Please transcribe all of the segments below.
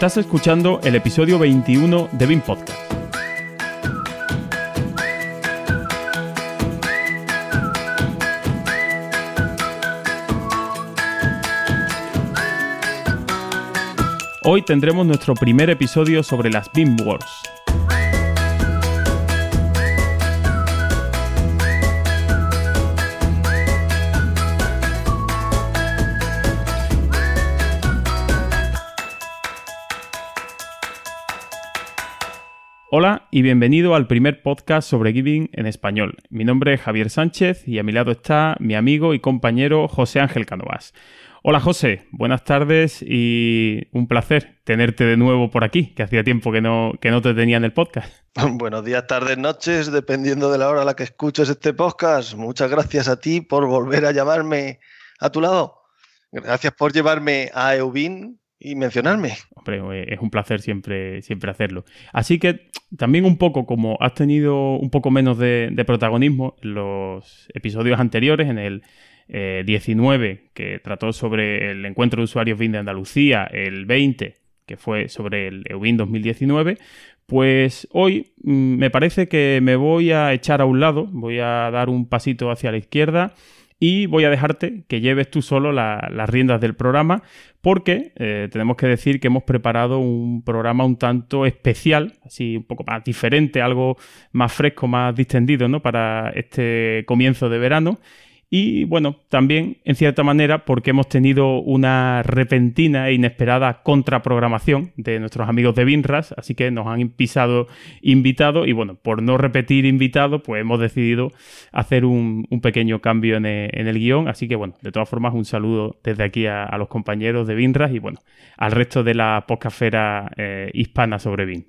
Estás escuchando el episodio 21 de BIM Podcast. Hoy tendremos nuestro primer episodio sobre las BIM Wars. Hola y bienvenido al primer podcast sobre Giving en español. Mi nombre es Javier Sánchez y a mi lado está mi amigo y compañero José Ángel Canovas. Hola José, buenas tardes y un placer tenerte de nuevo por aquí, que hacía tiempo que no, que no te tenía en el podcast. Buenos días, tardes, noches, dependiendo de la hora a la que escuches este podcast. Muchas gracias a ti por volver a llamarme a tu lado. Gracias por llevarme a Eubin y mencionarme. Hombre, eh, es un placer siempre, siempre hacerlo. Así que también un poco, como has tenido un poco menos de, protagonismo en los episodios anteriores, en el 19, eh, que trató sobre el encuentro de usuarios BIN de Andalucía, el 20, que fue sobre el EUBIN 2019, pues hoy mm, me parece que me voy a echar a un lado, voy a dar un pasito hacia la izquierda y voy a dejarte que lleves tú solo las riendas del programa porque eh, tenemos que decir que hemos preparado un programa un tanto especial, así un poco más diferente, algo más fresco, más distendido, ¿no? Para este comienzo de verano y bueno, también en cierta manera porque hemos tenido una repentina e inesperada contraprogramación de nuestros amigos de Binras, así que nos han pisado invitado y bueno, por no repetir invitado, pues hemos decidido hacer un, pequeño cambio en el, guion, así que bueno, de todas formas un saludo desde aquí a, los compañeros de Binras y bueno, al resto de la podcastfera eh, hispana sobre BIM.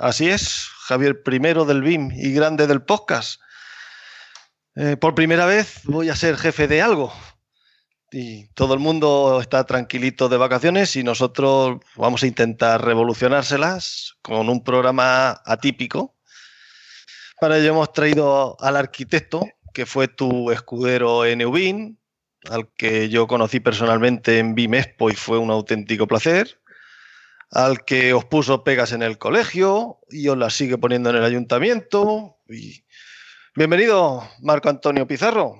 Así es, Javier primero del BIM y grande del podcast. Eh, por primera vez voy a ser jefe de algo. Y todo el mundo está tranquilito de vacaciones y nosotros vamos a intentar revolucionárselas con un programa atípico. Para ello hemos traído al arquitecto, que fue tu escudero en Eubin, al que yo conocí personalmente en BIMESPO y fue un auténtico placer, al que os puso pegas en el colegio y os las sigue poniendo en el ayuntamiento y Bienvenido, Marco Antonio Pizarro.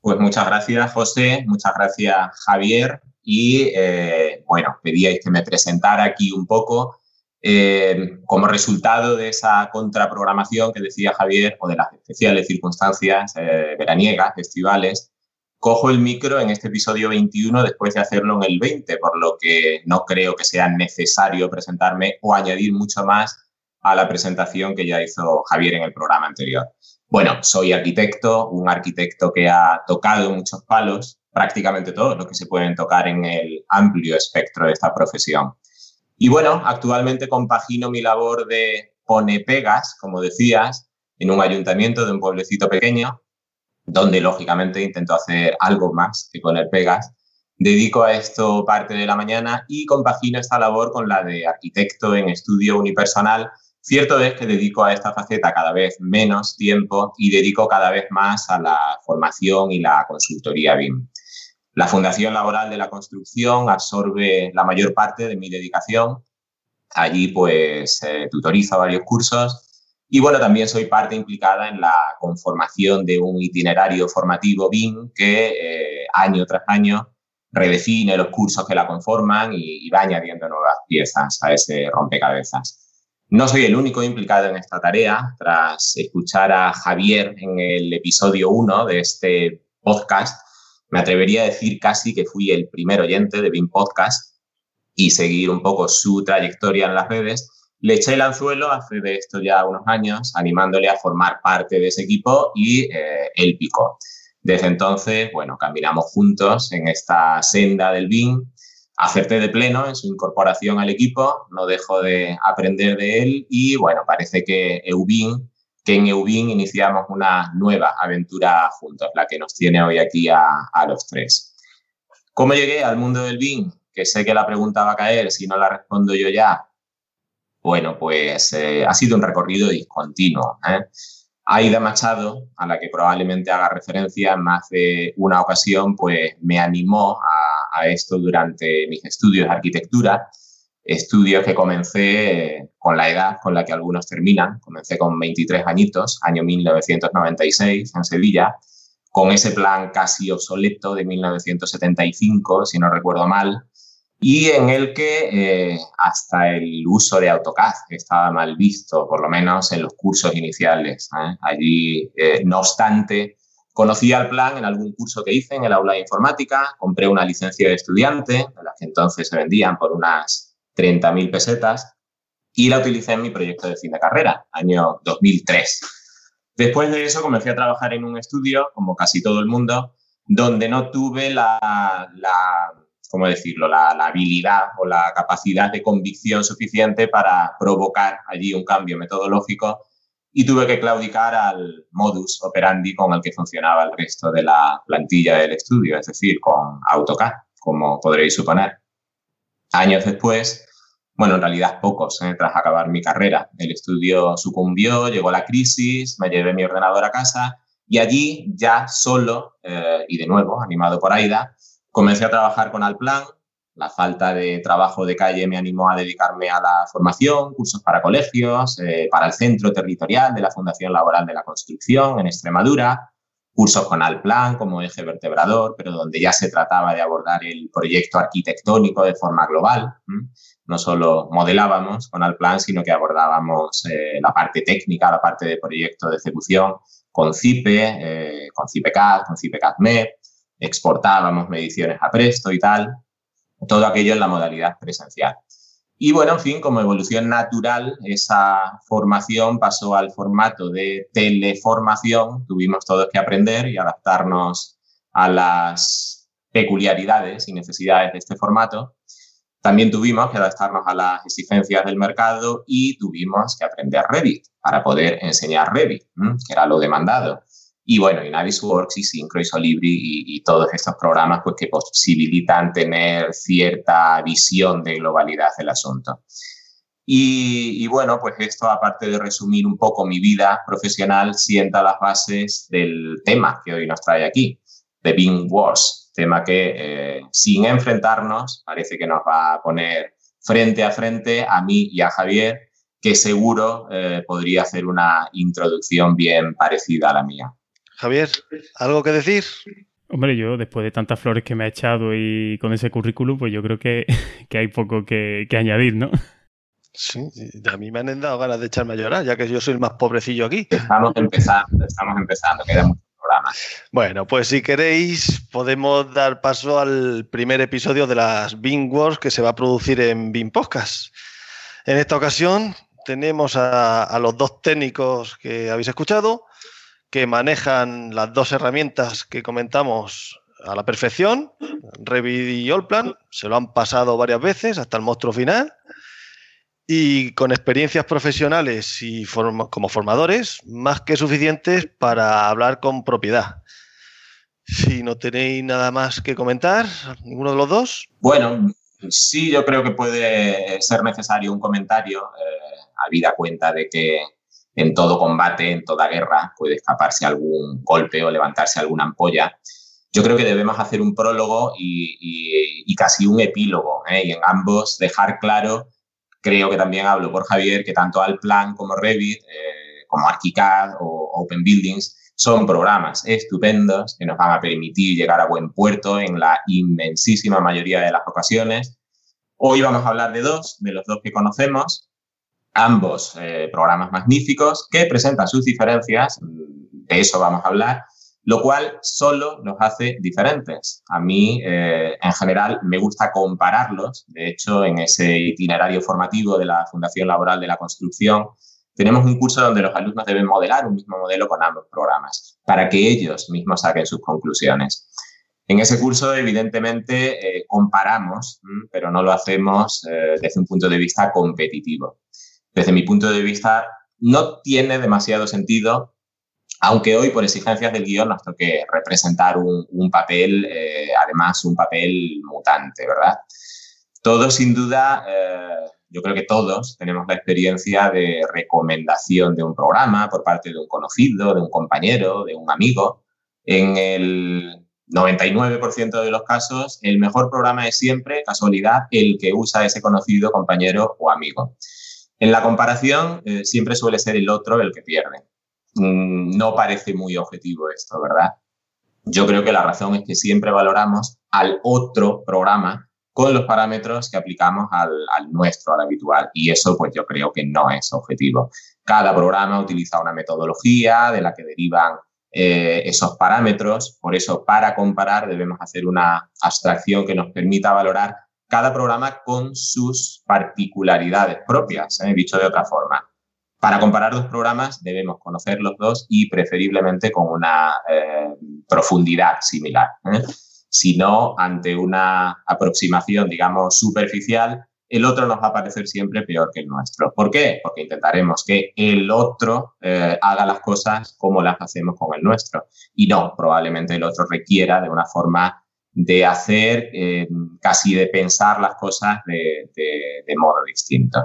Pues muchas gracias, José, muchas gracias, Javier. Y eh, bueno, pedíais que me presentara aquí un poco. Eh, como resultado de esa contraprogramación que decía Javier, o de las especiales circunstancias eh, veraniegas, festivales, cojo el micro en este episodio 21 después de hacerlo en el 20, por lo que no creo que sea necesario presentarme o añadir mucho más a la presentación que ya hizo Javier en el programa anterior. Bueno, soy arquitecto, un arquitecto que ha tocado muchos palos, prácticamente todos los que se pueden tocar en el amplio espectro de esta profesión. Y bueno, actualmente compagino mi labor de pone pegas, como decías, en un ayuntamiento de un pueblecito pequeño, donde lógicamente intento hacer algo más que poner pegas. Dedico a esto parte de la mañana y compagino esta labor con la de arquitecto en estudio unipersonal Cierto es que dedico a esta faceta cada vez menos tiempo y dedico cada vez más a la formación y la consultoría BIM. La Fundación Laboral de la Construcción absorbe la mayor parte de mi dedicación. Allí pues eh, tutorizo varios cursos y bueno, también soy parte implicada en la conformación de un itinerario formativo BIM que eh, año tras año redefine los cursos que la conforman y, y va añadiendo nuevas piezas a ese rompecabezas. No soy el único implicado en esta tarea. Tras escuchar a Javier en el episodio 1 de este podcast, me atrevería a decir casi que fui el primer oyente de BIM Podcast y seguir un poco su trayectoria en las redes. Le eché el anzuelo hace de esto ya unos años, animándole a formar parte de ese equipo y eh, él picó. Desde entonces, bueno, caminamos juntos en esta senda del BIM acerté de pleno en su incorporación al equipo, no dejo de aprender de él y bueno, parece que Eubin, que en Eubin iniciamos una nueva aventura juntos, la que nos tiene hoy aquí a, los tres. ¿Cómo llegué al mundo del BIM? Que sé que la pregunta va a caer si no la respondo yo ya. Bueno, pues eh, ha sido un recorrido discontinuo. ¿eh? Aida Machado, a la que probablemente haga referencia en más de una ocasión, pues me animó a, esto durante mis estudios de arquitectura estudios que comencé con la edad con la que algunos terminan. Comencé con 23 añitos, año 1996, en Sevilla, con ese plan casi obsoleto de 1975, si no recuerdo mal, y en el que eh, hasta el uso de AutoCAD estaba mal visto, por lo menos en los cursos iniciales. ¿eh? Allí, eh, no obstante, conocía el plan en algún curso que hice en el aula de informática, compré una licencia de estudiante, de las que entonces se vendían por unas 30.000 pesetas, y la utilicé en mi proyecto de fin de carrera, año 2003. Después de eso comencé a trabajar en un estudio, como casi todo el mundo, donde no tuve la, la ¿cómo decirlo?, la, habilidad o la capacidad de convicción suficiente para provocar allí un cambio metodológico y tuve que claudicar al modus operandi con el que funcionaba el resto de la plantilla del estudio, es decir, con AutoCAD, como podréis suponer. Años después, bueno, en realidad pocos, ¿eh? tras acabar mi carrera, el estudio sucumbió, llegó la crisis, me llevé mi ordenador a casa y allí ya solo, eh, y de nuevo, animado por AIDA, Comencé a trabajar con Alplan. La falta de trabajo de calle me animó a dedicarme a la formación, cursos para colegios, eh, para el centro territorial de la Fundación Laboral de la Construcción en Extremadura, cursos con Alplan como eje vertebrador, pero donde ya se trataba de abordar el proyecto arquitectónico de forma global. No solo modelábamos con Alplan, sino que abordábamos eh, la parte técnica, la parte de proyecto de ejecución con CIPE, eh, con CIPECAD, con exportábamos mediciones a Presto y tal, todo aquello en la modalidad presencial. Y bueno, en fin, como evolución natural, esa formación pasó al formato de teleformación. Tuvimos todos que aprender y adaptarnos a las peculiaridades y necesidades de este formato. También tuvimos que adaptarnos a las exigencias del mercado y tuvimos que aprender Revit para poder enseñar Revit, que era lo demandado. Y bueno, y Navisworks y Synchro y Solibri y, todos estos programas pues, que posibilitan tener cierta visión de globalidad del asunto. Y, bueno, pues esto, aparte de resumir un poco mi vida profesional, sienta las bases del tema que hoy nos trae aquí, de Being Wars, tema que eh, sin enfrentarnos parece que nos va a poner frente a frente a mí y a Javier, que seguro eh, podría hacer una introducción bien parecida a la mía. Javier, ¿algo que decir? Hombre, yo después de tantas flores que me ha echado y con ese currículum, pues yo creo que, hay poco que, añadir, ¿no? Sí, a mí me han dado ganas de echarme a llorar, ya que yo soy el más pobrecillo aquí. Estamos empezando, estamos empezando, quedan muchos programas. Bueno, pues si queréis, podemos dar paso al primer episodio de las Bing Wars que se va a producir en Bing Podcast. En esta ocasión tenemos a los dos técnicos que habéis escuchado, que manejan las dos herramientas que comentamos a la perfección, Revit y Allplan, se lo han pasado varias veces hasta el monstruo final y con experiencias profesionales y como formadores más que suficientes para hablar con propiedad. Si no tenéis nada más que comentar, ninguno de los dos. Bueno, sí, yo creo que puede ser necesario un comentario, eh, habida cuenta de que en todo combate, en toda guerra, puede escaparse algún golpe o levantarse alguna ampolla. Yo creo que debemos hacer un prólogo y, casi un epílogo, ¿eh? y en ambos dejar claro, creo que también hablo por Javier, que tanto Alplan como Revit, eh, como ArchiCAD o Open Buildings, son programas estupendos que nos van a permitir llegar a buen puerto en la inmensísima mayoría de las ocasiones. Hoy vamos a hablar de dos, de los dos que conocemos, ambos eh, programas magníficos que presentan sus diferencias, de eso vamos a hablar, lo cual solo los hace diferentes. A mí, eh, en general, me gusta compararlos. De hecho, en ese itinerario formativo de la Fundación Laboral de la Construcción, tenemos un curso donde los alumnos deben modelar un mismo modelo con ambos programas, para que ellos mismos saquen sus conclusiones. En ese curso, evidentemente, eh, comparamos, pero no lo hacemos desde un punto de vista competitivo desde mi punto de vista, no tiene demasiado sentido, aunque hoy por exigencias del guion nos toque representar un, papel, eh, además un papel mutante, ¿verdad? Todos, sin duda, eh, yo creo que todos tenemos la experiencia de recomendación de un programa por parte de un conocido, de un compañero, de un amigo, en el 99% de los casos, el mejor programa es siempre, casualidad, el que usa ese conocido compañero o amigo. En la comparación, eh, siempre suele ser el otro el que pierde. Mm, no parece muy objetivo esto, ¿verdad? Yo creo que la razón es que siempre valoramos al otro programa con los parámetros que aplicamos al, nuestro, al habitual. Y eso, pues yo creo que no es objetivo. Cada programa utiliza una metodología de la que derivan eh, esos parámetros. Por eso, para comparar, debemos hacer una abstracción que nos permita valorar cada programa con sus particularidades propias, ¿eh? dicho de otra forma. Para comparar dos programas debemos conocer los dos y preferiblemente con una eh, profundidad similar. ¿eh? Si no, ante una aproximación, digamos, superficial, el otro nos va a parecer siempre peor que el nuestro. ¿Por qué? Porque intentaremos que el otro eh, haga las cosas como las hacemos con el nuestro. Y no, probablemente el otro requiera de una forma de hacer, casi de pensar las cosas de, de modo distinto.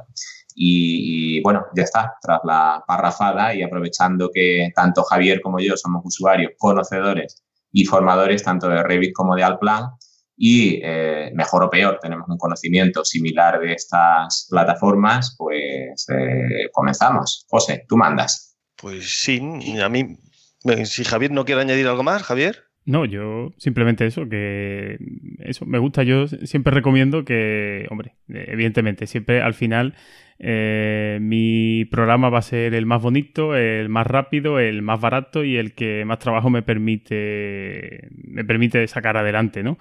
Y, bueno, ya está, tras la parrafada y aprovechando que tanto Javier como yo somos usuarios, conocedores y formadores tanto de Revit como de Alplan y eh, mejor o peor tenemos un conocimiento similar de estas plataformas, pues eh, comenzamos. José, tú mandas. Pues sí, a mí, si Javier no quiere añadir algo más, Javier. No, yo simplemente eso, que eso me gusta. Yo siempre recomiendo que, hombre, evidentemente, siempre al final eh, mi programa va a ser el más bonito, el más rápido, el más barato y el que más trabajo me permite, me permite sacar adelante, ¿no?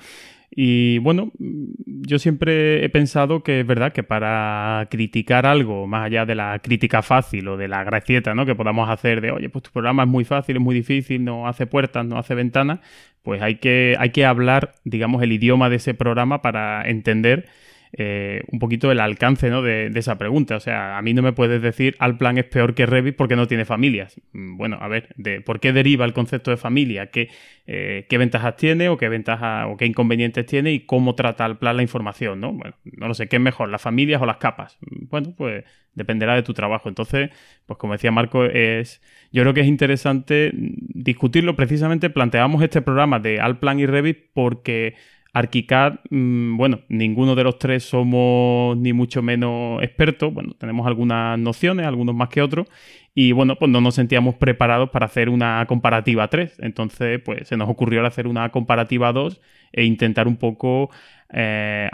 Y bueno, yo siempre he pensado que es verdad que para criticar algo, más allá de la crítica fácil o de la gracieta ¿no? que podamos hacer de, oye, pues tu programa es muy fácil, es muy difícil, no hace puertas, no hace ventanas, pues hay que, hay que hablar, digamos, el idioma de ese programa para entender eh, un poquito el alcance ¿no? de, esa pregunta. O sea, a mí no me puedes decir al plan es peor que Revit porque no tiene familias. Mm, bueno, a ver, de, ¿por qué deriva el concepto de familia? ¿Qué, eh, qué ventajas tiene o qué ventajas o qué inconvenientes tiene y cómo trata al plan la información? ¿no? Bueno, no lo sé, ¿qué es mejor, las familias o las capas? Mm, bueno, pues dependerá de tu trabajo. Entonces, pues como decía Marco, es yo creo que es interesante discutirlo. Precisamente planteamos este programa de Alplan y Revit porque ArchiCAD, mm, bueno, ninguno de los tres somos ni mucho menos expertos. Bueno, tenemos algunas nociones, algunos más que otros. Y bueno, pues no nos sentíamos preparados para hacer una comparativa 3. Entonces, pues se nos ocurrió hacer una comparativa 2 e intentar un poco eh,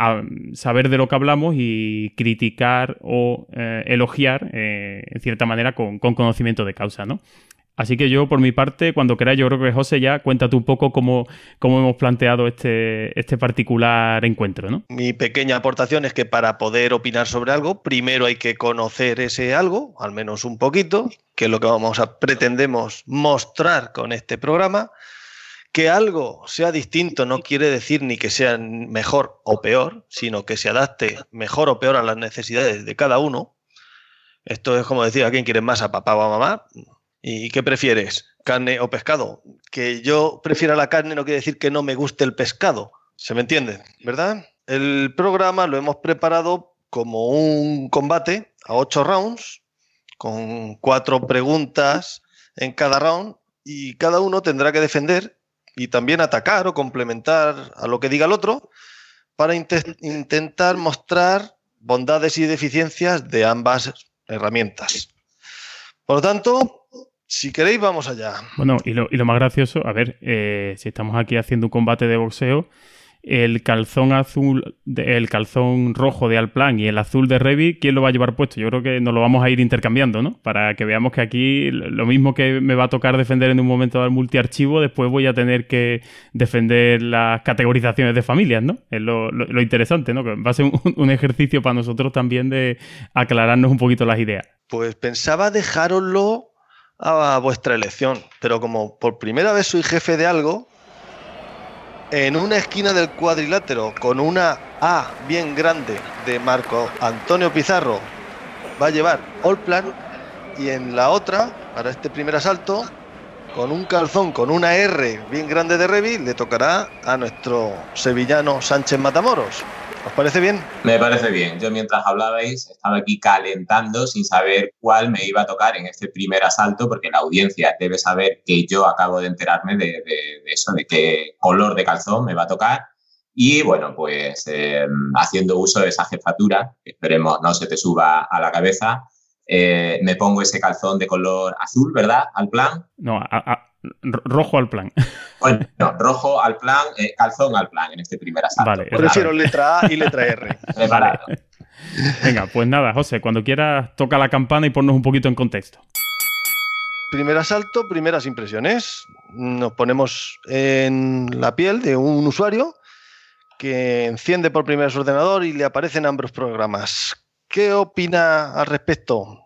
saber de lo que hablamos y criticar o eh, elogiar, eh, en cierta manera, con, conocimiento de causa, ¿no? Así que yo, por mi parte, cuando queráis, yo creo que José ya cuéntate un poco cómo, cómo hemos planteado este, este particular encuentro, ¿no? Mi pequeña aportación es que para poder opinar sobre algo, primero hay que conocer ese algo, al menos un poquito, que es lo que vamos a pretendemos mostrar con este programa. Que algo sea distinto no quiere decir ni que sea mejor o peor, sino que se adapte mejor o peor a las necesidades de cada uno. Esto es como decir a quién quiere más, a papá o a mamá ¿Y qué prefieres? ¿Carne o pescado? Que yo prefiera la carne no quiere decir que no me guste el pescado. ¿Se me entiende? ¿Verdad? El programa lo hemos preparado como un combate a ocho rounds, con cuatro preguntas en cada round, y cada uno tendrá que defender y también atacar o complementar a lo que diga el otro para intentar mostrar bondades y deficiencias de ambas herramientas. Por lo tanto, si queréis, vamos allá. Bueno, y lo, y lo más gracioso, a ver, eh, si estamos aquí haciendo un combate de boxeo, el calzón azul, el calzón rojo de Alplan y el azul de Revit, ¿quién lo va a llevar puesto? Yo creo que nos lo vamos a ir intercambiando, ¿no? Para que veamos que aquí lo mismo que me va a tocar defender en un momento del multiarchivo, después voy a tener que defender las categorizaciones de familias, ¿no? Es lo, interesante, ¿no? Que va a ser un, un ejercicio para nosotros también de aclararnos un poquito las ideas. Pues pensaba dejároslo a vuestra elección. Pero como por primera vez soy jefe de algo, en una esquina del cuadrilátero con una A bien grande de Marco Antonio Pizarro va a llevar All Plan y en la otra, para este primer asalto, con un calzón con una R bien grande de Revi, le tocará a nuestro sevillano Sánchez Matamoros. ¿Os parece bien? Me parece bien. Yo mientras hablabais estaba aquí calentando sin saber cuál me iba a tocar en este primer asalto, porque la audiencia debe saber que yo acabo de enterarme de, eso, de qué color de calzón me va a tocar. Y bueno, pues em, haciendo uso de esa jefatura, esperemos no se te suba a la cabeza, eh, me pongo ese calzón de color azul, ¿verdad? Al plan. No, rojo al plan. Bueno, rojo al plan, eh, calzón al plan en este primer asalto. Vale, pues Prefiero letra A y letra R. Preparado. Venga, pues nada, José, cuando quieras toca la campana y ponnos un poquito en contexto. Primer asalto, primeras impresiones. Nos ponemos en la piel de un usuario que enciende por primera vez su ordenador y le aparecen ambos programas. ¿Qué opina al respecto?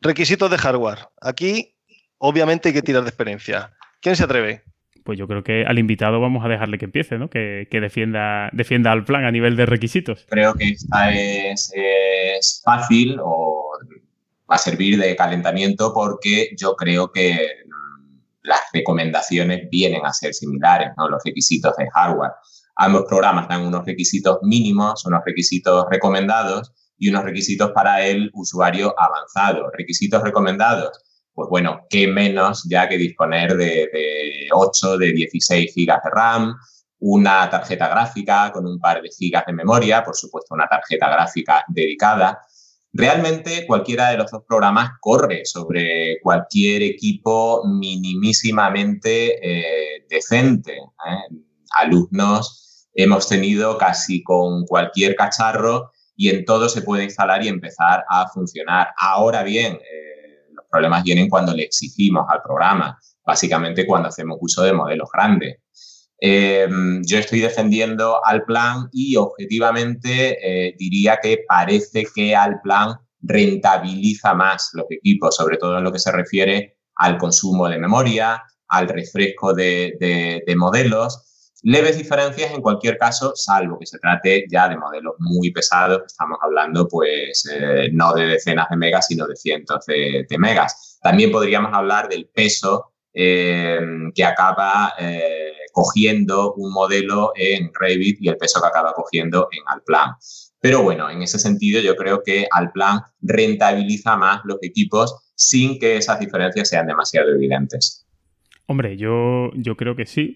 Requisitos de hardware. Aquí, obviamente, hay que tirar de experiencia. ¿Quién se atreve? Pues yo creo que al invitado vamos a dejarle que empiece, ¿no? Que, defienda, defienda al plan a nivel de requisitos. Creo que esta es, es fácil o va a servir de calentamiento porque yo creo que mm, las recomendaciones vienen a ser similares, ¿no? Los requisitos de hardware. Ambos programas dan unos requisitos mínimos, unos requisitos recomendados y unos requisitos para el usuario avanzado. Requisitos recomendados, pues bueno, qué menos ya que disponer de, 8, de 16 gigas de RAM, una tarjeta gráfica con un par de gigas de memoria, por supuesto una tarjeta gráfica dedicada. Realmente cualquiera de los dos programas corre sobre cualquier equipo minimísimamente eh, decente. ¿eh? Alumnos hemos tenido casi con cualquier cacharro y en todo se puede instalar y empezar a funcionar. Ahora bien, eh, problemas vienen cuando le exigimos al programa, básicamente cuando hacemos uso de modelos grandes. Eh, yo estoy defendiendo al plan y objetivamente eh, diría que parece que al plan rentabiliza más los equipos, sobre todo en lo que se refiere al consumo de memoria, al refresco de modelos Leves diferencias en cualquier caso, salvo que se trate ya de modelos muy pesados, estamos hablando pues eh, no de decenas de megas, sino de cientos de, megas. También podríamos hablar del peso eh, que acaba eh, cogiendo un modelo en Revit y el peso que acaba cogiendo en Alplan. Pero bueno, en ese sentido yo creo que Alplan rentabiliza más los equipos sin que esas diferencias sean demasiado evidentes. Hombre, yo, yo creo que sí.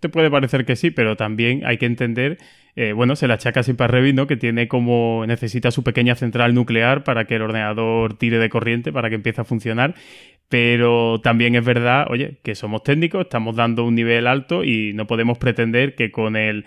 Te puede parecer que sí, pero también hay que entender, eh, bueno, se la achaca siempre a Revit, ¿no? Que tiene como, necesita su pequeña central nuclear para que el ordenador tire de corriente, para que empiece a funcionar. Pero también es verdad, oye, que somos técnicos, estamos dando un nivel alto y no podemos pretender que con el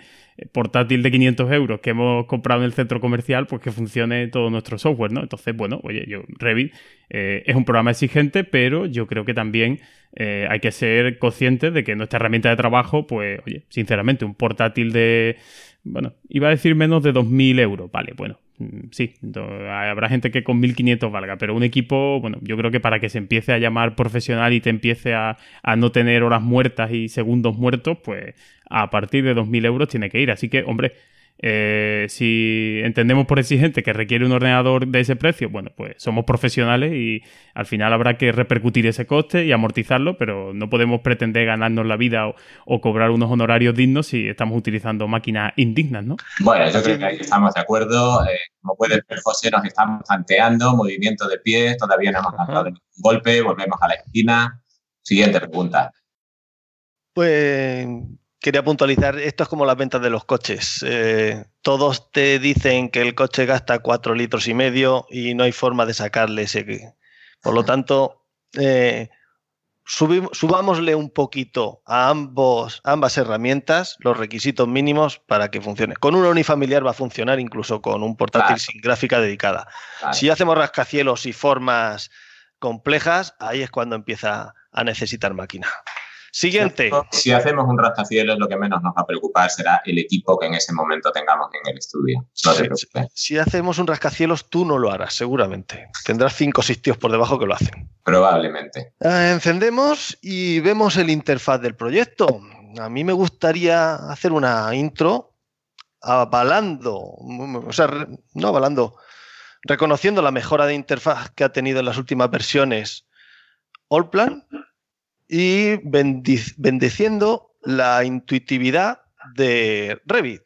portátil de 500 euros que hemos comprado en el centro comercial, pues que funcione todo nuestro software, ¿no? Entonces, bueno, oye, yo, Revit eh, es un programa exigente, pero yo creo que también eh, hay que ser conscientes de que nuestra herramienta de trabajo, pues, oye, sinceramente, un portátil de, bueno, iba a decir menos de 2.000 euros, vale, bueno, Mm, sí, habrá gente que con 1500 valga, pero un equipo, bueno, yo creo que para que se empiece a llamar profesional y te empiece a, a no tener horas muertas y segundos muertos, pues a partir de 2000 euros tiene que ir. Así que, hombre, eh, si entendemos por exigente que requiere un ordenador de ese precio, bueno, pues somos profesionales y al final habrá que repercutir ese coste y amortizarlo, pero no podemos pretender ganarnos la vida o, cobrar unos honorarios dignos si estamos utilizando máquinas indignas, ¿no? Bueno, yo creo que ahí estamos de acuerdo. Eh, como puede ver, José, nos estamos tanteando, movimiento de pies, todavía no hemos dado ningún golpe, volvemos a la esquina. Siguiente pregunta. Pues quería puntualizar, esto es como las ventas de los coches. Eh, todos te dicen que el coche gasta cuatro litros y medio y no hay forma de sacarle ese. Por lo tanto, eh, subámosle un poquito a ambos, ambas herramientas los requisitos mínimos para que funcione. Con un unifamiliar va a funcionar incluso con un portátil sin gráfica dedicada. Si hacemos rascacielos y formas complejas, ahí es cuando empieza a necesitar máquina. Siguiente. Si hacemos un rascacielos, lo que menos nos va a preocupar será el equipo que en ese momento tengamos en el estudio. Si hacemos un rascacielos, tú no lo harás, seguramente. Tendrás cinco sitios por debajo que lo hacen. Probablemente. Ah, encendemos y vemos el interfaz del proyecto. A mí me gustaría hacer una intro avalando, o sea, no avalando, reconociendo la mejora de interfaz que ha tenido en las últimas versiones Allplan y bendiciendo la intuitividad de Revit.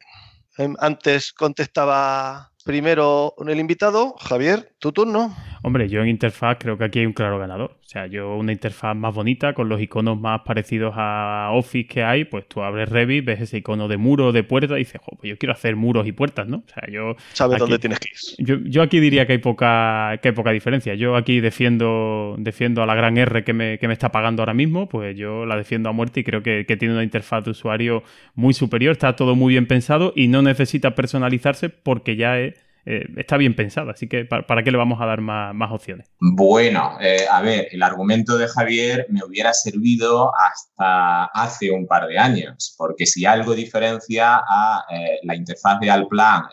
Em, antes contestaba primero el invitado. Javier, tu turno. Hombre, yo en interfaz creo que aquí hay un claro ganador. O sea, yo una interfaz más bonita, con los iconos más parecidos a Office que hay, pues tú abres Revit, ves ese icono de muro, de puerta y dices, pues yo quiero hacer muros y puertas, ¿no? O sea, yo... Sabes dónde tienes clics. Yo, yo, aquí diría que hay poca, que hay poca diferencia. Yo aquí defiendo, defiendo a la gran R que me, que me está pagando ahora mismo, pues yo la defiendo a muerte y creo que, que tiene una interfaz de usuario muy superior, está todo muy bien pensado y no necesita personalizarse porque ya es eh, está bien pensada, así que ¿para, qué le vamos a dar más, opciones? Bueno, eh, a ver, el argumento de Javier me hubiera servido hasta hace un par de años, porque si algo diferencia a eh, la interfaz de Alplan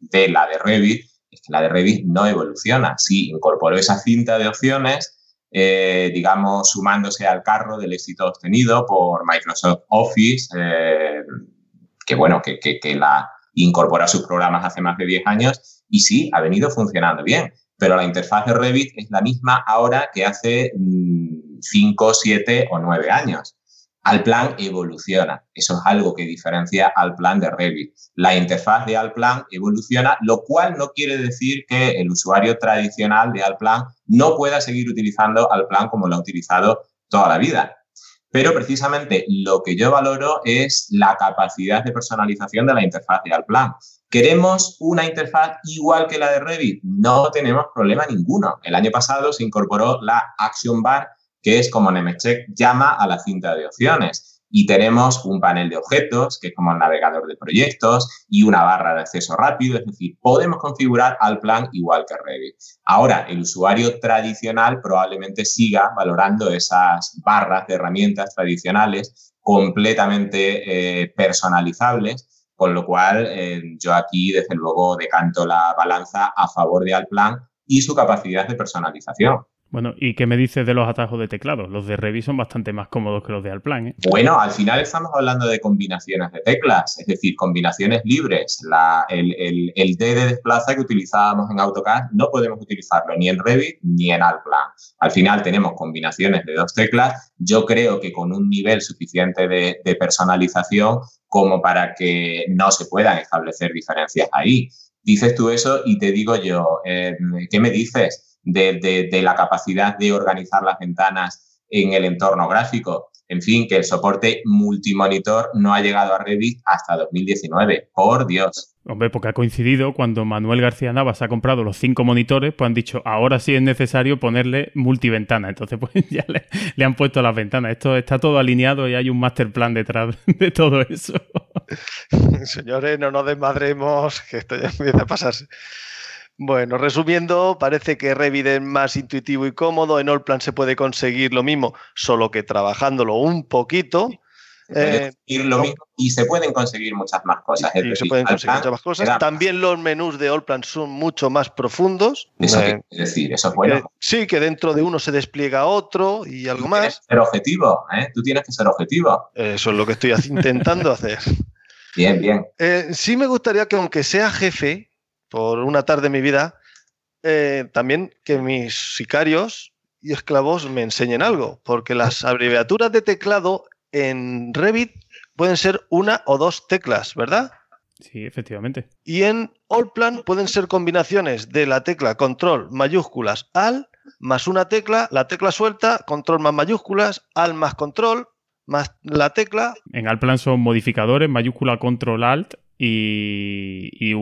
de la de Revit, es que la de Revit no evoluciona. Sí, incorporó esa cinta de opciones, digamos, sumándose al carro del éxito obtenido por Microsoft Office, que bueno, que, que la incorpora sus programas hace más de 10 años y sí, ha venido funcionando bien, pero la interfaz de Revit es la misma ahora que hace 5, mm, 7 o 9 años. Alplan evoluciona. Eso es algo que diferencia al plan de Revit. La interfaz de Alplan evoluciona, lo cual no quiere decir que el usuario tradicional de Alplan no pueda seguir utilizando Alplan como lo ha utilizado toda la vida. Pero precisamente lo que yo valoro es la capacidad de personalización de la interfaz de Alplan. ¿Queremos una interfaz igual que la de Revit? No tenemos problema ninguno. El año pasado se incorporó la Action Bar, que es como Nemetschek llama a la cinta de opciones y tenemos un panel de objetos, que es como el navegador de proyectos, y una barra de acceso rápido, es decir, podemos configurar al plan igual que Revit. Ahora, el usuario tradicional probablemente siga valorando esas barras de herramientas tradicionales completamente eh, personalizables, con lo cual eh, yo aquí, desde luego, decanto la balanza a favor de Alplan y su capacidad de personalización. Bueno, ¿y qué me dices de los atajos de teclado? Los de Revit son bastante más cómodos que los de Alplan, ¿eh? Bueno, al final estamos hablando de combinaciones de teclas, es decir, combinaciones libres. el, el, D de desplaza que utilizábamos en AutoCAD no podemos utilizarlo ni en Revit ni en Alplan. Al final tenemos combinaciones de dos teclas. Yo creo que con un nivel suficiente de, personalización como para que no se puedan establecer diferencias ahí. Dices tú eso y te digo yo, eh, ¿qué me dices? De, la capacidad de organizar las ventanas en el entorno gráfico. En fin, que el soporte multimonitor no ha llegado a Revit hasta 2019. Por Dios. Hombre, porque ha coincidido cuando Manuel García Navas ha comprado los cinco monitores, pues han dicho, ahora sí es necesario ponerle multiventana. Entonces, pues ya le, le han puesto las ventanas. Esto está todo alineado y hay un master plan detrás de todo eso. Señores, no nos desmadremos, que esto ya empieza a pasarse. Bueno, resumiendo, parece que Revit es más intuitivo y cómodo. En Allplan se puede conseguir lo mismo, solo que trabajándolo un poquito. Eh, lo mismo y se pueden conseguir muchas más cosas. se pueden conseguir muchas más cosas. También los menús de Allplan son mucho más profundos. Eso eh, decir, eso es bueno. sí, que dentro de uno se despliega otro y algo más. Ser objetivo, ¿eh? Tú tienes que ser objetivo. Eso es lo que estoy intentando hacer. Bien, bien. Eh, sí me gustaría que aunque sea jefe, por una tarde de mi vida, eh, también que mis sicarios y esclavos me enseñen algo, porque las abreviaturas de teclado en Revit pueden ser una o dos teclas, ¿verdad? Sí, efectivamente. Y en Allplan pueden ser combinaciones de la tecla control mayúsculas al más una tecla, la tecla suelta, control más mayúsculas, al más control, más la tecla. En Allplan son modificadores, mayúscula, control, alt y,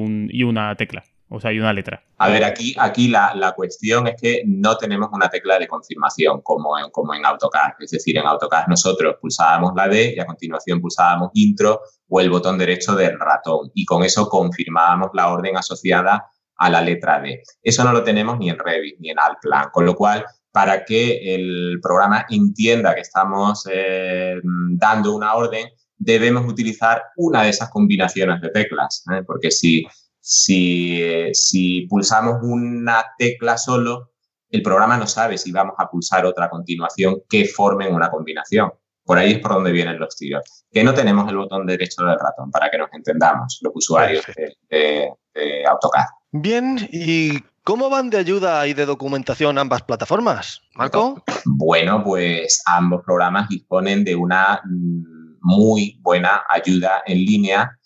una tecla. O sea, hay una letra. A ver, aquí, aquí la, cuestión es que no tenemos una tecla de confirmación como en, como en AutoCAD. Es decir, en AutoCAD nosotros pulsábamos la D y a continuación pulsábamos intro o el botón derecho del ratón. Y con eso confirmábamos la orden asociada a la letra D. Eso no lo tenemos ni en Revit ni en Altplan. Con lo cual, para que el programa entienda que estamos eh, dando una orden, debemos utilizar una de esas combinaciones de teclas, ¿eh? porque si, si, si pulsamos una tecla solo, el programa no sabe si vamos a pulsar otra a continuación que formen una combinación. Por ahí es por donde vienen los tiros. Que no tenemos el botón derecho del ratón, para que nos entendamos los usuarios de, de AutoCAD. Bien, ¿y cómo van de ayuda y de documentación ambas plataformas? Marco. Bueno, pues ambos programas disponen de una mm, muy buena ayuda en línea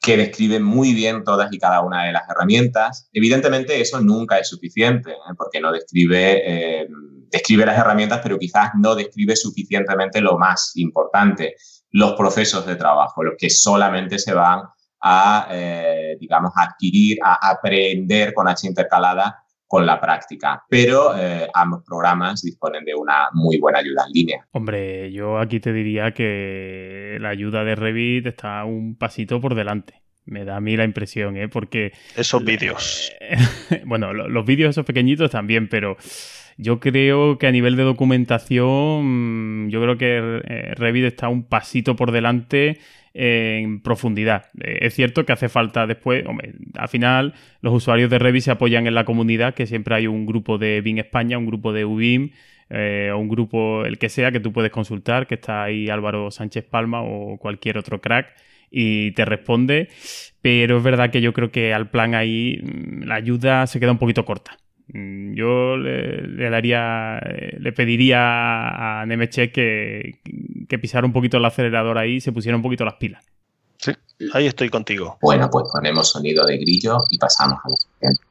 que describe muy bien todas y cada una de las herramientas. Evidentemente eso nunca es suficiente, ¿eh? porque no describe, eh, describe las herramientas, pero quizás no describe suficientemente lo más importante, los procesos de trabajo, los que solamente se van a, eh, digamos, adquirir, a aprender con H intercalada con la práctica. Pero eh, ambos programas disponen de una muy buena ayuda en línea. Hombre, yo aquí te diría que la ayuda de Revit está un pasito por delante. Me da a mí la impresión, ¿eh? Porque... Esos vídeos. bueno, los vídeos esos pequeñitos también, pero yo creo que a nivel de documentación, yo creo que eh, Revit está un pasito por delante en profundidad. Eh, es cierto que hace falta después, hombre, al final los usuarios de Revit se apoyan en la comunidad, que siempre hay un grupo de BIM España, un grupo de UBIM, eh, o un grupo, el que sea, que tú puedes consultar, que está ahí Álvaro Sánchez Palma o cualquier otro crack y te responde, pero es verdad que yo creo que al plan ahí mm, la ayuda se queda un poquito corta. Mm, yo le, daría, eh, le pediría a Nemecheck que, que pisara un poquito el acelerador ahí y se pusiera un poquito las pilas. Sí, ahí estoy contigo. Bueno, pues ponemos sonido de grillo y pasamos a la siguiente.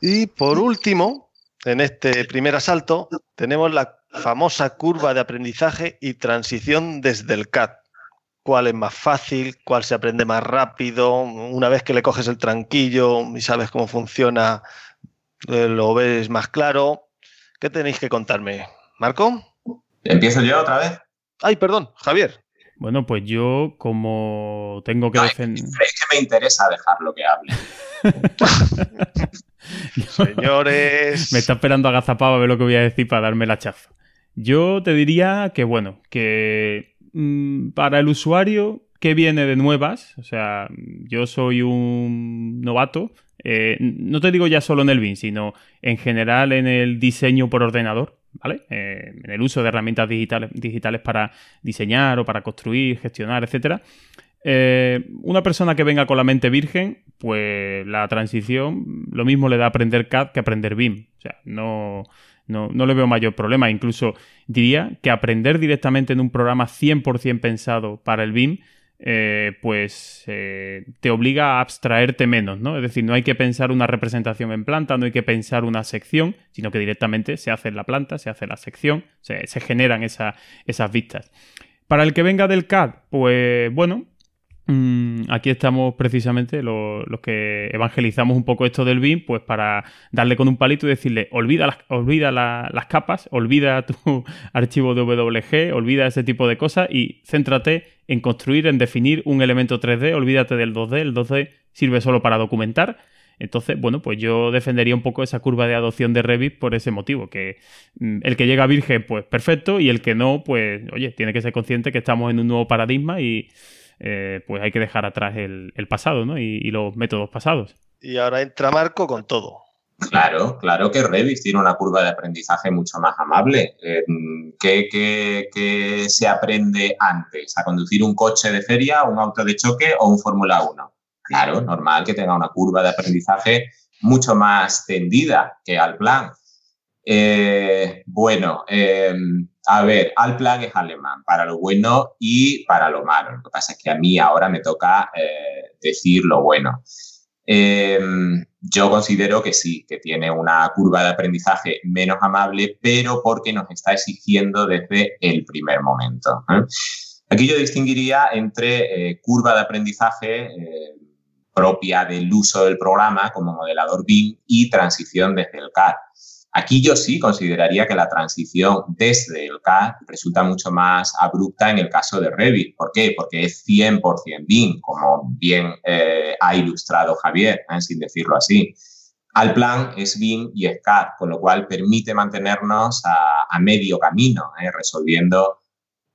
Y por último, en este primer asalto, tenemos la famosa curva de aprendizaje y transición desde el CAD. ¿Cuál es más fácil? ¿Cuál se aprende más rápido? Una vez que le coges el tranquillo y sabes cómo funciona lo ves más claro. ¿Qué tenéis que contarme? ¿Marco? ¿Empiezo yo otra vez? Ay, perdón, Javier. Bueno, pues yo como tengo que defender... Es que me interesa dejarlo que hable. Señores... me está esperando agazapado a ver lo que voy a decir para darme la chafa. Yo te diría que, bueno, que mm, para el usuario que viene de nuevas, o sea, yo soy un novato, eh, no te digo ya solo en el BIM, sino en general en el diseño por ordenador, ¿vale? Eh, en el uso de herramientas digitales, digitales para diseñar o para construir, gestionar, etc. Eh, una persona que venga con la mente virgen, pues la transición lo mismo le da aprender CAD que aprender BIM. O sea, no, no, no le veo mayor problema. Incluso diría que aprender directamente en un programa 100% pensado para el BIM eh, pues eh, te obliga a abstraerte menos, ¿no? Es decir, no hay que pensar una representación en planta, no hay que pensar una sección, sino que directamente se hace en la planta, se hace la sección, se, generan esas vistas. Para el que venga del CAD, pues bueno, aquí estamos precisamente los, que evangelizamos un poco esto del BIM, pues para darle con un palito y decirle, olvida las, olvida las capas, olvida tu archivo de WG, olvida ese tipo de cosas y céntrate en construir, en definir un elemento 3D, olvídate del 2D, el 2D sirve solo para documentar. Entonces, bueno, pues yo defendería un poco esa curva de adopción de Revit por ese motivo, que mm, el que llega virgen, pues perfecto, y el que no, pues, oye, tiene que ser consciente que estamos en un nuevo paradigma y eh, pues hay que dejar atrás el, pasado ¿no? y, los métodos pasados. Y ahora entra Marco con todo. Claro, claro que Revit tiene una curva de aprendizaje mucho más amable. Eh, ¿qué, se aprende antes? ¿A conducir un coche de feria, un auto de choque o un Fórmula 1? Claro, normal que tenga una curva de aprendizaje mucho más tendida que al plan. Eh, bueno, a ver, al plan es alemán, para lo bueno y para lo malo. Lo que pasa es que a mí ahora me toca eh, decir lo bueno. Em, yo considero que sí, que tiene una curva de aprendizaje menos amable, pero porque nos está exigiendo desde el primer momento. ¿eh? Aquí yo distinguiría entre curva de aprendizaje propia del uso del programa como modelador BIM y transición desde el CAD. Aquí yo sí consideraría que la transición desde el CAD resulta mucho más abrupta en el caso de Revit. ¿Por qué? Porque es 100% BIM, como bien eh, ha ilustrado Javier, ¿eh? sin decirlo así. Al plan es BIM y es CAD, con lo cual permite mantenernos a, medio camino, ¿eh? resolviendo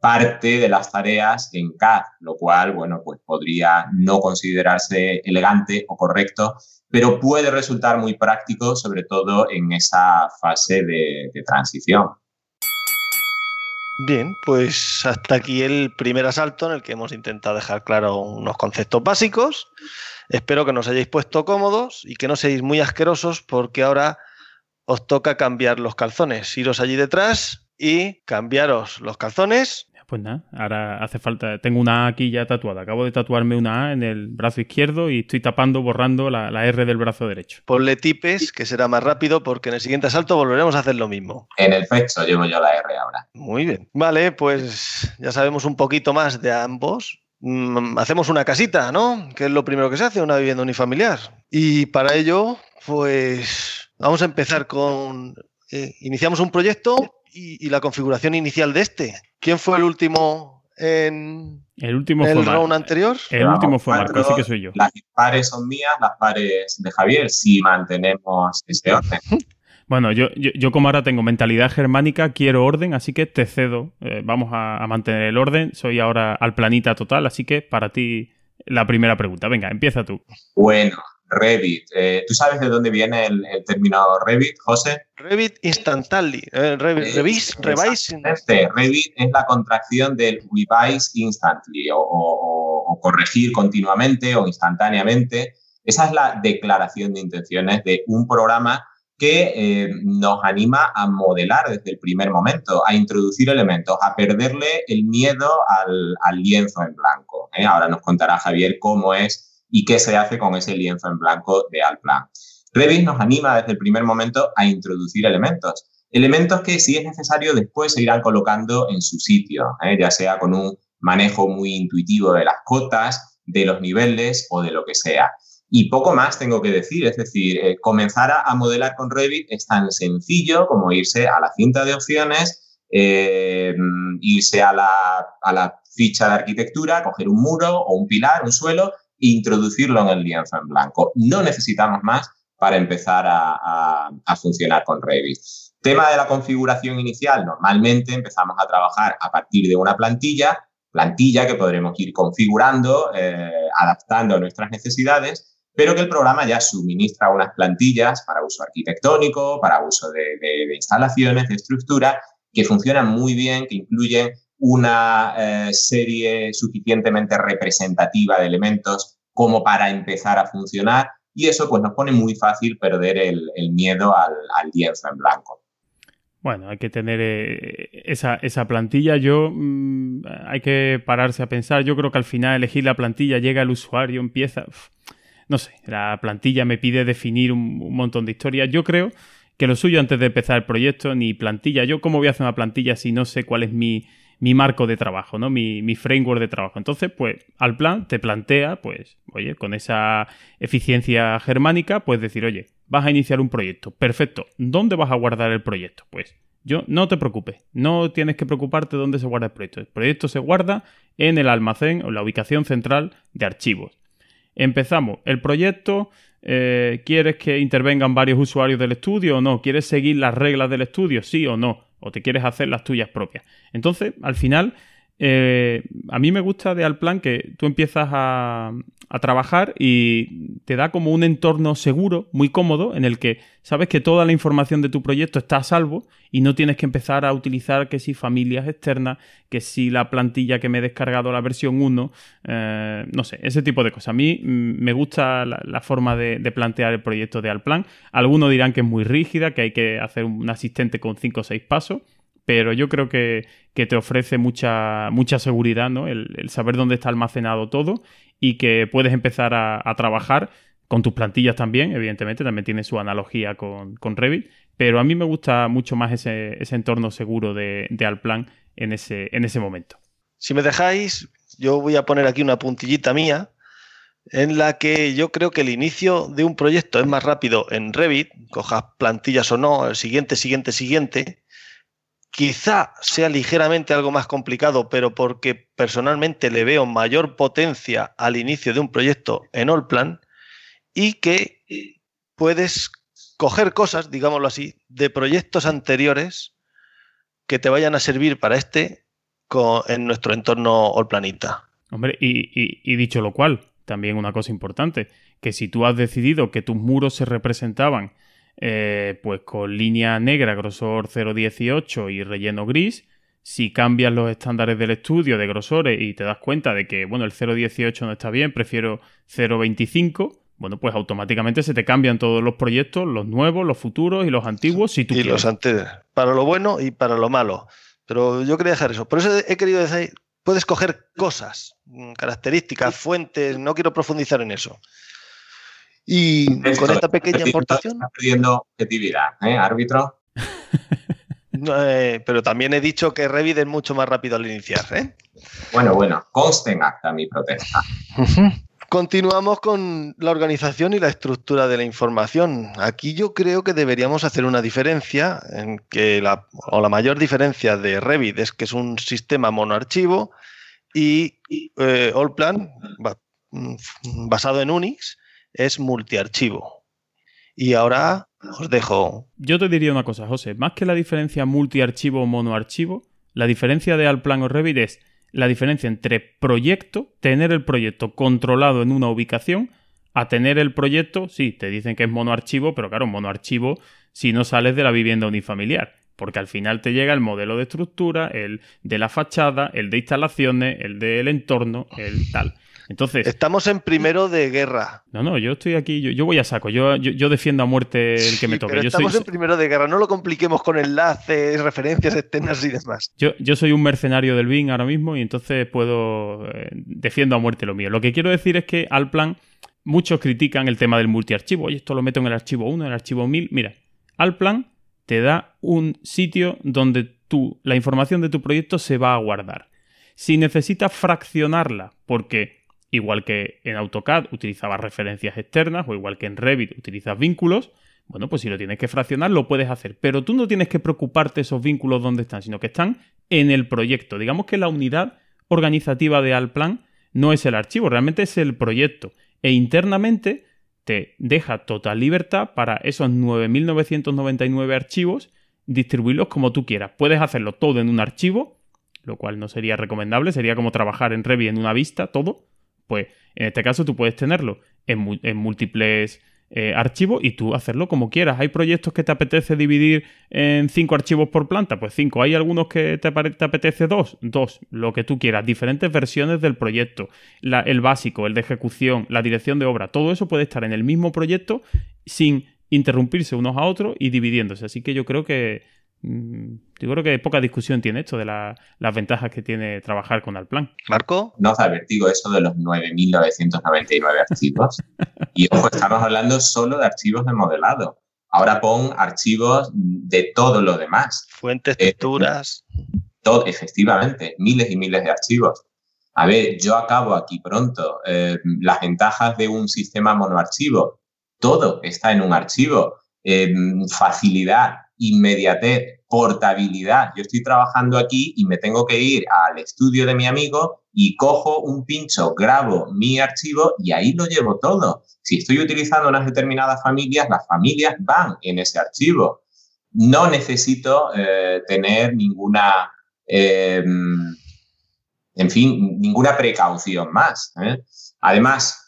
parte de las tareas en CAD, lo cual, bueno, pues podría no considerarse elegante o correcto pero puede resultar muy práctico, sobre todo en esa fase de, transición. Bien, pues hasta aquí el primer asalto en el que hemos intentado dejar claro unos conceptos básicos. Espero que nos hayáis puesto cómodos y que no seáis muy asquerosos porque ahora os toca cambiar los calzones. Iros allí detrás y cambiaros los calzones Pues nada, ahora hace falta. Tengo una A aquí ya tatuada. Acabo de tatuarme una A en el brazo izquierdo y estoy tapando, borrando la, R del brazo derecho. Ponle tipes, que será más rápido, porque en el siguiente asalto volveremos a hacer lo mismo. En el pecho llevo yo la R ahora. Muy bien. Vale, pues ya sabemos un poquito más de ambos. Mm, hacemos una casita, ¿no? Que es lo primero que se hace, una vivienda unifamiliar. Y para ello, pues vamos a empezar con. Eh, iniciamos un proyecto y, la configuración inicial de este. ¿Quién fue el último en el último el round anterior? El último fue Marco, así que soy yo. Las pares son mías, las pares de Javier, si mantenemos ese orden. Bueno, yo, yo, como ahora tengo mentalidad germánica, quiero orden, así que te cedo. Eh, vamos a, mantener el orden. Soy ahora al planeta total, así que para ti la primera pregunta. Venga, empieza tú. Bueno, Revit. Eh, ¿Tú sabes de dónde viene el, término Revit, José? Revit Instantly. Eh, Revit, revise, Revit es la contracción del revise instantly o, corregir continuamente o instantáneamente. Esa es la declaración de intenciones de un programa que eh, nos anima a modelar desde el primer momento, a introducir elementos, a perderle el miedo al, al lienzo en blanco. Ahora nos contará Javier cómo es y qué se hace con ese lienzo en blanco de Alplan. Revit nos anima desde el primer momento a introducir elementos. Elementos que, si es necesario, después se irán colocando en su sitio, ¿eh? ya sea con un manejo muy intuitivo de las cotas, de los niveles o de lo que sea. Y poco más tengo que decir, es decir, eh, comenzar a, modelar con Revit es tan sencillo como irse a la cinta de opciones, eh, irse a la, a la ficha de arquitectura, coger un muro o un pilar, un suelo introducirlo en el lienzo en blanco. No necesitamos más para empezar a, funcionar con Revit. Tema de la configuración inicial, normalmente empezamos a trabajar a partir de una plantilla, plantilla que podremos ir configurando, eh, adaptando a nuestras necesidades, pero que el programa ya suministra unas plantillas para uso arquitectónico, para uso de, instalaciones, de estructura, que funcionan muy bien, que incluyen una eh, serie suficientemente representativa de elementos como para empezar a funcionar y eso pues nos pone muy fácil perder el, miedo al, lienzo en blanco. Bueno, hay que tener eh, esa, plantilla. Yo mm, hay que pararse a pensar. Yo creo que al final elegir la plantilla llega el usuario, empieza. no sé, la plantilla me pide definir un, un montón de historias. Yo creo que lo suyo antes de empezar el proyecto, ni plantilla. Yo, ¿cómo voy a hacer una plantilla si no sé cuál es mi, mi marco de trabajo, ¿no? Mi, mi, framework de trabajo. Entonces, pues, al plan te plantea, pues, oye, con esa eficiencia germánica, puedes decir, oye, vas a iniciar un proyecto. Perfecto. ¿Dónde vas a guardar el proyecto? Pues, yo, no te preocupes. No tienes que preocuparte dónde se guarda el proyecto. El proyecto se guarda en el almacén o la ubicación central de archivos. Empezamos. El proyecto, eh, ¿quieres que intervengan varios usuarios del estudio o no? ¿Quieres seguir las reglas del estudio? Sí o no o te quieres hacer las tuyas propias. Entonces, al final, eh, a mí me gusta de Alplan que tú empiezas a, trabajar y te da como un entorno seguro, muy cómodo, en el que sabes que toda la información de tu proyecto está a salvo y no tienes que empezar a utilizar que si familias externas, que si la plantilla que me he descargado la versión 1, eh, no sé, ese tipo de cosas. A mí mm, me gusta la, forma de, de, plantear el proyecto de Alplan. Algunos dirán que es muy rígida, que hay que hacer un asistente con 5 o 6 pasos pero yo creo que, te ofrece mucha, mucha seguridad, ¿no? El, saber dónde está almacenado todo y que puedes empezar a, trabajar con tus plantillas también, evidentemente, también tiene su analogía con, Revit, pero a mí me gusta mucho más ese, entorno seguro de, de Alplan en ese, en ese momento. Si me dejáis, yo voy a poner aquí una puntillita mía en la que yo creo que el inicio de un proyecto es más rápido en Revit, cojas plantillas o no, el siguiente, siguiente, siguiente, Quizá sea ligeramente algo más complicado, pero porque personalmente le veo mayor potencia al inicio de un proyecto en Allplan y que puedes coger cosas, digámoslo así, de proyectos anteriores que te vayan a servir para este en nuestro entorno Allplanita. Hombre, y dicho lo cual, también una cosa importante, que si tú has decidido que tus muros se representaban eh, pues con línea negra, grosor 0.18 y relleno gris. Si cambias los estándares del estudio de grosores y te das cuenta de que, bueno, el 0.18 no está bien, prefiero 0.25, bueno, pues automáticamente se te cambian todos los proyectos, los nuevos, los futuros y los antiguos, si tú y quieres. los para lo bueno y para lo malo. Pero yo quería dejar eso. Por eso he querido decir, puedes coger cosas, mm, características, fuentes, no quiero profundizar en eso. Y con esta pequeña aportación... Está perdiendo objetividad, ¿eh, árbitro? Eh, pero también he dicho que Revit es mucho más rápido al iniciar, ¿eh? Bueno, bueno, conste en acta mi protesta. Continuamos con la organización y la estructura de la información. Aquí yo creo que deberíamos hacer una diferencia, en que la, o la mayor diferencia de Revit es que es un sistema monoarchivo y eh, Allplan, mm, basado en Unix, es multiarchivo. Y ahora os dejo. Yo te diría una cosa, José. Más que la diferencia multiarchivo o monoarchivo, la diferencia de Alplan o Revit es la diferencia entre proyecto, tener el proyecto controlado en una ubicación, a tener el proyecto, sí, te dicen que es monoarchivo, pero claro, monoarchivo si no sales de la vivienda unifamiliar. Porque al final te llega el modelo de estructura, el de la fachada, el de instalaciones, el del entorno, el tal. Entonces. Estamos en primero de guerra. No, no, yo estoy aquí, yo, voy a saco, yo, yo, defiendo a muerte el que me toque. Pero estamos en primero de guerra, no lo compliquemos con enlaces, referencias externas y demás. Yo, yo soy un mercenario del BIN ahora mismo y entonces puedo. Eh, defiendo a muerte lo mío. Lo que quiero decir es que Alplan, muchos critican el tema del multiarchivo. Oye, esto lo meto en el archivo 1, en el archivo 1000. Mira, Alplan te da un sitio donde tú, la información de tu proyecto se va a guardar. Si necesitas fraccionarla, porque igual que en AutoCAD utilizabas referencias externas o igual que en Revit utilizas vínculos, bueno, pues si lo tienes que fraccionar lo puedes hacer, pero tú no tienes que preocuparte esos vínculos dónde están, sino que están en el proyecto. Digamos que la unidad organizativa de Alplan no es el archivo, realmente es el proyecto e internamente te deja total libertad para esos 9.999 archivos distribuirlos como tú quieras. Puedes hacerlo todo en un archivo, lo cual no sería recomendable, sería como trabajar en Revit en una vista, todo, pues en este caso tú puedes tenerlo en, múltiples eh, archivos y tú hacerlo como quieras. Hay proyectos que te apetece dividir en cinco archivos por planta, pues cinco. Hay algunos que te, apetece dos, dos, lo que tú quieras. Diferentes versiones del proyecto, el básico, el de ejecución, la dirección de obra, todo eso puede estar en el mismo proyecto sin interrumpirse unos a otros y dividiéndose. Así que yo creo que yo creo que poca discusión tiene esto de las ventajas que tiene trabajar con Alplan. Marco. No os advertigo eso de los 9.999 archivos. y ojo, estamos hablando solo de archivos de modelado. Ahora pon archivos de todo lo demás. Fuentes, eh, texturas. todo, efectivamente, miles y miles de archivos. A ver, yo acabo aquí pronto. Eh, las ventajas de un sistema monoarchivo. Todo está en un archivo. Eh, facilidad, inmediatez, portabilidad. Yo estoy trabajando aquí y me tengo que ir al estudio de mi amigo y cojo un pincho, grabo mi archivo y ahí lo llevo todo. Si estoy utilizando unas determinadas familias, las familias van en ese archivo. No necesito eh, tener ninguna, em, en fin, ninguna precaución más. ¿eh? Además,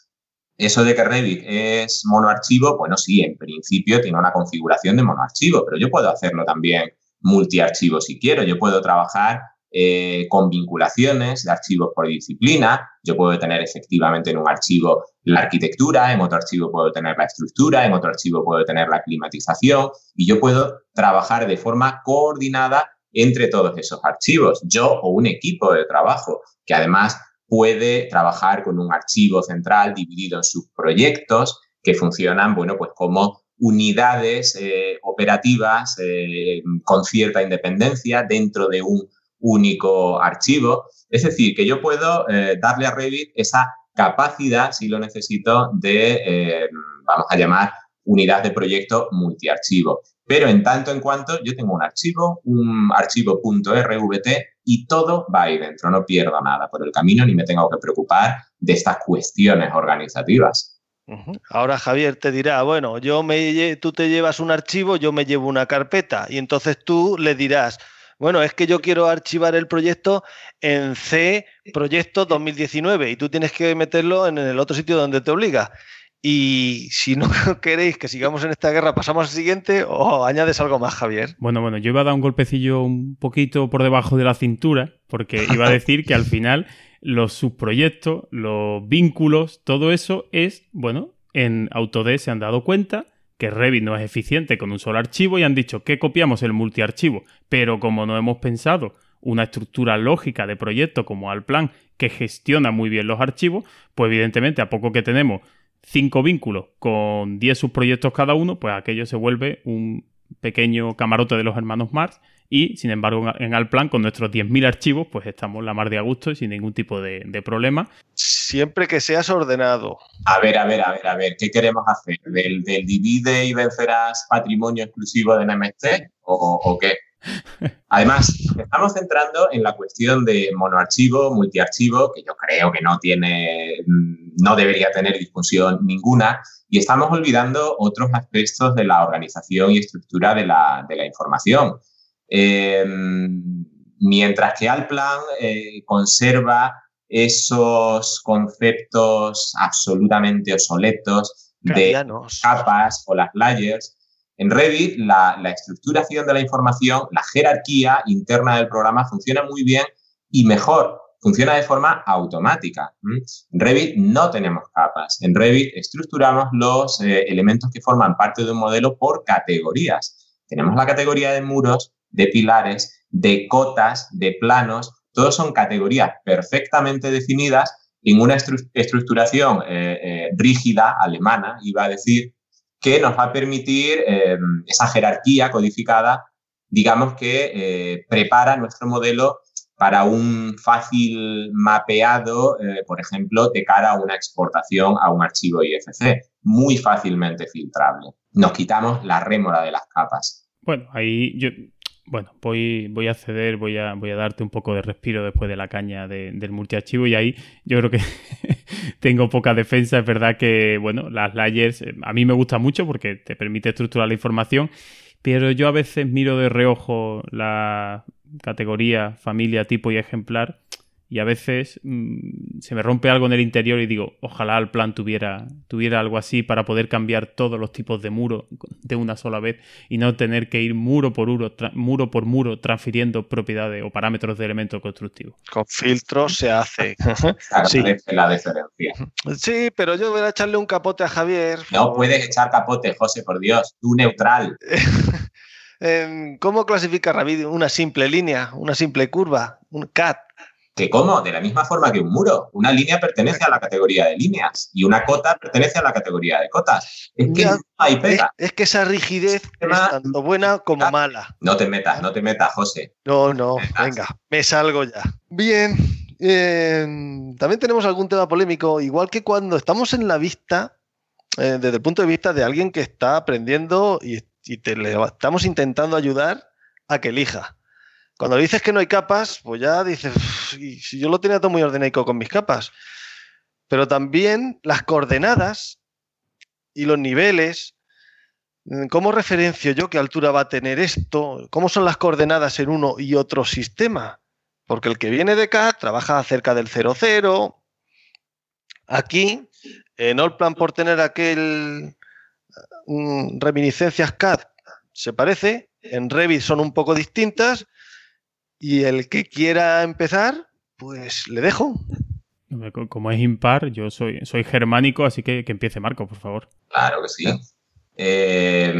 eso de que Revit es monoarchivo, bueno, sí, en principio tiene una configuración de monoarchivo, pero yo puedo hacerlo también multiarchivo si quiero. Yo puedo trabajar eh, con vinculaciones de archivos por disciplina. Yo puedo tener efectivamente en un archivo la arquitectura, en otro archivo puedo tener la estructura, en otro archivo puedo tener la climatización y yo puedo trabajar de forma coordinada entre todos esos archivos. Yo o un equipo de trabajo que además puede trabajar con un archivo central dividido en subproyectos que funcionan, bueno, pues como unidades eh, operativas eh, con cierta independencia dentro de un único archivo. Es decir, que yo puedo eh, darle a Revit esa capacidad, si lo necesito, de, vamos a llamar, unidad de proyecto multiarchivo. Pero en tanto en cuanto yo tengo un archivo, un archivo .rvt y todo va ahí dentro, no pierdo nada por el camino ni me tengo que preocupar de estas cuestiones organizativas. Ahora Javier te dirá, bueno, yo me, tú te llevas un archivo, yo me llevo una carpeta y entonces tú le dirás, bueno, es que yo quiero archivar el proyecto en C Proyecto 2019 y tú tienes que meterlo en el otro sitio donde te obliga. Y si no queréis que sigamos en esta guerra, pasamos al siguiente o añades algo más, Javier. Bueno, bueno, yo iba a dar un golpecillo un poquito por debajo de la cintura, porque iba a decir que al final los subproyectos, los vínculos, todo eso es, bueno, en Autodesk se han dado cuenta que Revit no es eficiente con un solo archivo y han dicho que copiamos el multiarchivo, pero como no hemos pensado una estructura lógica de proyecto como Alplan que gestiona muy bien los archivos, pues evidentemente a poco que tenemos cinco vínculos con 10 subproyectos cada uno, pues aquello se vuelve un pequeño camarote de los hermanos Mars y sin embargo en Alplan con nuestros 10.000 archivos pues estamos la mar de a gusto y sin ningún tipo de, problema. Siempre que seas ordenado. A ver, a ver, a ver, a ver, ¿qué queremos hacer? ¿Del, divide y vencerás patrimonio exclusivo de NMT o, o qué? Además, estamos centrando en la cuestión de monoarchivo, multiarchivo, que yo creo que no tiene, mm, no debería tener discusión ninguna, y estamos olvidando otros aspectos de la organización y estructura de la, información. Em, mientras que Alplan eh, conserva esos conceptos absolutamente obsoletos de capas o las layers, en Revit, la, estructuración de la información, la jerarquía interna del programa funciona muy bien y mejor, funciona de forma automática. En Revit no tenemos capas. En Revit estructuramos los eh, elementos que forman parte de un modelo por categorías. Tenemos la categoría de muros, de pilares, de cotas, de planos. Todos son categorías perfectamente definidas en una estructuración eh, eh, rígida, alemana, iba a decir, que nos va a permitir em, esa jerarquía codificada, digamos que eh, prepara nuestro modelo para un fácil mapeado, eh, por ejemplo, de cara a una exportación a un archivo IFC, muy fácilmente filtrable. Nos quitamos la rémora de las capas. Bueno, ahí yo bueno, voy, voy a ceder, voy a, voy a darte un poco de respiro después de la caña del multiarchivo y ahí yo creo que tengo poca defensa. Es verdad que, bueno, las layers eh, a mí me gusta mucho porque te permite estructurar la información, pero yo a veces miro de reojo la categoría, familia, tipo y ejemplar y a veces mm, se me rompe algo en el interior y digo, ojalá el plan tuviera, tuviera algo así para poder cambiar todos los tipos de muro de una sola vez y no tener que ir muro por muro, muro por muro transfiriendo propiedades o parámetros de elementos constructivos. Con filtros se hace. sí. la diferencia. Sí, pero yo voy a echarle un capote a Javier. No puedes echar capote, José, por Dios, tú neutral. Em, ¿Cómo clasifica Ravid una simple línea, una simple curva, un CAT? ¿Que cómo? De la misma forma que un muro. Una línea pertenece a la categoría de líneas y una cota pertenece a la categoría de cotas. Es que hay pega. Es, que esa rigidez es tanto buena como ah, mala. No te metas, no te metas, José. No, no, venga, me salgo ya. Bien, em, también tenemos algún tema polémico, igual que cuando estamos en la vista, eh, desde el punto de vista de alguien que está aprendiendo y, te estamos intentando ayudar a que elija. Cuando dices que no hay capas, pues ya dices, si yo lo tenía todo muy ordenado con mis capas. Pero también las coordenadas y los niveles, ¿cómo referencio yo qué altura va a tener esto? ¿Cómo son las coordenadas en uno y otro sistema? Porque el que viene de CAD trabaja cerca del 00. Aquí, en Allplan, por tener aquel mm, reminiscencias CAD, se parece. En Revit son un poco distintas y el que quiera empezar, pues le dejo. Como es impar, yo soy, soy germánico, así que que empiece Marco, por favor. Claro que sí. Eh,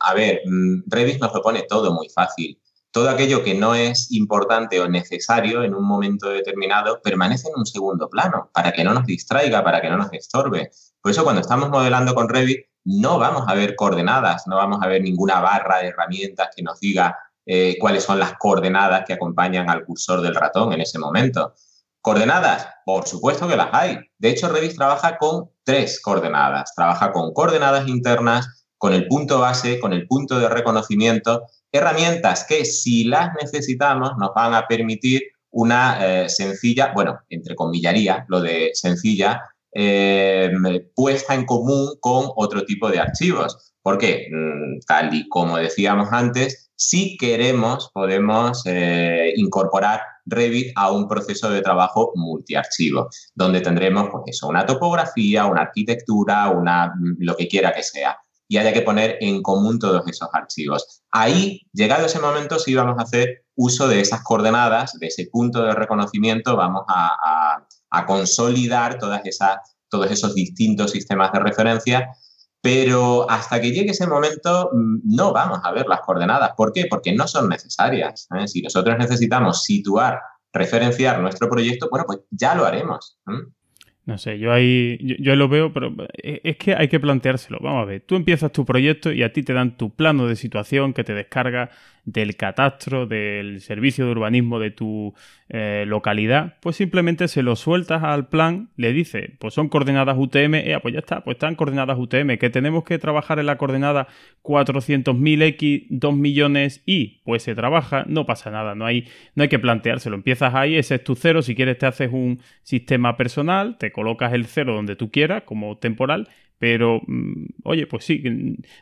a ver, mm, Revit nos propone todo muy fácil. Todo aquello que no es importante o necesario en un momento determinado permanece en un segundo plano, para que no nos distraiga, para que no nos estorbe. Por eso cuando estamos modelando con Revit, no vamos a ver coordenadas, no vamos a ver ninguna barra de herramientas que nos diga eh, cuáles son las coordenadas que acompañan al cursor del ratón en ese momento. ¿Coordenadas? Por supuesto que las hay. De hecho, Redis trabaja con tres coordenadas. Trabaja con coordenadas internas, con el punto base, con el punto de reconocimiento, herramientas que si las necesitamos nos van a permitir una eh, sencilla, bueno, entre comillaría, lo de sencilla, eh, puesta en común con otro tipo de archivos. Porque, mm, tal y como decíamos antes, si queremos, podemos eh, incorporar Revit a un proceso de trabajo multiarchivo, donde tendremos pues eso, una topografía, una arquitectura, una, lo que quiera que sea. Y haya que poner en común todos esos archivos. Ahí, llegado ese momento, sí vamos a hacer uso de esas coordenadas, de ese punto de reconocimiento, vamos a, consolidar todas esas, todos esos distintos sistemas de referencia Pero hasta que llegue ese momento mm, no vamos a ver las coordenadas. ¿Por qué? Porque no son necesarias. ¿eh? Si nosotros necesitamos situar, referenciar nuestro proyecto, bueno, pues ya lo haremos. No sé, yo ahí, yo, lo veo, pero es que hay que planteárselo. Vamos a ver, tú empiezas tu proyecto y a ti te dan tu plano de situación que te descarga del catastro, del servicio de urbanismo de tu eh, localidad, pues simplemente se lo sueltas al plan, le dice, pues son coordenadas UTM, eh, pues ya está, pues están coordenadas UTM, que tenemos que trabajar en la coordenada 400.000 X, 2 millones Y, pues se trabaja, no pasa nada, no hay, no hay que planteárselo, empiezas ahí, ese es tu cero, si quieres te haces un sistema personal, te colocas el cero donde tú quieras, como temporal, pero, mm, oye, pues sí,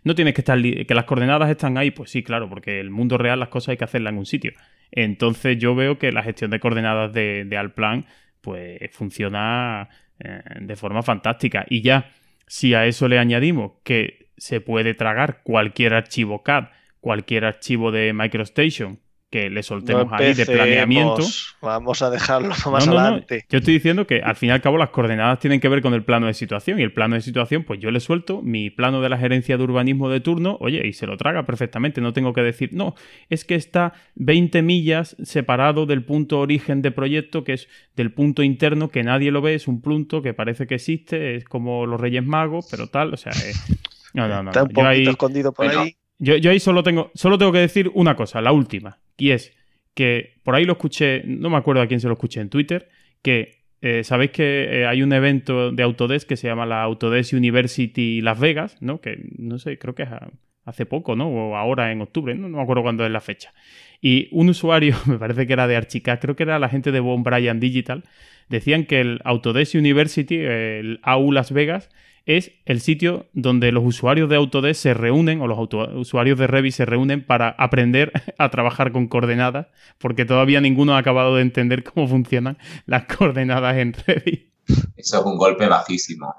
no tienes que estar, que las coordenadas están ahí, pues sí, claro, porque el mundo real las cosas hay que hacerlas en un sitio. Entonces yo veo que la gestión de coordenadas de, Alplan, pues funciona eh, de forma fantástica. Y ya, si a eso le añadimos que se puede tragar cualquier archivo CAD, cualquier archivo de MicroStation, que le soltemos ahí de planeamiento. Vamos a dejarlo más adelante. Yo estoy diciendo que al fin y al cabo las coordenadas tienen que ver con el plano de situación y el plano de situación, pues yo le suelto mi plano de la gerencia de urbanismo de turno, oye, y se lo traga perfectamente. No tengo que decir, no, es que está 20 millas separado del punto origen de proyecto, que es del punto interno, que nadie lo ve, es un punto que parece que existe, es como los Reyes Magos, pero tal, o sea, no, no, no. Está un poquito escondido por ahí. Yo, yo ahí solo tengo, solo tengo que decir una cosa, la última, y es que por ahí lo escuché, no me acuerdo a quién se lo escuché en Twitter, que eh, sabéis que eh, hay un evento de Autodesk que se llama la Autodesk University Las Vegas, ¿no? Que no sé, creo que es hace poco, ¿no? O ahora en octubre, no, me acuerdo cuándo es la fecha. Y un usuario, me parece que era de Archicad, creo que era la gente de Von Bryan Digital, decían que el Autodesk University, el AU Las Vegas, es el sitio donde los usuarios de Autodesk se reúnen o los usuarios de Revit se reúnen para aprender a trabajar con coordenadas, porque todavía ninguno ha acabado de entender cómo funcionan las coordenadas en Revit. Eso es un golpe bajísimo.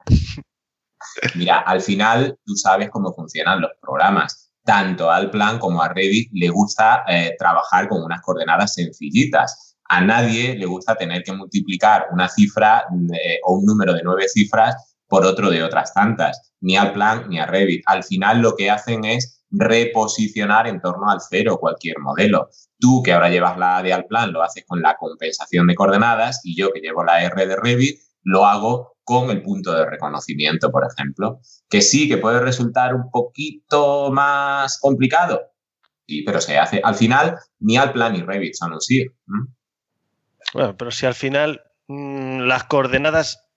Mira, al final tú sabes cómo funcionan los programas. Tanto al plan como a Revit le gusta eh, trabajar con unas coordenadas sencillitas. A nadie le gusta tener que multiplicar una cifra eh, o un número de nueve cifras por otro de otras tantas, ni al plan ni a Revit. Al final lo que hacen es reposicionar en torno al cero cualquier modelo. Tú que ahora llevas la A de plan lo haces con la compensación de coordenadas y yo que llevo la R de Revit lo hago con el punto de reconocimiento, por ejemplo, que sí que puede resultar un poquito más complicado, sí, pero se hace. Al final, ni al plan ni Revit son un sí. Bueno, pero si al final mm, las coordenadas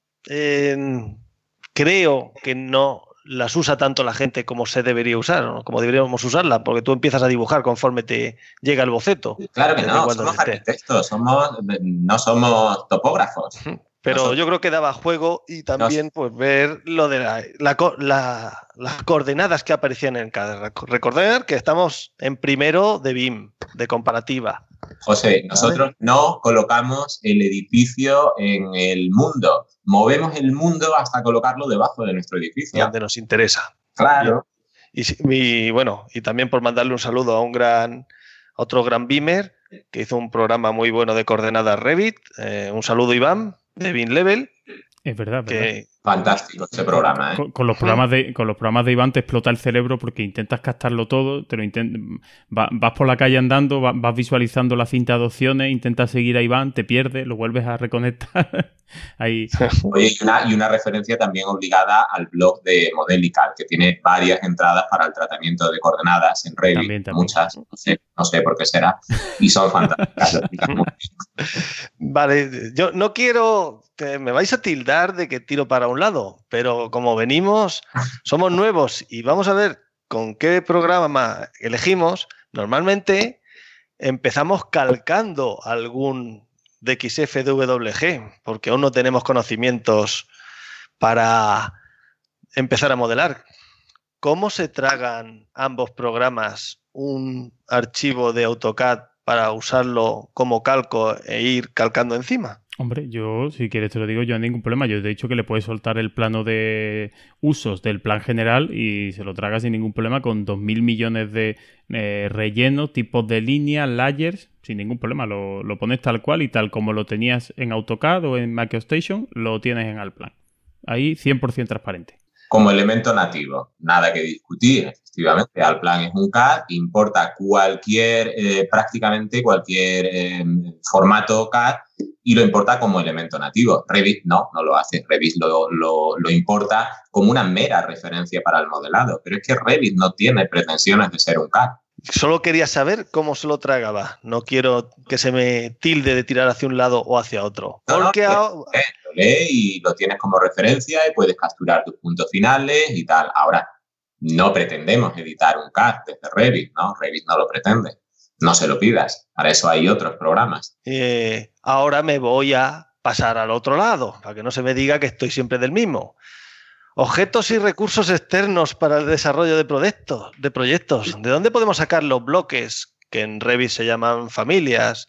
creo que no las usa tanto la gente como se debería usar, como deberíamos usarla, porque tú empiezas a dibujar conforme te llega el boceto. Claro que no, somos arquitectos, somos, no somos topógrafos. Pero yo creo que daba juego y también pues ver lo de las coordenadas que aparecían en cada. Recordar que estamos en primero de BIM, de comparativa. José, nosotros no colocamos el edificio en el mundo, movemos el mundo hasta colocarlo debajo de nuestro edificio. Donde nos interesa. Claro. Y, bueno, y también por mandarle un saludo a un gran, otro gran Beamer que hizo un programa muy bueno de coordenadas Revit. Eh, un saludo, Iván, de BIM Level. Es verdad, que, Fantástico ese programa. ¿eh? Con, los programas de, con los programas de Iván te explota el cerebro porque intentas captarlo todo, te lo vas por la calle andando, vas, visualizando la cinta de opciones, intentas seguir a Iván, te pierdes, lo vuelves a reconectar. Ahí. Oye, y una, y una, referencia también obligada al blog de Modelical, que tiene varias entradas para el tratamiento de coordenadas en Revit, muchas, no sé, no sé por qué será, y son fantásticas. vale, yo no quiero me vais a tildar de que tiro para un lado, pero como venimos, somos nuevos y vamos a ver con qué programa elegimos, normalmente empezamos calcando algún DXF porque aún no tenemos conocimientos para empezar a modelar. ¿Cómo se tragan ambos programas un archivo de AutoCAD para usarlo como calco e ir calcando encima? Hombre, yo, si quieres te lo digo, yo no ningún problema. Yo te he dicho que le puedes soltar el plano de usos del plan general y se lo traga sin ningún problema con 2.000 millones de eh, rellenos, tipos de línea, layers, sin ningún problema. Lo, pones tal cual y tal como lo tenías en AutoCAD o en MacroStation, lo tienes en Alplan. Ahí 100% transparente. Como elemento nativo. Nada que discutir, efectivamente. Alplan es un CAD, importa cualquier, eh, prácticamente cualquier eh, formato CAD y lo importa como elemento nativo. Revit no, no lo hace. Revit lo, lo, importa como una mera referencia para el modelado. Pero es que Revit no tiene pretensiones de ser un CAD. Solo quería saber cómo se lo tragaba. No quiero que se me tilde de tirar hacia un lado o hacia otro. Porque lo lee y lo tienes como referencia y puedes capturar tus puntos finales y tal. Ahora, no pretendemos editar un CAD desde Revit, ¿no? Revit no lo pretende. No se lo pidas. Para eso hay otros programas. Eh, ahora me voy a pasar al otro lado, para que no se me diga que estoy siempre del mismo. Objetos y recursos externos para el desarrollo de proyectos. De, proyectos. ¿De dónde podemos sacar los bloques que en Revit se llaman familias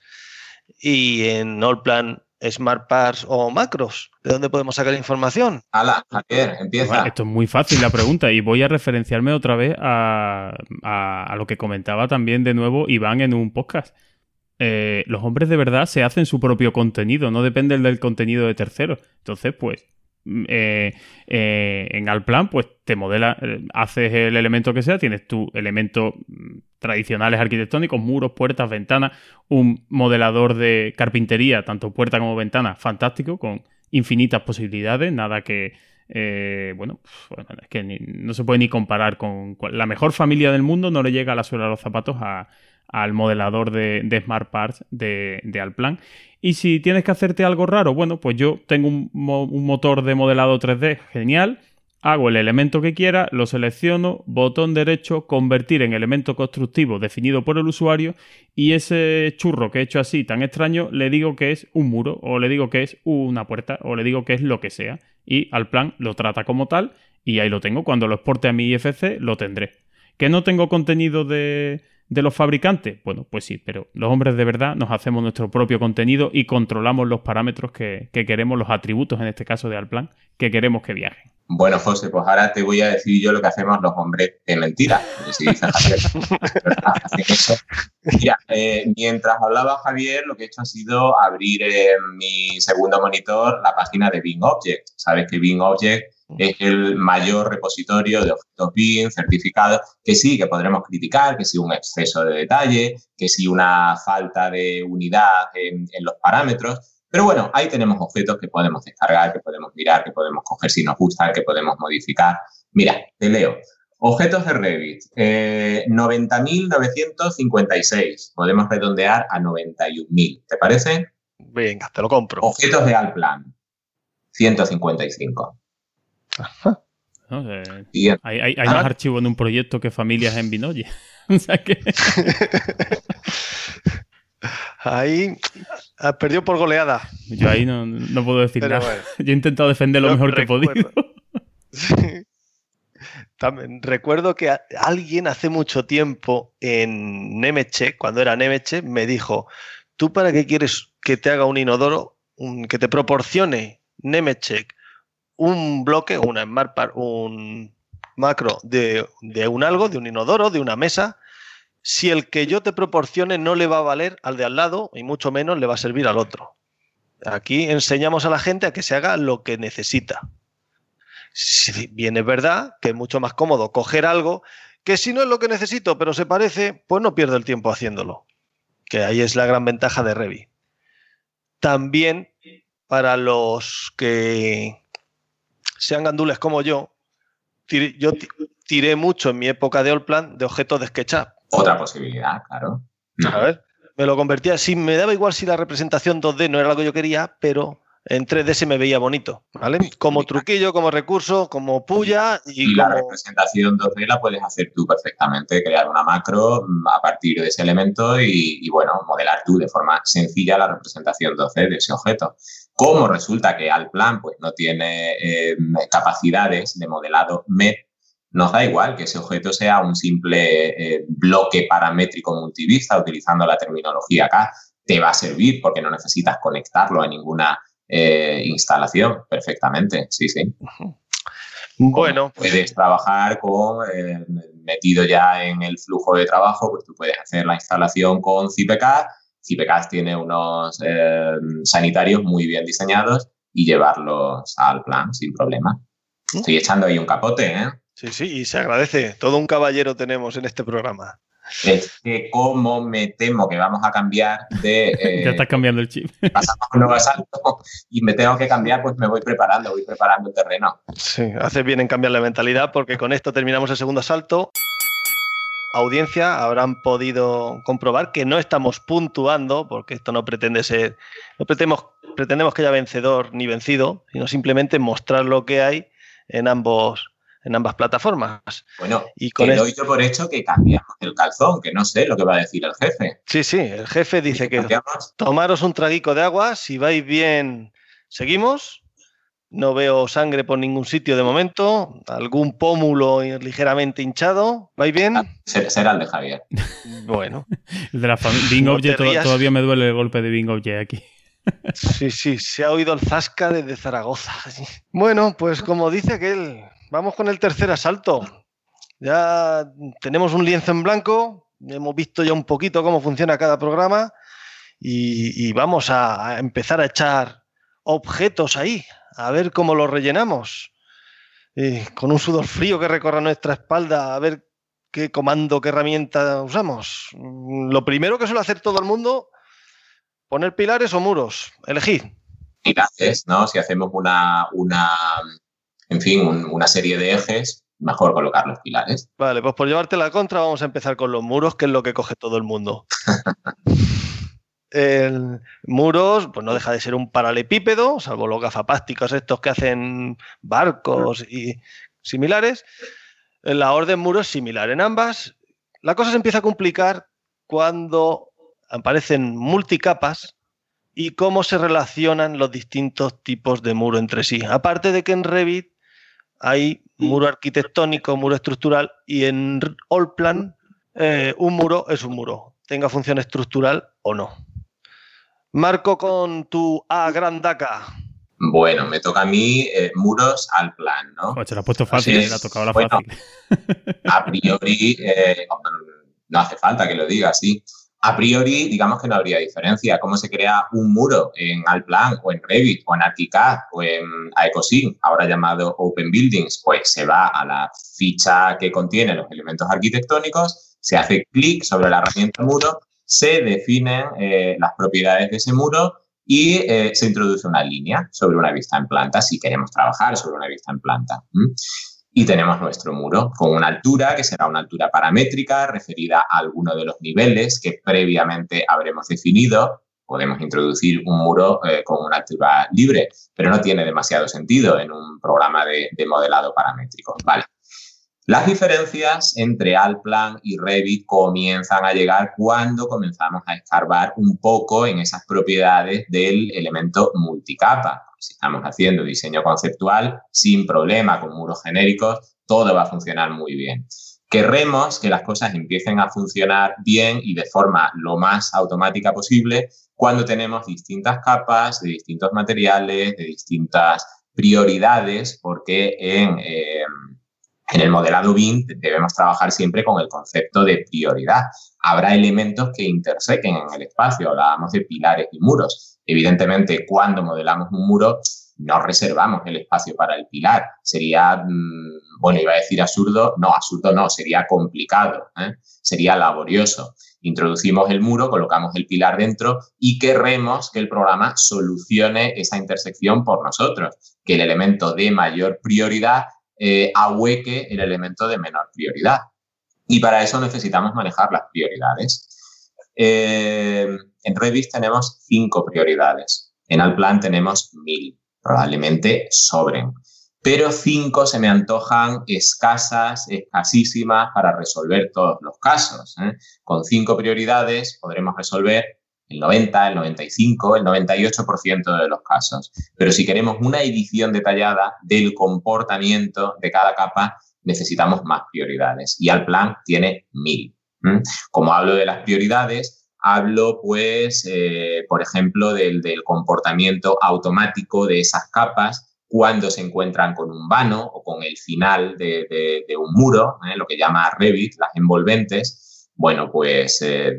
y en Allplan Smart Parts o macros? ¿De dónde podemos sacar información? Ala, Javier, empieza. esto es muy fácil la pregunta y voy a referenciarme otra vez a, lo que comentaba también de nuevo Iván en un podcast. Eh, los hombres de verdad se hacen su propio contenido, no dependen del contenido de terceros. Entonces, pues, eh, eh, en Alplan, pues te modela, eh, haces el elemento que sea, tienes tu elemento mm, tradicionales arquitectónicos, muros, puertas, ventanas, un modelador de carpintería, tanto puerta como ventana, fantástico, con infinitas posibilidades, nada que, bueno, es que no se puede ni comparar con, la mejor familia del mundo, no le llega a la suela de los zapatos al modelador de, Smart Parts de, de Alplan. Y si tienes que hacerte algo raro, bueno, pues yo tengo un, motor de modelado 3D genial, hago el elemento que quiera, lo selecciono, botón derecho, convertir en elemento constructivo definido por el usuario y ese churro que he hecho así tan extraño le digo que es un muro o le digo que es una puerta o le digo que es lo que sea y al plan lo trata como tal y ahí lo tengo. Cuando lo exporte a mi IFC lo tendré. Que no tengo contenido de, de los fabricantes? Bueno, pues sí, pero los hombres de verdad nos hacemos nuestro propio contenido y controlamos los parámetros que, queremos, los atributos, en este caso de Alplan, que queremos que viajen. Bueno, José, pues ahora te voy a decir yo lo que hacemos los hombres de mentira. Si eh, mientras hablaba Javier, lo que he hecho ha sido abrir en mi segundo monitor la página de Bing Object. Sabes que Bing Object es el mayor repositorio de objetos BIM certificados, que sí, que podremos criticar, que sí un exceso de detalle, que sí una falta de unidad en, los parámetros, pero bueno, ahí tenemos objetos que podemos descargar, que podemos mirar, que podemos coger si nos gustan, que podemos modificar. Mira, te leo. Objetos de Revit, 90.956. Eh, podemos redondear a 91.000. ¿Te parece? Venga, te lo compro. Objetos de Alplan, 155. Hay, más archivos en un proyecto que familias en Binoye. o sea que... ahí perdió por goleada. Yo ahí no, puedo decir nada. Yo he intentado defender lo mejor que he podido. También, recuerdo que alguien hace mucho tiempo en Nemeche, cuando era Nemeche, me dijo, ¿tú para qué quieres que te haga un inodoro, que te proporcione Nemeche un bloque, una un macro de, un algo, de un inodoro, de una mesa, si el que yo te proporcione no le va a valer al de al lado y mucho menos le va a servir al otro. Aquí enseñamos a la gente a que se haga lo que necesita. Si bien es verdad que es mucho más cómodo coger algo que si no es lo que necesito, pero se parece, pues no pierdo el tiempo haciéndolo. Que ahí es la gran ventaja de Revi. También para los que sean gandules como yo, yo tiré mucho en mi época de Allplan de objetos de SketchUp. Otra posibilidad, claro. A ver, me lo convertía así, me daba igual si la representación 2D no era lo que yo quería, pero en 3D se me veía bonito, ¿vale? Como truquillo, como recurso, como puya y, la representación 2D la puedes hacer tú perfectamente, crear una macro mm, a partir de ese elemento y, y bueno, modelar tú de forma sencilla la representación 2D de ese objeto. Como resulta que Alplan pues, no tiene eh, capacidades de modelado MED, nos da igual que ese objeto sea un simple eh, bloque paramétrico multivista utilizando la terminología acá. Te va a servir porque no necesitas conectarlo a ninguna eh, instalación perfectamente. Sí, sí. Bueno, pues puedes trabajar con, metido ya en el flujo de trabajo, pues tú puedes hacer la instalación con CPK CIPECAS tiene unos eh, sanitarios muy bien diseñados y llevarlos al plan sin problema. Estoy echando ahí un capote, ¿eh? Sí, sí, y se agradece. Todo un caballero tenemos en este programa. Es que como me temo que vamos a cambiar de... ya estás cambiando el chip. Pasamos a un nuevo asalto y me tengo que cambiar, pues me voy preparando, voy preparando el terreno. Sí, haces bien en cambiar la mentalidad porque con esto terminamos el segundo asalto audiencia habrán podido comprobar que no estamos puntuando, porque esto no pretende ser, no pretendemos, pretendemos que haya vencedor ni vencido, sino simplemente mostrar lo que hay en ambos en ambas plataformas. Bueno, y con que doy yo por hecho que cambiamos el calzón, que no sé lo que va a decir el jefe. Sí, sí, el jefe dice que tomaros un traguico de agua, si vais bien, seguimos, no veo sangre por ningún sitio de momento. Algún pómulo ligeramente hinchado. ¿Vais bien? Ah, será el de Javier. Bueno. el de la Bing Object todavía me duele el golpe de Bing Object aquí. sí, sí, se ha oído el zasca desde Zaragoza. Bueno, pues como dice aquel, vamos con el tercer asalto. Ya tenemos un lienzo en blanco, hemos visto ya un poquito cómo funciona cada programa y, vamos a empezar a echar objetos ahí, a ver cómo lo rellenamos. con un sudor frío que recorra nuestra espalda, a ver qué comando, qué herramienta usamos. Lo primero que suele hacer todo el mundo, poner pilares o muros. Elegid. Pilares, ¿no? Si hacemos una, una en fin, una serie de ejes, mejor colocar los pilares. Vale, pues por llevarte la contra vamos a empezar con los muros, que es lo que coge todo el mundo. el muros, pues no deja de ser un paralepípedo, salvo los gafapásticos estos que hacen barcos y similares. La orden muros similar en ambas. La cosa se empieza a complicar cuando aparecen multicapas y cómo se relacionan los distintos tipos de muro entre sí. Aparte de que en Revit hay muro arquitectónico, muro estructural y en Allplan eh, un muro es un muro, tenga función estructural o no. Marco con tu A Grandaca. Bueno, me toca a mí eh, muros al plan, ¿no? Te lo ha puesto fácil, le ha tocado la fácil. A priori, eh, no hace falta que lo diga, sí. A priori, digamos que no habría diferencia. ¿Cómo se crea un muro en Alplan o en Revit o en ArchiCAD o en AecoSync, ahora llamado Open Buildings? Pues se va a la ficha que contiene los elementos arquitectónicos, se hace clic sobre la herramienta muro se definen eh, las propiedades de ese muro y eh, se introduce una línea sobre una vista en planta, si queremos trabajar sobre una vista en planta. Y tenemos nuestro muro con una altura que será una altura paramétrica referida a alguno de los niveles que previamente habremos definido. Podemos introducir un muro eh, con una altura libre, pero no tiene demasiado sentido en un programa de, de modelado paramétrico. Vale. Las diferencias entre Alplan y Revit comienzan a llegar cuando comenzamos a escarbar un poco en esas propiedades del elemento multicapa. Si estamos haciendo diseño conceptual sin problema con muros genéricos, todo va a funcionar muy bien. Querremos que las cosas empiecen a funcionar bien y de forma lo más automática posible cuando tenemos distintas capas de distintos materiales, de distintas prioridades, porque en... Eh, en el modelado BIM debemos trabajar siempre con el concepto de prioridad. Habrá elementos que intersequen en el espacio, hablábamos de pilares y muros. Evidentemente, cuando modelamos un muro, no reservamos el espacio para el pilar. Sería, mm, bueno, iba a decir absurdo, no, absurdo no, sería complicado, ¿eh? sería laborioso. Introducimos el muro, colocamos el pilar dentro y querremos que el programa solucione esa intersección por nosotros, que el elemento de mayor prioridad eh, ahueque el elemento de menor prioridad. Y para eso necesitamos manejar las prioridades. Eh, en Revit tenemos cinco prioridades. En Alplan tenemos mil. Probablemente sobren. Pero cinco se me antojan escasas, escasísimas para resolver todos los casos. ¿eh? Con cinco prioridades podremos resolver el 90, el 95, el 98% de los casos. Pero si queremos una edición detallada del comportamiento de cada capa, necesitamos más prioridades. Y al plan tiene mil. Como hablo de las prioridades, hablo, pues, eh, por ejemplo, del, comportamiento automático de esas capas cuando se encuentran con un vano o con el final de, un muro, ¿eh? lo que llama Revit, las envolventes, bueno, pues eh,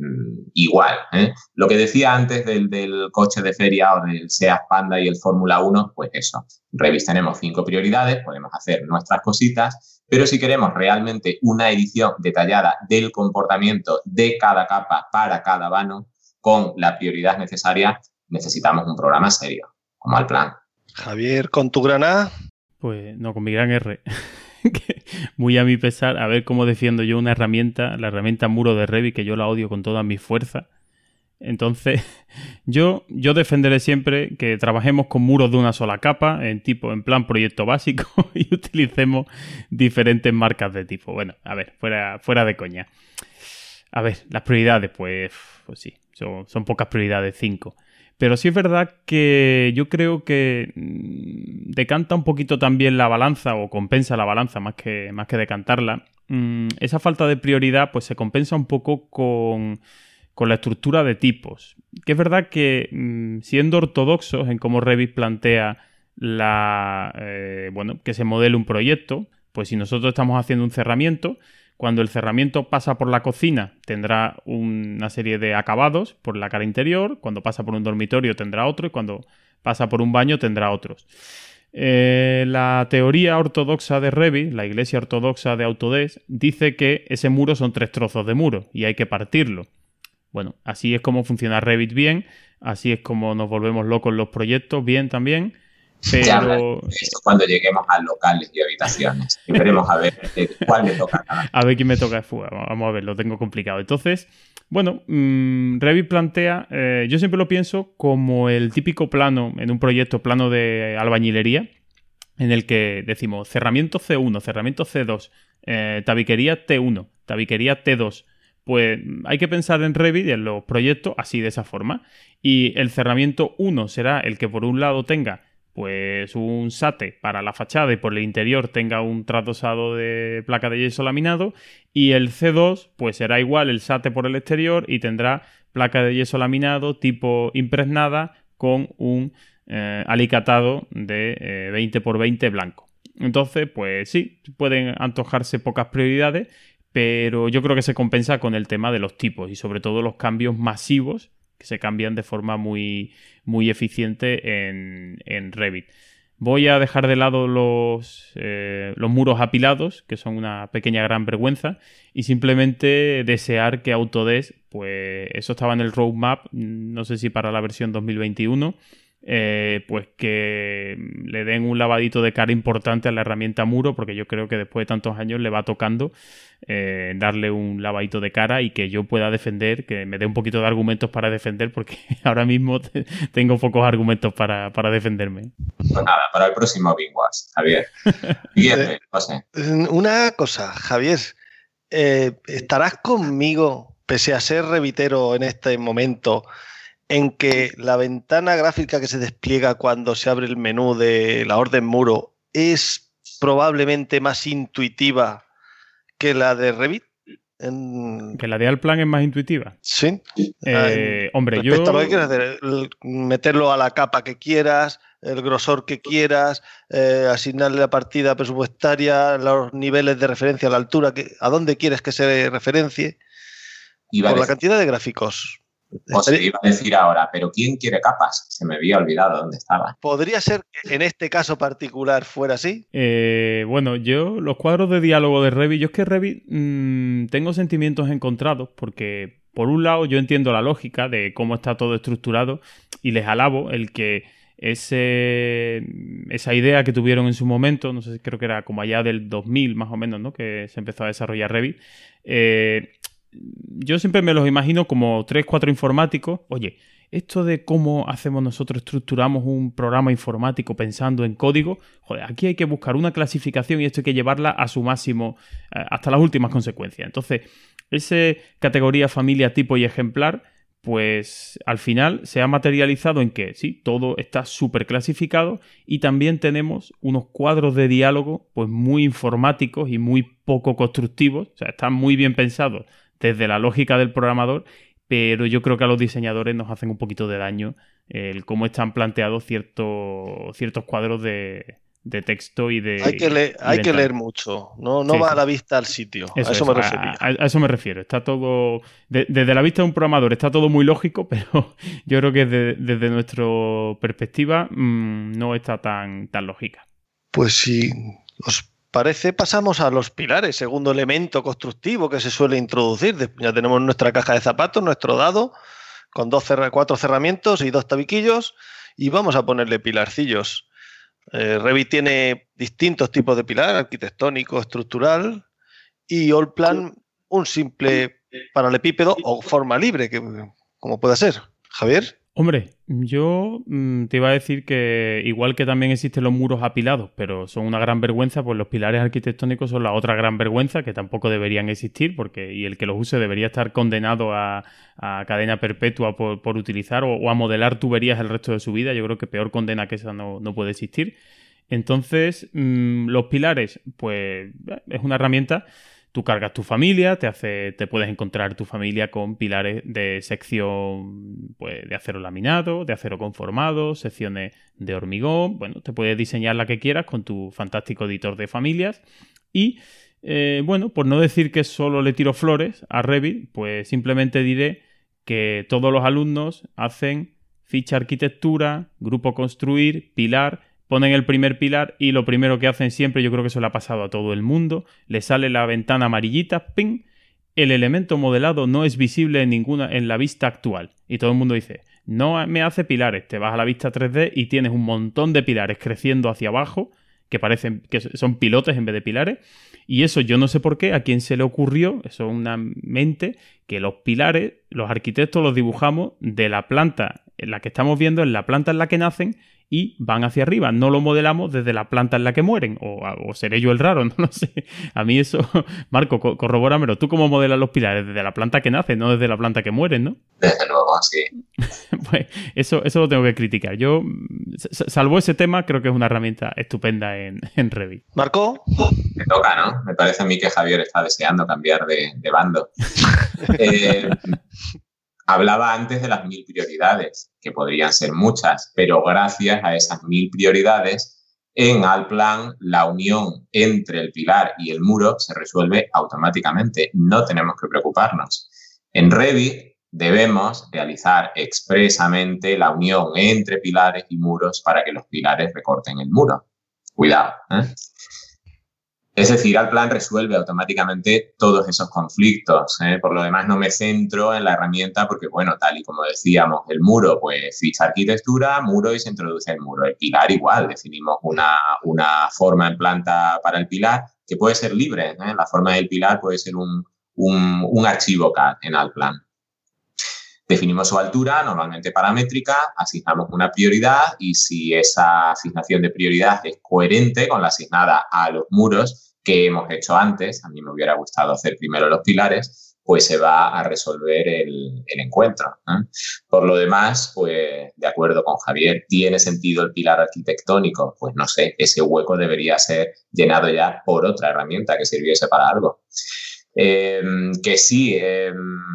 igual. ¿eh? Lo que decía antes del, del, coche de feria o del Seat Panda y el Fórmula 1, pues eso. Revit tenemos cinco prioridades, podemos hacer nuestras cositas, pero si queremos realmente una edición detallada del comportamiento de cada capa para cada vano, con la prioridad necesaria, necesitamos un programa serio, como al plan. Javier, con tu granada. Pues no, con mi gran R. Muy a mi pesar, a ver cómo defiendo yo una herramienta, la herramienta muro de Revit, que yo la odio con toda mi fuerza. Entonces, yo, yo defenderé siempre que trabajemos con muros de una sola capa, en tipo, en plan proyecto básico, y utilicemos diferentes marcas de tipo. Bueno, a ver, fuera, fuera de coña. A ver, las prioridades, pues, pues sí, son, son pocas prioridades, cinco. Pero sí es verdad que yo creo que mm, decanta un poquito también la balanza o compensa la balanza más que, más que decantarla. Mm, esa falta de prioridad pues se compensa un poco con, la estructura de tipos. Que es verdad que mm, siendo ortodoxos en cómo Revit plantea la, eh, bueno, que se modele un proyecto, pues si nosotros estamos haciendo un cerramiento, cuando el cerramiento pasa por la cocina tendrá una serie de acabados por la cara interior, cuando pasa por un dormitorio tendrá otro y cuando pasa por un baño tendrá otros. Eh, la teoría ortodoxa de Revit, la iglesia ortodoxa de Autodesk, dice que ese muro son tres trozos de muro y hay que partirlo. Bueno, así es como funciona Revit bien, así es como nos volvemos locos los proyectos bien también. Pero... cuando lleguemos a locales y habitaciones. Y veremos a ver cuál me toca. A ver quién me toca de fuga. Vamos a ver, lo tengo complicado. Entonces, bueno, mm, Revit plantea, eh, yo siempre lo pienso como el típico plano en un proyecto, plano de albañilería, en el que decimos cerramiento C1, cerramiento C2, eh, tabiquería T1, tabiquería T2. Pues hay que pensar en Revit y en los proyectos así de esa forma. Y el cerramiento 1 será el que por un lado tenga pues un SATE para la fachada y por el interior tenga un tratosado de placa de yeso laminado y el C2 pues será igual el SATE por el exterior y tendrá placa de yeso laminado tipo impregnada con un eh, alicatado de 20 x 20 blanco. Entonces, pues sí, pueden antojarse pocas prioridades, pero yo creo que se compensa con el tema de los tipos y sobre todo los cambios masivos que se cambian de forma muy, muy eficiente en, Revit. Voy a dejar de lado los, eh, los, muros apilados, que son una pequeña gran vergüenza, y simplemente desear que Autodesk, pues eso estaba en el roadmap, no sé si para la versión 2021, eh, pues que le den un lavadito de cara importante a la herramienta muro, porque yo creo que después de tantos años le va tocando eh, darle un lavadito de cara y que yo pueda defender, que me dé un poquito de argumentos para defender, porque ahora mismo tengo pocos argumentos para, defenderme. Pues nada, para el próximo Big Javier. Bien, Una cosa, Javier, eh, ¿estarás conmigo, pese a ser revitero en este momento? En que la ventana gráfica que se despliega cuando se abre el menú de la orden muro es probablemente más intuitiva que la de Revit. Que la de Alplan es más intuitiva. Sí. Eh, hombre, yo. meterlo a la capa que quieras, el grosor que quieras, eh, asignarle la partida presupuestaria, los niveles de referencia, la altura, que, a dónde quieres que se referencie. por la cantidad de gráficos. O se iba a decir ahora, pero ¿quién quiere capas? Se me había olvidado dónde estaba. ¿Podría ser que en este caso particular fuera así? Eh, bueno, yo, los cuadros de diálogo de Revit, yo es que Revit mm, tengo sentimientos encontrados porque, por un lado, yo entiendo la lógica de cómo está todo estructurado y les alabo el que ese, esa idea que tuvieron en su momento, no sé, creo que era como allá del 2000 más o menos, ¿no? Que se empezó a desarrollar Revit. Eh, yo siempre me los imagino como tres, cuatro informáticos. Oye, esto de cómo hacemos nosotros, estructuramos un programa informático pensando en código, joder, aquí hay que buscar una clasificación y esto hay que llevarla a su máximo, eh, hasta las últimas consecuencias. Entonces, esa categoría, familia, tipo y ejemplar, pues al final se ha materializado en que sí, todo está súper clasificado y también tenemos unos cuadros de diálogo pues muy informáticos y muy poco constructivos, o sea, están muy bien pensados desde la lógica del programador, pero yo creo que a los diseñadores nos hacen un poquito de daño el cómo están planteados ciertos, ciertos cuadros de, de texto y de. Hay que, leer, hay que leer mucho, no, no va a la vista al sitio. a eso, me refiero. A, eso me refiero. Está todo. desde la vista de un programador está todo muy lógico, pero yo creo que desde nuestra perspectiva mm, no está tan, tan lógica. Pues si os parece, pasamos a los pilares, segundo elemento constructivo que se suele introducir. Ya tenemos nuestra caja de zapatos, nuestro dado, con dos cuatro cerramientos y dos tabiquillos, y vamos a ponerle pilarcillos. Eh, Revit tiene distintos tipos de pilar, arquitectónico, estructural, y Allplan un simple paralepípedo o forma libre, que, como puede ser. Javier. Hombre, yo mm, te iba a decir que igual que también existen los muros apilados, pero son una gran vergüenza, pues los pilares arquitectónicos son la otra gran vergüenza que tampoco deberían existir, porque y el que los use debería estar condenado a, cadena perpetua por, utilizar o, a modelar tuberías el resto de su vida. Yo creo que peor condena que esa no, puede existir. Entonces, mm, los pilares, pues es una herramienta Tú cargas tu familia, te hace, te puedes encontrar tu familia con pilares de sección pues, de acero laminado, de acero conformado, secciones de hormigón. Bueno, te puedes diseñar la que quieras con tu fantástico editor de familias. Y eh, bueno, por no decir que solo le tiro flores a Revit, pues simplemente diré que todos los alumnos hacen ficha arquitectura, grupo construir, pilar ponen el primer pilar y lo primero que hacen siempre, yo creo que eso le ha pasado a todo el mundo, le sale la ventana amarillita, ping, el elemento modelado no es visible en ninguna en la vista actual. Y todo el mundo dice, no me hace pilares, te vas a la vista 3D y tienes un montón de pilares creciendo hacia abajo, que parecen que son pilotes en vez de pilares. Y eso yo no sé por qué, a quién se le ocurrió, eso es una mente, que los pilares, los arquitectos los dibujamos de la planta en la que estamos viendo, en la planta en la que nacen, y van hacia arriba. No lo modelamos desde la planta en la que mueren. O, seré yo el raro, no lo sé. A mí eso, Marco, corrobóramelo. ¿Tú cómo modelas los pilares? Desde la planta que nace, no desde la planta que mueren, ¿no? Desde luego, sí. pues eso, eso lo tengo que criticar. Yo, salvo ese tema, creo que es una herramienta estupenda en, en Revit. ¿Marco? Me toca, ¿no? Me parece a mí que Javier está deseando cambiar de, bando. eh, Hablaba antes de las mil prioridades, que podrían ser muchas, pero gracias a esas mil prioridades, en Alplan la unión entre el pilar y el muro se resuelve automáticamente. No tenemos que preocuparnos. En Revit debemos realizar expresamente la unión entre pilares y muros para que los pilares recorten el muro. Cuidado. ¿eh? Es decir, al plan resuelve automáticamente todos esos conflictos. ¿eh? Por lo demás, no me centro en la herramienta porque, bueno, tal y como decíamos, el muro, pues ficha arquitectura, muro y se introduce el muro. El pilar igual, definimos una, una forma en planta para el pilar que puede ser libre. ¿eh? La forma del pilar puede ser un, un, un archivo CAD en Alplan. Definimos su altura, normalmente paramétrica, asignamos una prioridad y si esa asignación de prioridad es coherente con la asignada a los muros que hemos hecho antes, a mí me hubiera gustado hacer primero los pilares, pues se va a resolver el, encuentro. Por lo demás, pues de acuerdo con Javier, ¿tiene sentido el pilar arquitectónico? Pues no sé, ese hueco debería ser llenado ya por otra herramienta que sirviese para algo. Em, que sí, eh,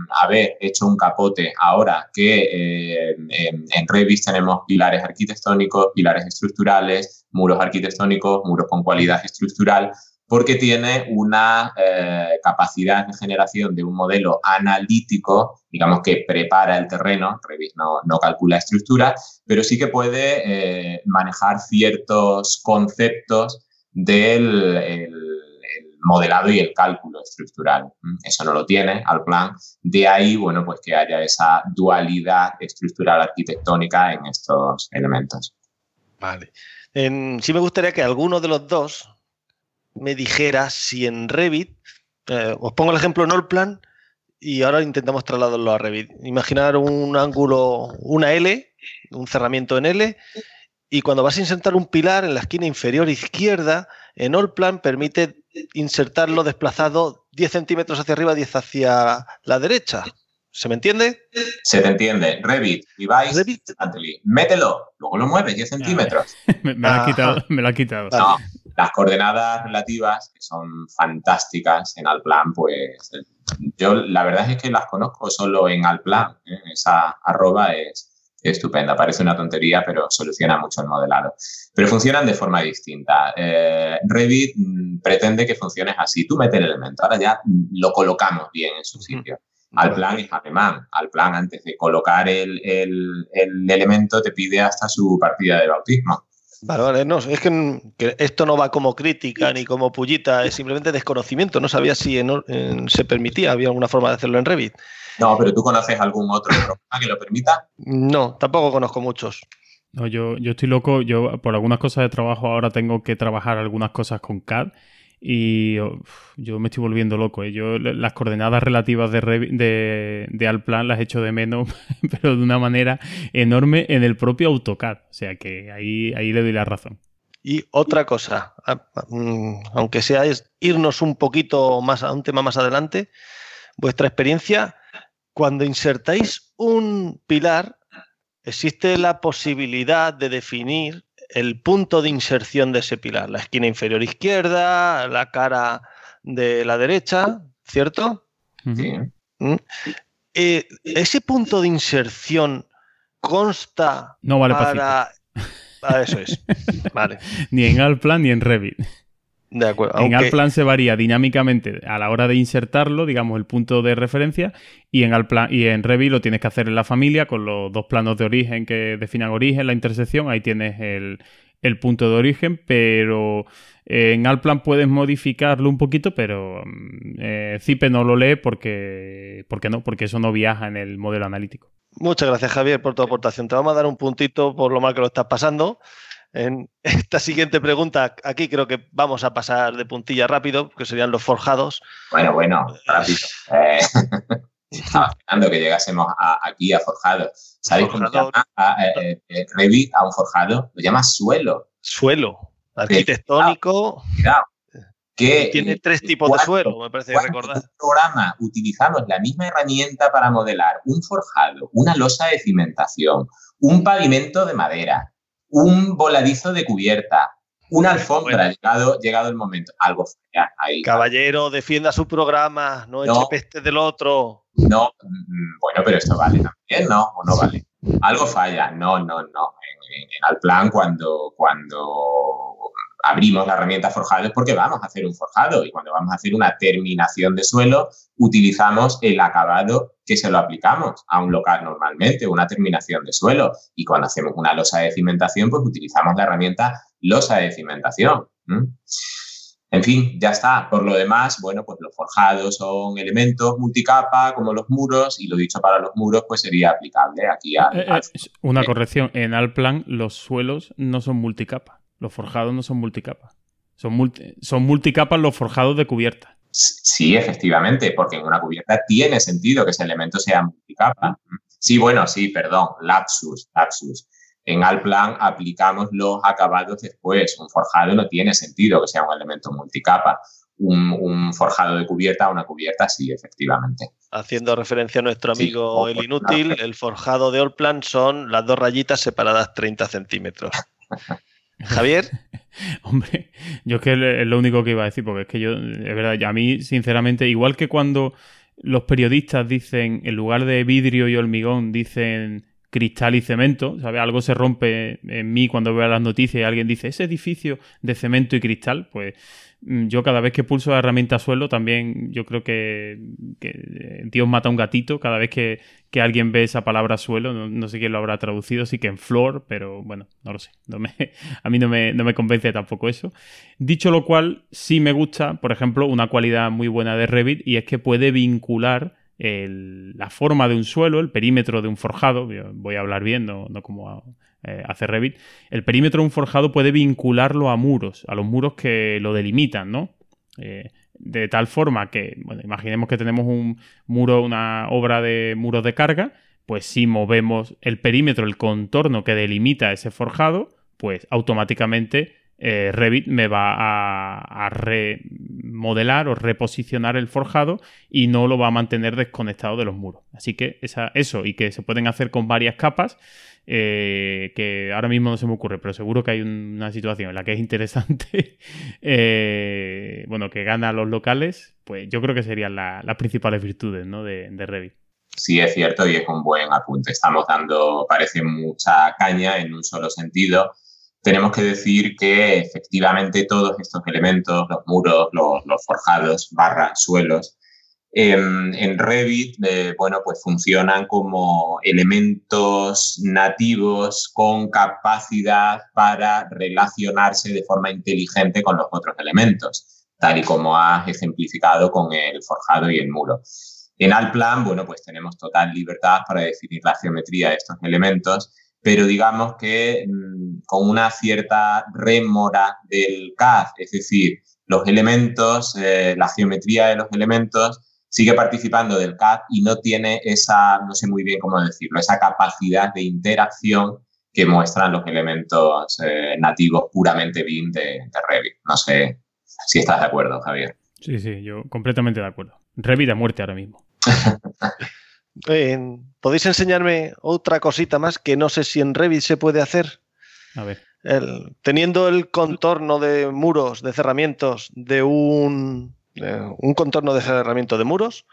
haber hecho un capote ahora que em, en Revit tenemos pilares arquitectónicos, pilares estructurales, muros arquitectónicos, muros con cualidad estructural, porque tiene una eh, capacidad de generación de un modelo analítico, digamos que prepara el terreno, Revit no, no calcula estructura, pero sí que puede eh, manejar ciertos conceptos del modelado y el cálculo estructural. Eso no lo tiene al plan. De ahí, bueno, pues que haya esa dualidad estructural arquitectónica en estos elementos. Vale. sí me gustaría que alguno de los dos me dijera si en Revit, eh, os pongo el ejemplo en Allplan y ahora intentamos trasladarlo a Revit. Imaginar un ángulo, una L, un cerramiento en L, y cuando vas a insertar un pilar en la esquina inferior izquierda, en Allplan permite insertarlo desplazado 10 centímetros hacia arriba, 10 hacia la derecha. ¿Se me entiende? Se te entiende. Revit, device, Revit. Mételo, luego lo mueves 10 centímetros. me, lo ha quitado, me lo ha quitado. No, las coordenadas relativas, que son fantásticas en Alplan, pues yo la verdad es que las conozco solo en Alplan. ¿eh? Esa arroba es, estupenda. Parece una tontería, pero soluciona mucho el modelado. Pero funcionan de forma distinta. Eh, Revit mm, pretende que funcione así. Tú metes el elemento, ahora ya lo colocamos bien en su sitio. Al plan es alemán. Al plan, antes de colocar el, elemento, te pide hasta su partida de bautismo. Vale, vale, no, es que, esto no va como crítica ni como pullita, es simplemente desconocimiento. No sabía si se permitía, había alguna forma de hacerlo en Revit. No, pero ¿tú conoces algún otro programa que lo permita? No, tampoco conozco muchos. No, yo, yo estoy loco. Yo por algunas cosas de trabajo ahora tengo que trabajar algunas cosas con CAD y yo me estoy volviendo loco. ¿eh? Yo las coordenadas relativas de, de, de Alplan las echo de menos, pero de una manera enorme en el propio AutoCAD. O sea que ahí, ahí le doy la razón. Y otra cosa, mm, aunque sea es irnos un poquito más a un tema más adelante, vuestra experiencia cuando insertáis un pilar, existe la posibilidad de definir el punto de inserción de ese pilar, la esquina inferior izquierda, la cara de la derecha, ¿cierto? Sí. ¿Mm? Eh, ese punto de inserción consta no vale para... Ah, eso es. Vale. ni en Alplan ni en Revit. De acuerdo. En Alplan se varía dinámicamente a la hora de insertarlo, digamos, el punto de referencia, y en, Alplan, y en Revit lo tienes que hacer en la familia con los dos planos de origen que definan origen, la intersección, ahí tienes el, punto de origen, pero eh, en Alplan puedes modificarlo un poquito, pero mm, eh, Zipe no lo lee porque, porque no, porque eso no viaja en el modelo analítico. Muchas gracias, Javier, por tu aportación. Te vamos a dar un puntito por lo mal que lo estás pasando. En esta siguiente pregunta, aquí creo que vamos a pasar de puntilla rápido, que serían los forjados. Bueno, bueno, rápido. Eh, estaba esperando que llegásemos aquí a forjados. ¿Sabéis cómo llama eh, eh, Revit a un forjado? Lo llama suelo. Suelo, arquitectónico. Cuidado, que tiene tres tipos de suelo, me parece recordar. En el programa utilizamos la misma herramienta para modelar un forjado, una losa de cimentación, un pavimento de madera, un voladizo de cubierta, una alfombra, llegado, llegado el momento. Algo falla ahí. Caballero, defienda su programa, no, eche peste del otro. No, mm, bueno, pero esto vale también, ¿no? ¿O no vale? Algo falla. No, no, no. En, en, plan, cuando, cuando abrimos la herramienta forjado es porque vamos a hacer un forjado y cuando vamos a hacer una terminación de suelo utilizamos el acabado que se lo aplicamos a un local normalmente, una terminación de suelo. Y cuando hacemos una losa de cimentación, pues utilizamos la herramienta losa de cimentación. En fin, ya está. Por lo demás, bueno, pues los forjados son elementos multicapa, como los muros, y lo dicho para los muros, pues sería aplicable aquí a... Eh, eh, una corrección, en Alplan los suelos no son multicapa. Los forjados no son multicapa. Son, son multicapas los forjados de cubierta. Sí, efectivamente, porque en una cubierta tiene sentido que ese elemento sea multicapa. Sí, bueno, sí, perdón, lapsus, lapsus. En Alplan aplicamos los acabados después. Un forjado no tiene sentido que sea un elemento multicapa. Un, forjado de cubierta a una cubierta, sí, efectivamente. Haciendo referencia a nuestro amigo el inútil, el forjado de Allplan son las dos rayitas separadas 30 centímetros. Javier. Hombre, yo es que es lo único que iba a decir, porque es que yo, es verdad, a mí, sinceramente, igual que cuando los periodistas dicen, en lugar de vidrio y hormigón, dicen cristal y cemento, ¿sabes? Algo se rompe en mí cuando veo las noticias y alguien dice, ese edificio de cemento y cristal, pues Mm, yo cada vez que pulso la herramienta suelo, también yo creo que, eh, Dios mata a un gatito cada vez que, alguien ve esa palabra suelo. No, sé quién lo habrá traducido, sí que en flor, pero bueno, no lo sé. A mí no me, no me convence tampoco eso. Dicho lo cual, sí me gusta, por ejemplo, una cualidad muy buena de Revit y es que puede vincular la forma de un suelo, el perímetro de un forjado, voy a hablar bien, no, como eh, hace Revit, el perímetro de un forjado puede vincularlo a muros, a los muros que lo delimitan, ¿no? Eh, de tal forma que, bueno, imaginemos que tenemos un muro, una obra de muros de carga, pues si movemos el perímetro, el contorno que delimita ese forjado, pues automáticamente eh, Revit me va a, remodelar o reposicionar el forjado y no lo va a mantener desconectado de los muros. Así que eso y que se pueden hacer con varias capas, eh, que ahora mismo no se me ocurre, pero seguro que hay una situación en la que es interesante, eh, bueno, que gana a los locales, pues yo creo que serían las principales virtudes de, de Revit. sí es cierto y es un buen apunte. Estamos dando, parece, mucha caña en un solo sentido. Tenemos que decir que efectivamente todos estos elementos, los muros, los, forjados, barras, suelos, en, Revit, eh, bueno, pues funcionan como elementos nativos con capacidad para relacionarse de forma inteligente con los otros elementos, tal y como has ejemplificado con el forjado y el muro. En Alplan, bueno, pues tenemos total libertad para definir la geometría de estos elementos, pero digamos que mm, con una cierta rémora del CAD, es decir, los elementos, eh, la geometría de los elementos sigue participando del CAD y no tiene esa, no sé muy bien cómo decirlo, esa capacidad de interacción que muestran los elementos eh, nativos puramente BIM de, de Revit. No sé si estás de acuerdo, Javier. Sí, sí, yo completamente de acuerdo. Revit a muerte ahora mismo. ¿Podéis enseñarme otra cosita más que no sé si en Revit se puede hacer? A ver. teniendo el contorno de muros, de cerramientos, de un, un contorno de cerramiento de muros,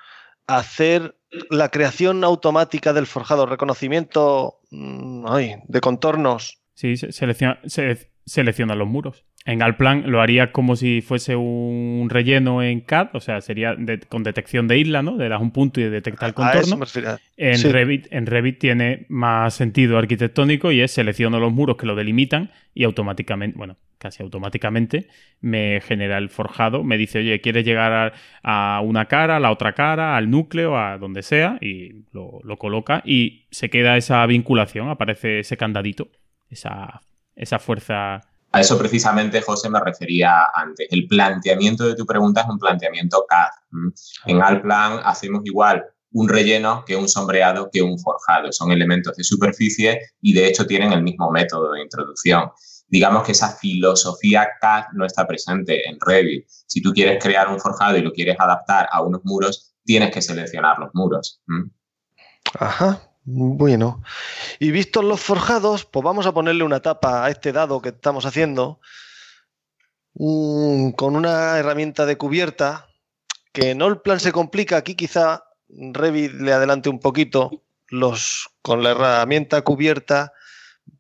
hacer la creación automática del forjado, reconocimiento mm, de contornos. Sí, selecciona, selecciona los muros. En Alplan lo haría como si fuese un relleno en CAD, o sea, sería con detección de isla, ¿no? Le das un punto y detecta el contorno. En, Revit, en Revit tiene más sentido arquitectónico y es selecciono los muros que lo delimitan y automáticamente, bueno, casi automáticamente me genera el forjado, me dice, oye, ¿quieres llegar a, una cara, a la otra cara, al núcleo, a donde sea? Y lo, lo coloca y se queda esa vinculación, aparece ese candadito, esa, esa fuerza a eso precisamente, José, me refería antes. El planteamiento de tu pregunta es un planteamiento CAD. En Alplan hacemos igual un relleno que un sombreado que un forjado. Son elementos de superficie y de hecho tienen el mismo método de introducción. Digamos que esa filosofía CAD no está presente en Revit. Si tú quieres crear un forjado y lo quieres adaptar a unos muros, tienes que seleccionar los muros. Ajá, bueno, y vistos los forjados, pues vamos a ponerle una tapa a este dado que estamos haciendo con una herramienta de cubierta que no el plan se complica. Aquí quizá Revit le adelante un poquito los, con la herramienta cubierta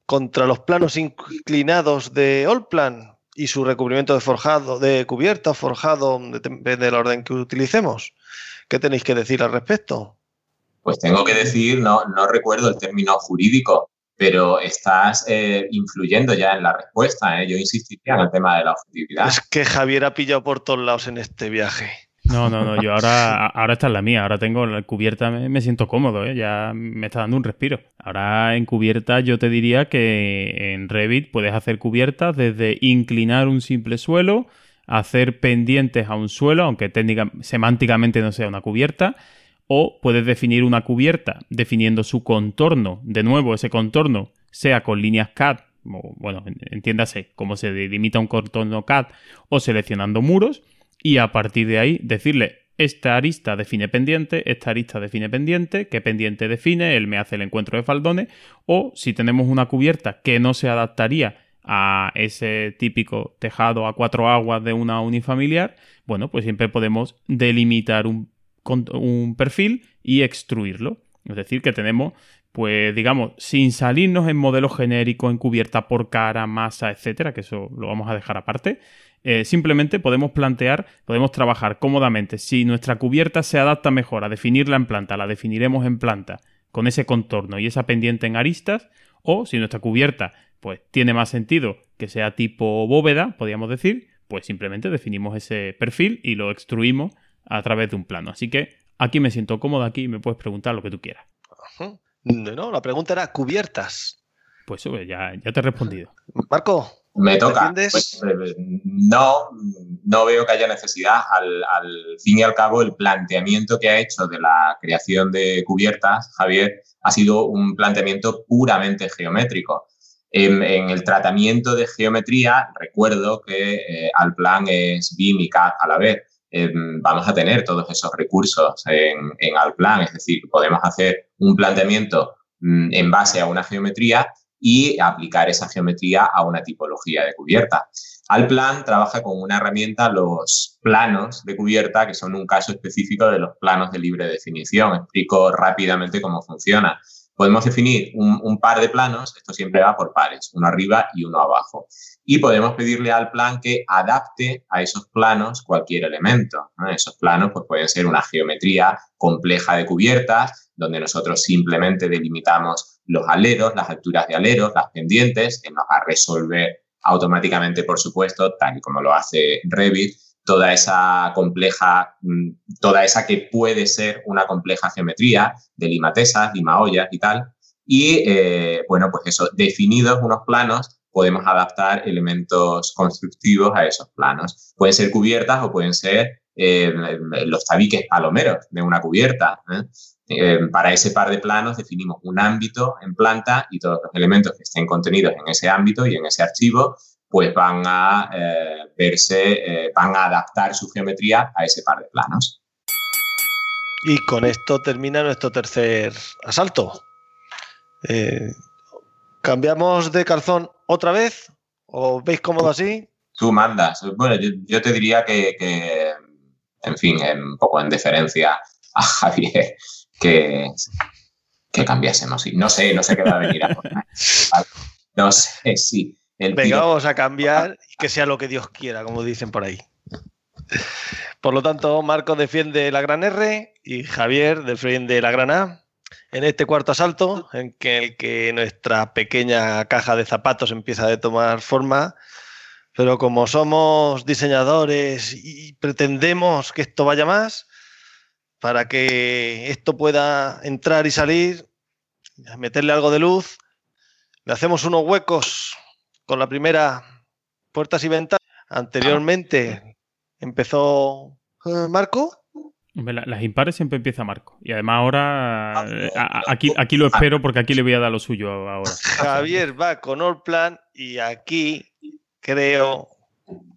contra los planos inclinados de Allplan y su recubrimiento de forjado, de cubierta forjado, depende del orden que utilicemos. ¿Qué tenéis que decir al respecto? Pues tengo que decir, no, no recuerdo el término jurídico, pero estás eh, influyendo ya en la respuesta. ¿eh? Yo insistiría en el tema de la objetividad. Es que Javier ha pillado por todos lados en este viaje. No, no, no, yo ahora, ahora está en la mía, ahora tengo la cubierta, me, siento cómodo, ¿eh? ya me está dando un respiro. Ahora en cubierta yo te diría que en Revit puedes hacer cubiertas desde inclinar un simple suelo, hacer pendientes a un suelo, aunque técnica, semánticamente no sea una cubierta, o puedes definir una cubierta definiendo su contorno. De nuevo, ese contorno sea con líneas CAD, o, bueno, entiéndase cómo se delimita un contorno CAD, o seleccionando muros, y a partir de ahí decirle esta arista define pendiente, esta arista define pendiente, qué pendiente define, él me hace el encuentro de faldones, o si tenemos una cubierta que no se adaptaría a ese típico tejado a cuatro aguas de una unifamiliar, bueno, pues siempre podemos delimitar un un perfil y extruirlo. Es decir, que tenemos, pues digamos, sin salirnos en modelo genérico, en cubierta por cara, masa, etcétera, que eso lo vamos a dejar aparte. Eh, simplemente podemos plantear, podemos trabajar cómodamente. Si nuestra cubierta se adapta mejor a definirla en planta, la definiremos en planta con ese contorno y esa pendiente en aristas. O si nuestra cubierta pues tiene más sentido que sea tipo bóveda, podríamos decir, pues simplemente definimos ese perfil y lo extruimos a través de un plano. Así que aquí me siento cómodo, aquí me puedes preguntar lo que tú quieras. No, la pregunta era cubiertas. Pues ya, ya te he respondido. Marco. Me toca. Pues, eh, no, no veo que haya necesidad. Al, fin y al cabo, el planteamiento que ha hecho de la creación de cubiertas, Javier, ha sido un planteamiento puramente geométrico. En, el tratamiento de geometría, recuerdo que eh, al plan es BIM y CAD a la vez. Em, vamos a tener todos esos recursos en, en Alplan, es decir, podemos hacer un planteamiento mm, en base a una geometría y aplicar esa geometría a una tipología de cubierta. Alplan trabaja con una herramienta, los planos de cubierta, que son un caso específico de los planos de libre definición. Explico rápidamente cómo funciona. Podemos definir un, par de planos, esto siempre va por pares, uno arriba y uno abajo. Y podemos pedirle al plan que adapte a esos planos cualquier elemento. Esos planos pues, pueden ser una geometría compleja de cubiertas, donde nosotros simplemente delimitamos los aleros, las alturas de aleros, las pendientes, que nos va a resolver automáticamente, por supuesto, tal y como lo hace Revit, toda esa compleja, mm, toda esa que puede ser una compleja geometría de limatesas, limaollas y tal. Y, eh, bueno, pues eso, definidos unos planos, podemos adaptar elementos constructivos a esos planos. Pueden ser cubiertas o pueden ser eh, los tabiques palomeros de una cubierta. ¿eh? para ese par de planos definimos un ámbito en planta y todos los elementos que estén contenidos en ese ámbito y en ese archivo pues van a eh, verse, eh, van a adaptar su geometría a ese par de planos. Y con esto termina nuestro tercer asalto. Eh, ¿Cambiamos de calzón otra vez? ¿O veis cómodo así? Tú mandas. Bueno, yo, te diría que, en fin, un poco en deferencia a Javier, que, que cambiásemos. No sé, no sé qué va a venir a poner. No sé, sí. Venga, vamos a cambiar y que sea lo que Dios quiera, como dicen por ahí. Por lo tanto, Marco defiende la gran R y Javier defiende la gran A. En este cuarto asalto, en el que nuestra pequeña caja de zapatos empieza a tomar forma, pero como somos diseñadores y pretendemos que esto vaya más, para que esto pueda entrar y salir, meterle algo de luz, le hacemos unos huecos con la primera puertas y ventanas. Anteriormente empezó eh, Marco. Las impares siempre empieza Marco. Y además ahora eh, aquí, aquí lo espero porque aquí le voy a dar lo suyo ahora. Javier va con All Plan y aquí creo.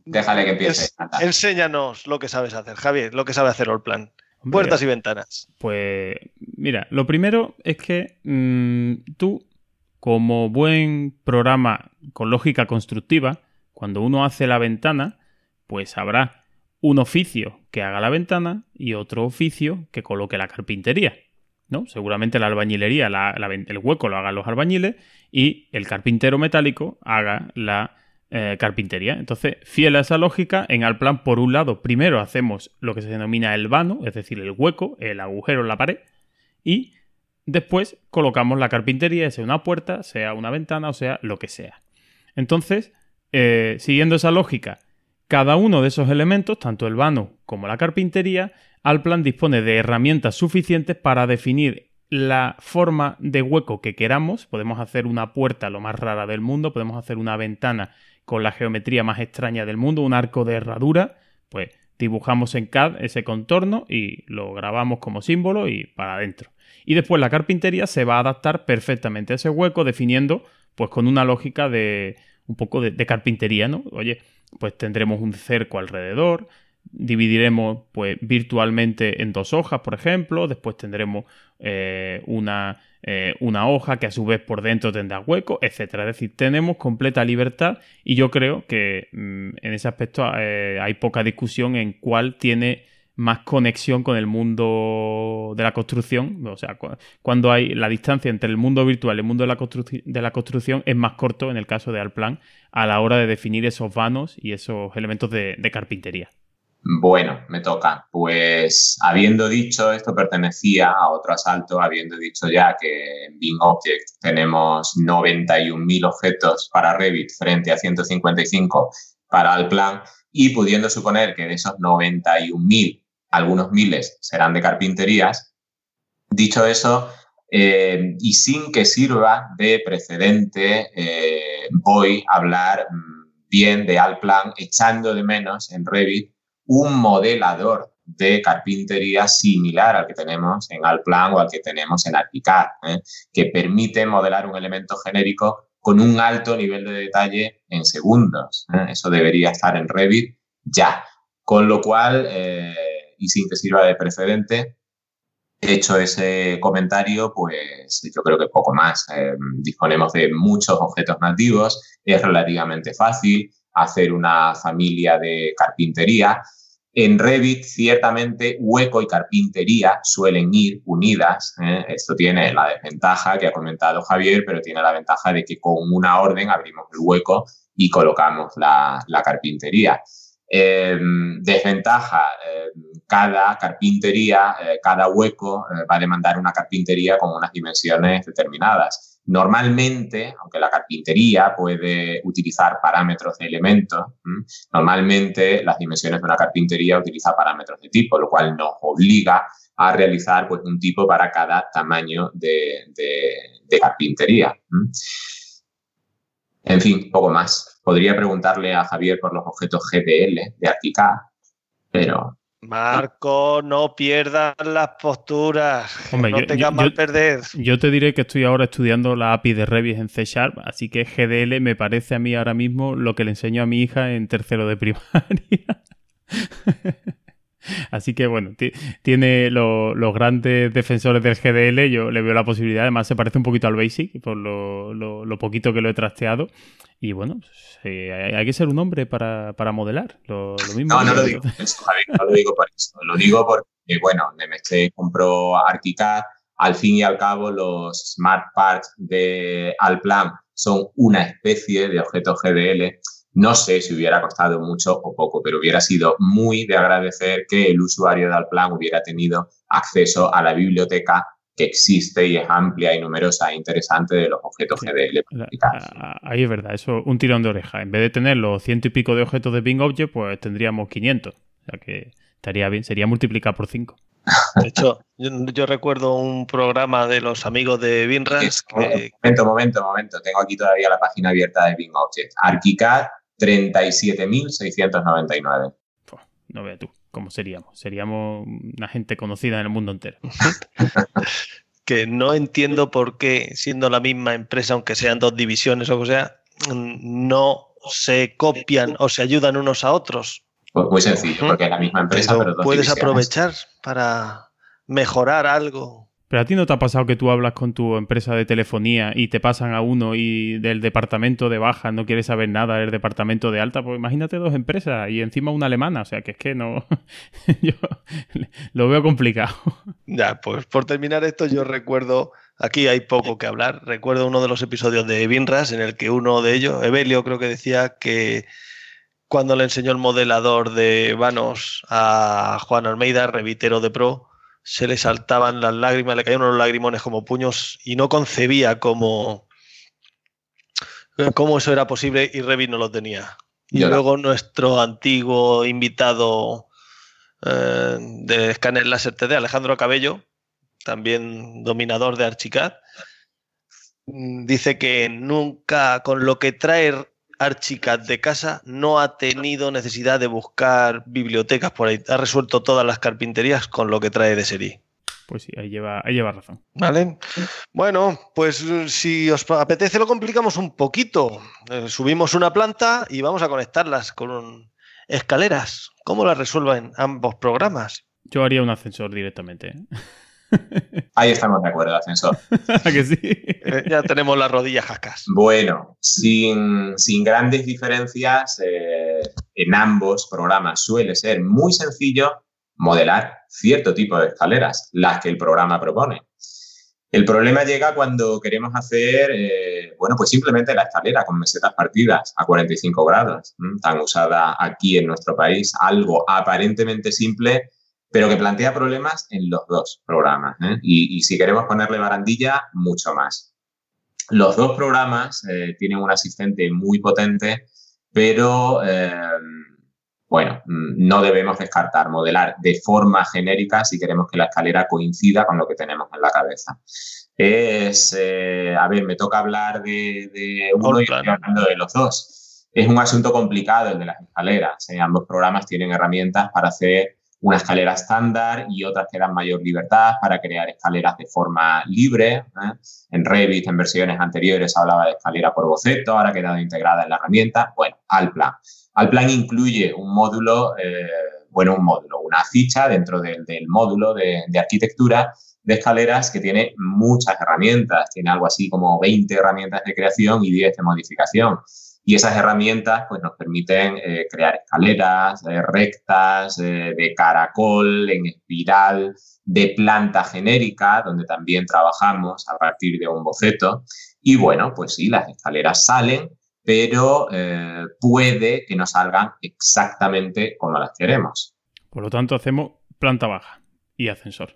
Déjale que empiece. enséñanos lo que sabes hacer, Javier, lo que sabe hacer All Plan. Puertas y ventanas. Pues mira, lo primero es que mm, tú como buen programa con lógica constructiva, cuando uno hace la ventana, pues habrá un oficio que haga la ventana y otro oficio que coloque la carpintería. ¿no? Seguramente la albañilería, el hueco lo hagan los albañiles y el carpintero metálico haga la eh, carpintería. Entonces, fiel a esa lógica, en Alplan, por un lado, primero hacemos lo que se denomina el vano, es decir, el hueco, el agujero en la pared, y Después colocamos la carpintería, sea una puerta, sea una ventana o sea lo que sea. Entonces, eh, siguiendo esa lógica, cada uno de esos elementos, tanto el vano como la carpintería, Alplan dispone de herramientas suficientes para definir la forma de hueco que queramos. Podemos hacer una puerta lo más rara del mundo, podemos hacer una ventana con la geometría más extraña del mundo, un arco de herradura, pues dibujamos en CAD ese contorno y lo grabamos como símbolo y para adentro. Y después la carpintería se va a adaptar perfectamente a ese hueco, definiendo, pues con una lógica de un poco de, carpintería, ¿no? Oye, pues tendremos un cerco alrededor, dividiremos pues virtualmente en dos hojas, por ejemplo, después tendremos eh, una, eh, una, hoja que a su vez por dentro tendrá hueco, etcétera. Es decir, tenemos completa libertad y yo creo que mm, en ese aspecto eh, hay poca discusión en cuál tiene más conexión con el mundo de la construcción. O sea, cuando hay la distancia entre el mundo virtual y el mundo de la, de la construcción es más corto en el caso de Alplan a la hora de definir esos vanos y esos elementos de, carpintería. Bueno, me toca. Pues habiendo dicho, esto pertenecía a otro asalto, habiendo dicho ya que en Bing Object tenemos 91.000 objetos para Revit frente a 155 para Alplan y pudiendo suponer que de esos 91.000 algunos miles serán de carpinterías. Dicho eso, eh, y sin que sirva de precedente, eh, voy a hablar mm, bien de Alplan, echando de menos en Revit un modelador de carpintería similar al que tenemos en Alplan o al que tenemos en Archicad, ¿eh? que permite modelar un elemento genérico con un alto nivel de detalle en segundos. Eso debería estar en Revit ya. Con lo cual, y sin que sirva de precedente, hecho ese comentario, pues yo creo que poco más. Eh, disponemos de muchos objetos nativos, es relativamente fácil. hacer una familia de carpintería. En Revit, ciertamente, hueco y carpintería suelen ir unidas. ¿eh? Esto tiene la desventaja que ha comentado Javier, pero tiene la ventaja de que con una orden abrimos el hueco y colocamos la, carpintería. Em, desventaja, em, cada carpintería, eh, cada hueco eh, va a demandar una carpintería con unas dimensiones determinadas. Normalmente, aunque la carpintería puede utilizar parámetros de elementos, normalmente las dimensiones de una carpintería utilizan parámetros de tipo, lo cual nos obliga a realizar pues, un tipo para cada tamaño de, carpintería. En fin, poco más. Podría preguntarle a Javier por los objetos GDL de ArchiCAD, pero Marco, no pierdas las posturas. no yo, tengas mal perder. Yo te diré que estoy ahora estudiando la API de Revit en C Sharp, así que GDL me parece a mí ahora mismo lo que le enseño a mi hija en tercero de primaria. Así que bueno, tiene los grandes defensores del GDL, yo le veo la posibilidad, además se parece un poquito al Basic por lo, poquito que lo he trasteado. Y bueno, hay, que ser un hombre para, modelar. Lo, mismo no, no lo digo no lo digo por eso. Lo digo porque, bueno, MSC compró ArchiCAD, al fin y al cabo los Smart Parts de Alplan son una especie de objeto GDL no sé si hubiera costado mucho o poco, pero hubiera sido muy de agradecer que el usuario de Alplan hubiera tenido acceso a la biblioteca que existe y es amplia y numerosa e interesante de los objetos GDL. Ahí es verdad, eso un tirón de oreja. En vez de tener los ciento y pico de objetos de Bing Object, pues tendríamos 500. O sea que estaría bien, sería multiplicar por 5. De hecho, yo, recuerdo un programa de los amigos de BinRAS. Momento, momento, momento. Tengo aquí todavía la página abierta de Bing Object. ArchiCAD 37.699. No vea tú cómo seríamos. Seríamos una gente conocida en el mundo entero. que no entiendo por qué, siendo la misma empresa, aunque sean dos divisiones o sea, no se copian o se ayudan unos a otros. Pues muy sencillo, porque es la misma empresa, pero, puedes aprovechar para mejorar algo. Pero a ti no te ha pasado que tú hablas con tu empresa de telefonía y te pasan a uno y del departamento de baja no quieres saber nada del departamento de alta. Pues imagínate dos empresas y encima una alemana. O sea que es que no. yo lo veo complicado. Ya, pues por terminar esto, yo recuerdo. Aquí hay poco que hablar. Recuerdo uno de los episodios de Binras en el que uno de ellos, Evelio, creo que decía que cuando le enseñó el modelador de vanos a Juan Almeida, revitero de Pro, se le saltaban las lágrimas, le caían unos lagrimones como puños y no concebía cómo, cómo eso era posible y Revit no lo tenía. Y luego nuestro antiguo invitado eh, de escáner láser TD, Alejandro Cabello, también dominador de Archicad, dice que nunca con lo que trae Archicad de casa no ha tenido necesidad de buscar bibliotecas por ahí. Ha resuelto todas las carpinterías con lo que trae de serie. Pues sí, ahí lleva, ahí lleva razón. Vale. Bueno, pues si os apetece lo complicamos un poquito. Eh, subimos una planta y vamos a conectarlas con escaleras. ¿Cómo las resuelven ambos programas? Yo haría un ascensor directamente. ¿eh? Ahí estamos de acuerdo, ascensor. que sí? Eh, ya tenemos las rodillas jacas. Bueno, sin, grandes diferencias, eh, en ambos programas suele ser muy sencillo modelar cierto tipo de escaleras, las que el programa propone. El problema llega cuando queremos hacer, eh, bueno, pues simplemente la escalera con mesetas partidas a 45 grados, tan usada aquí en nuestro país, algo aparentemente simple pero que plantea problemas en los dos programas. ¿eh? Y, si queremos ponerle barandilla, mucho más. Los dos programas eh, tienen un asistente muy potente, pero eh, bueno, no debemos descartar modelar de forma genérica si queremos que la escalera coincida con lo que tenemos en la cabeza. Es, a ver, me toca hablar de, uno y estoy hablando de los dos. Es un asunto complicado el de las escaleras. Ambos programas tienen herramientas para hacer una escalera estándar y otras que dan mayor libertad para crear escaleras de forma libre. ¿eh? En Revit, en versiones anteriores, hablaba de escalera por boceto, ahora ha quedado integrada en la herramienta. Bueno, Alplan. Alplan incluye un módulo, eh, bueno, un módulo, una ficha dentro del, módulo de, de arquitectura de escaleras que tiene muchas herramientas. Tiene algo así como 20 herramientas de creación y 10 de modificación Y esas herramientas pues, nos permiten eh, crear escaleras eh, rectas, eh, de caracol, en espiral, de planta genérica, donde también trabajamos a partir de un boceto. Y bueno, pues sí, las escaleras salen, pero puede que no salgan exactamente como las queremos. Por lo tanto, hacemos planta baja y ascensor.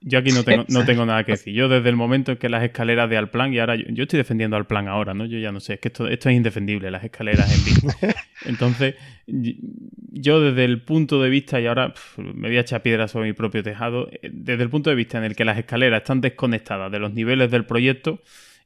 Yo aquí no tengo, no tengo nada que decir. Yo desde el momento en que las escaleras de Alplan, y ahora yo, estoy defendiendo al plan ahora, ¿no? Yo ya no sé, es que esto, esto es indefendible, las escaleras en vivo. Entonces, yo desde el punto de vista, y ahora me voy a echar piedras sobre mi propio tejado, eh, desde el punto de vista en el que las escaleras están desconectadas de los niveles del proyecto,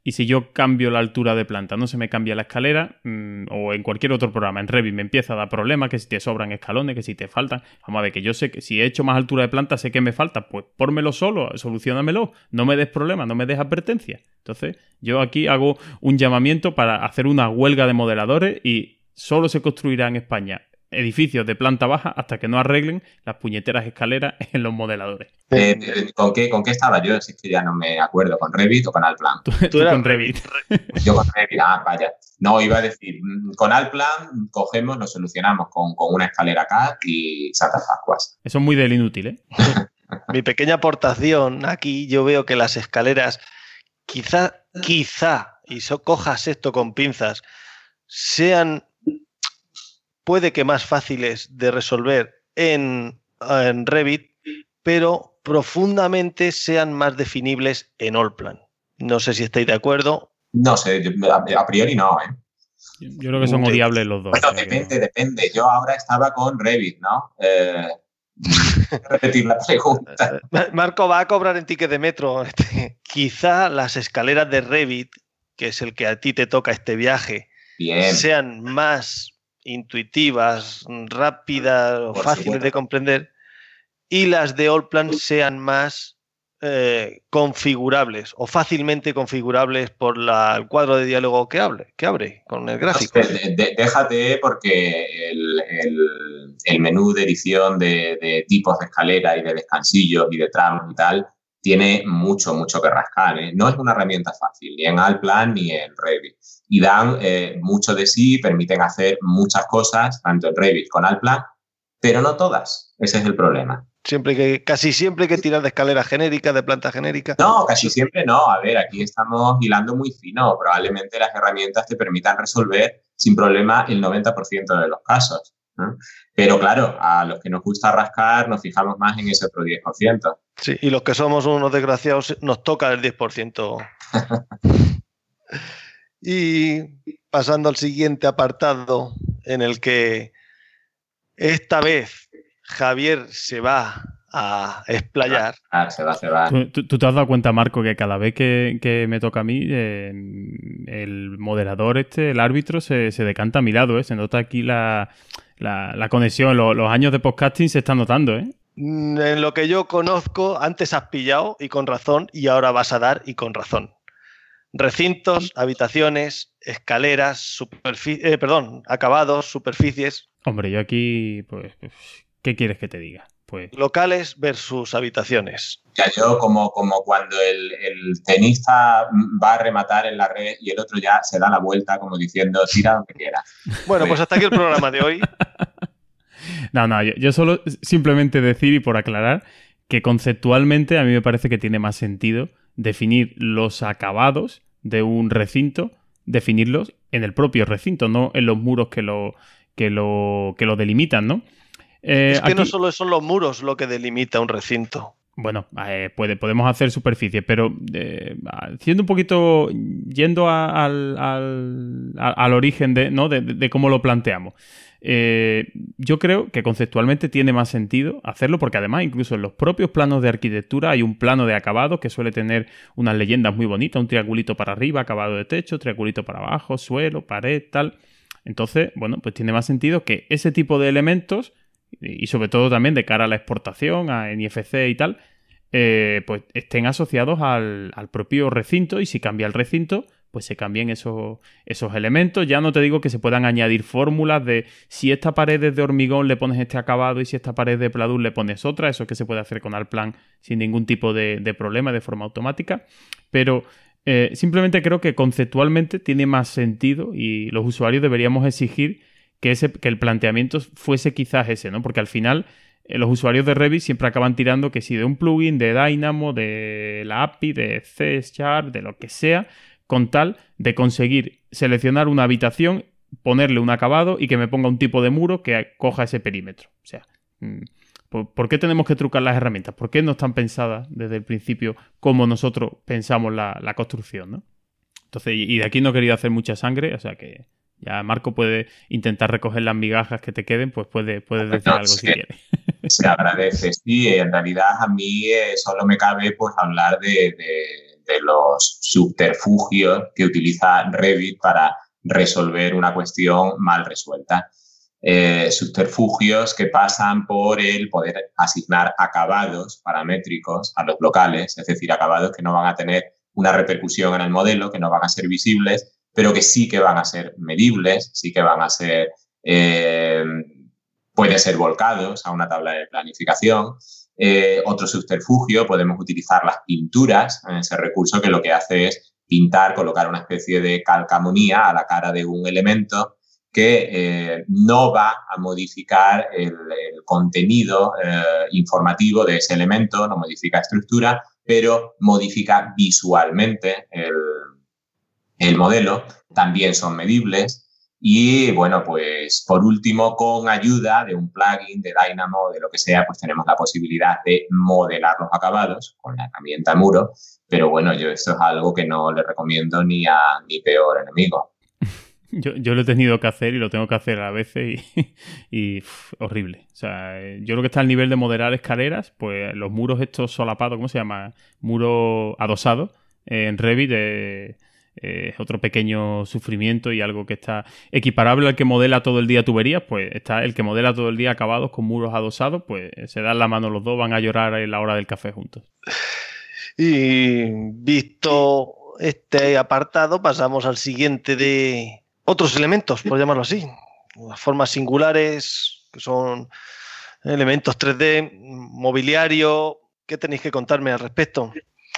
y si yo cambio la altura de planta, no se me cambia la escalera, mm, o en cualquier otro programa, en Revit me empieza a dar problemas, que si te sobran escalones, que si te faltan. Vamos a ver, que yo sé que si he hecho más altura de planta, sé que me falta, pues pórmelo solo, solucionamelo, no me des problemas, no me des advertencias. Entonces, yo aquí hago un llamamiento para hacer una huelga de modeladores y solo se construirá en España edificios de planta baja hasta que no arreglen las puñeteras escaleras en los modeladores. Eh, eh, ¿con, qué, ¿Con qué estaba yo? Si es que ya no me acuerdo, ¿con Revit o con Alplan? Tú, tú con Revit. Yo con Revit, ah, vaya. No, iba a decir, mm, con Alplan cogemos, lo solucionamos con, una escalera acá y Pascuas. Eso es muy del inútil, ¿eh? Mi pequeña aportación aquí, yo veo que las escaleras, quizá, quizá, y so, cojas esto con pinzas, sean puede que más fáciles de resolver en, Revit, pero profundamente sean más definibles en Allplan. No sé si estáis de acuerdo. No sé, a priori no, ¿eh? Yo creo que son odiables los dos. Bueno, depende, depende. Yo ahora estaba con Revit, ¿no? Eh, repetir la pregunta. Marco va a cobrar en ticket de metro. Quizá las escaleras de Revit, que es el que a ti te toca este viaje, sean más intuitivas, rápidas o fáciles de comprender y las de Allplan sean más eh, configurables o fácilmente configurables por el cuadro de diálogo que, hable, que abre con el gráfico. déjate porque el, menú de edición de, tipos de escalera y de descansillos y de tramos y tal tiene mucho, mucho que rascar. ¿eh? No es una herramienta fácil, ni en Alplan ni en Revit. Y dan eh, mucho de sí, permiten hacer muchas cosas, tanto en Revit con Alplan, pero no todas. Ese es el problema. Siempre que, casi siempre hay que tirar de escalera genérica, de planta genérica. No, casi siempre no. A ver, aquí estamos hilando muy fino. Probablemente las herramientas te permitan resolver sin problema el 90% de los casos. Pero claro, a los que nos gusta rascar nos fijamos más en ese otro 10%. Sí, y los que somos unos desgraciados nos toca el 10%. y pasando al siguiente apartado en el que esta vez Javier se va a explayar. Ah, se va, se va. ¿Tú, te has dado cuenta, Marco, que cada vez que, me toca a mí, eh, el moderador este, el árbitro, se, se decanta a mi lado, ¿eh? Se nota aquí la, la, conexión, los años de podcasting se están notando, ¿eh? Mm, en lo que yo conozco, antes has pillado y con razón, y ahora vas a dar y con razón. Recintos, habitaciones, escaleras, eh, perdón, acabados, superficies. Hombre, yo aquí, pues, ¿qué quieres que te diga? Pues... Locales versus habitaciones. Ya yo como, como cuando el, tenista va a rematar en la red y el otro ya se da la vuelta como diciendo tira donde quiera. Bueno, pues hasta aquí el programa de hoy. No, no, yo, solo simplemente decir y por aclarar que conceptualmente a mí me parece que tiene más sentido definir los acabados de un recinto, definirlos en el propio recinto, no en los muros que lo, que lo, que lo delimitan, ¿no? Eh, es que no solo son los muros lo que delimita un recinto. Bueno, eh, puede, podemos hacer superficie, pero eh, siendo un poquito, yendo al, al, origen de, ¿no? de, cómo lo planteamos. Yo creo que conceptualmente tiene más sentido hacerlo porque además incluso en los propios planos de arquitectura hay un plano de acabado que suele tener unas leyendas muy bonitas, un triangulito para arriba, acabado de techo, triangulito para abajo, suelo, pared, tal. Entonces, bueno, pues tiene más sentido que ese tipo de elementos y sobre todo también de cara a la exportación, a NFC y tal, eh, pues estén asociados al, propio recinto y si cambia el recinto, pues se cambien esos, esos elementos. Ya no te digo que se puedan añadir fórmulas de si esta pared es de hormigón le pones este acabado y si esta pared de pladur le pones otra, eso es que se puede hacer con Alplan sin ningún tipo de, problema, de forma automática. Pero Eh, simplemente creo que conceptualmente tiene más sentido y los usuarios deberíamos exigir que, ese, que el planteamiento fuese quizás ese, ¿no? Porque al final eh, los usuarios de Revit siempre acaban tirando que si de un plugin, de Dynamo, de la API, de C de lo que sea, con tal de conseguir seleccionar una habitación, ponerle un acabado y que me ponga un tipo de muro que coja ese perímetro. O sea, mm, ¿por qué tenemos que trucar las herramientas? ¿Por qué no están pensadas desde el principio como nosotros pensamos la, construcción? ¿no? Entonces, y de aquí no he querido hacer mucha sangre, o sea que ya Marco puede intentar recoger las migajas que te queden, pues puede, puede decir algo si quiere. Se agradece, sí, en realidad a mí eh, solo me cabe pues hablar de de los subterfugios que utiliza Revit para resolver una cuestión mal resuelta. Eh, subterfugios que pasan por el poder asignar acabados paramétricos a los locales, es decir, acabados que no van a tener una repercusión en el modelo, que no van a ser visibles, pero que sí que van a ser medibles, sí que van a ser, eh, pueden ser volcados a una tabla de planificación eh, otro subterfugio, podemos utilizar las pinturas, ese recurso que lo que hace es pintar, colocar una especie de calcamonía a la cara de un elemento que eh, no va a modificar el, contenido eh, informativo de ese elemento, no modifica estructura, pero modifica visualmente el, el modelo. También son medibles. Y bueno, pues por último, con ayuda de un plugin, de Dynamo, de lo que sea, pues tenemos la posibilidad de modelar los acabados con la herramienta Muro. Pero bueno, yo esto es algo que no le recomiendo ni a mi peor enemigo. Yo, yo, lo he tenido que hacer y lo tengo que hacer a veces y, horrible. O sea, yo lo que está al nivel de modelar escaleras, pues los muros estos solapados, ¿cómo se llama? Muro adosado en Revit. Eh, es otro pequeño sufrimiento y algo que está equiparable al que modela todo el día tuberías, pues está el que modela todo el día acabados con muros adosados, pues se dan la mano los dos, van a llorar en la hora del café juntos. Y visto este apartado, pasamos al siguiente de otros elementos, por llamarlo así. Las formas singulares, que son elementos 3D, mobiliario. ¿Qué tenéis que contarme al respecto?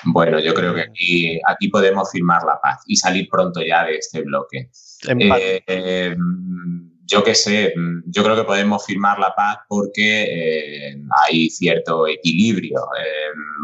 Bueno, yo creo que aquí, aquí podemos firmar la paz y salir pronto ya de este bloque. Eh, eh, yo qué sé, yo creo que podemos firmar la paz porque eh, hay cierto equilibrio.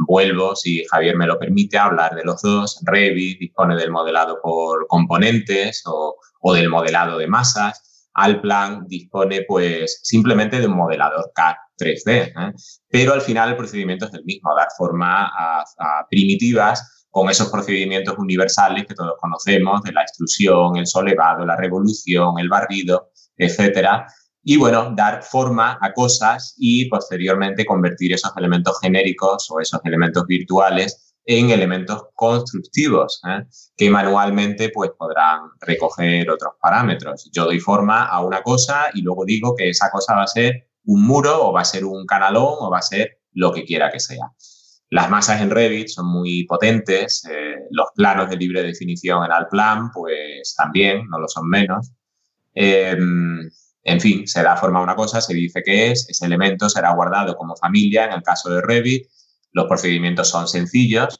vuelvo, si Javier me lo permite, a hablar de los dos. Revit dispone del modelado por componentes o, o del modelado de masas. Alplan dispone pues simplemente de un modelador CAD 3D, ¿eh? pero al final el procedimiento es el mismo, dar forma a, primitivas con esos procedimientos universales que todos conocemos, de la extrusión, el solevado, la revolución, el barrido, etcétera. Y bueno, dar forma a cosas y posteriormente convertir esos elementos genéricos o esos elementos virtuales en elementos constructivos ¿eh? que manualmente pues, podrán recoger otros parámetros. Yo doy forma a una cosa y luego digo que esa cosa va a ser un muro o va a ser un canalón o va a ser lo que quiera que sea. Las masas en Revit son muy potentes, eh, los planos de libre definición en Alplan pues también, no lo son menos. Em, en fin, se da forma a una cosa, se dice que es, ese elemento será guardado como familia en el caso de Revit los procedimientos son sencillos,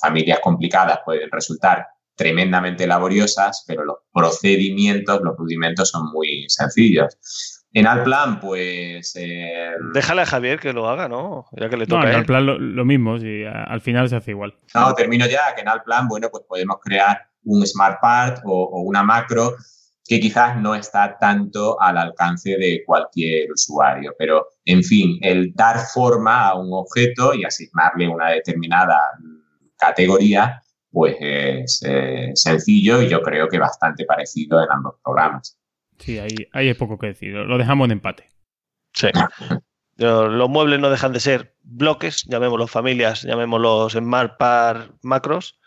familias complicadas pueden resultar tremendamente laboriosas, pero los procedimientos, los rudimentos son muy sencillos. En Alplan, pues... Eh, Déjale a Javier que lo haga, ¿no? Ya que le toca. No, en Alplan lo, mismo, si al final se hace igual. No, termino ya, que en Alplan, bueno, pues podemos crear un smart part o una macro que quizás no está tanto al alcance de cualquier usuario. Pero, en fin, el dar forma a un objeto y asignarle una determinada categoría, pues es eh, sencillo y yo creo que bastante parecido en ambos programas. Sí, ahí, hay poco que decir. Lo dejamos en empate. Sí. Los muebles no dejan de ser bloques, llamémoslos familias, llamémoslos Smart Par macros.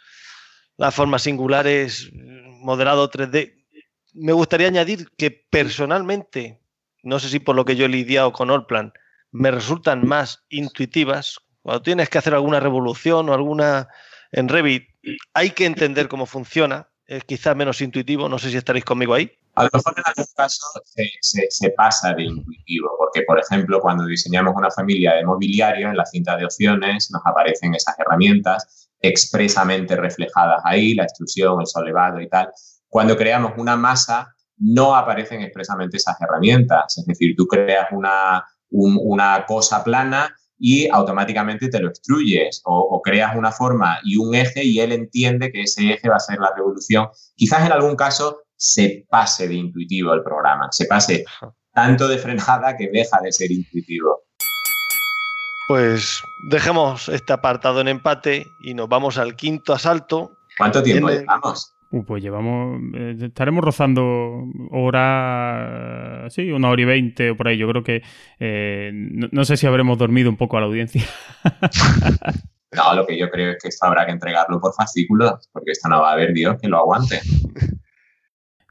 Las formas singulares, moderado 3D, me gustaría añadir que personalmente, no sé si por lo que yo he lidiado con Allplan, me resultan más intuitivas. Cuando tienes que hacer alguna revolución o alguna en Revit, hay que entender cómo funciona. Es quizás menos intuitivo, no sé si estaréis conmigo ahí. A lo mejor en algunos casos se, pasa de intuitivo, porque por ejemplo cuando diseñamos una familia de mobiliario, en la cinta de opciones nos aparecen esas herramientas expresamente reflejadas ahí, la extrusión, el soldado y tal. Cuando creamos una masa, no aparecen expresamente esas herramientas. Es decir, tú creas una, una cosa plana y automáticamente te lo extruyes o, creas una forma y un eje y él entiende que ese eje va a ser la revolución. Quizás en algún caso se pase de intuitivo el programa, se pase tanto de frenada que deja de ser intuitivo. Pues dejemos este apartado en empate y nos vamos al quinto asalto. ¿Cuánto tiempo llevamos? Uh, pues llevamos, eh, estaremos rozando hora, sí, una hora y veinte o por ahí. Yo creo que eh, no, sé si habremos dormido un poco a la audiencia. no, lo que yo creo es que esto habrá que entregarlo por fascículos, porque esto no va a haber Dios que lo aguante.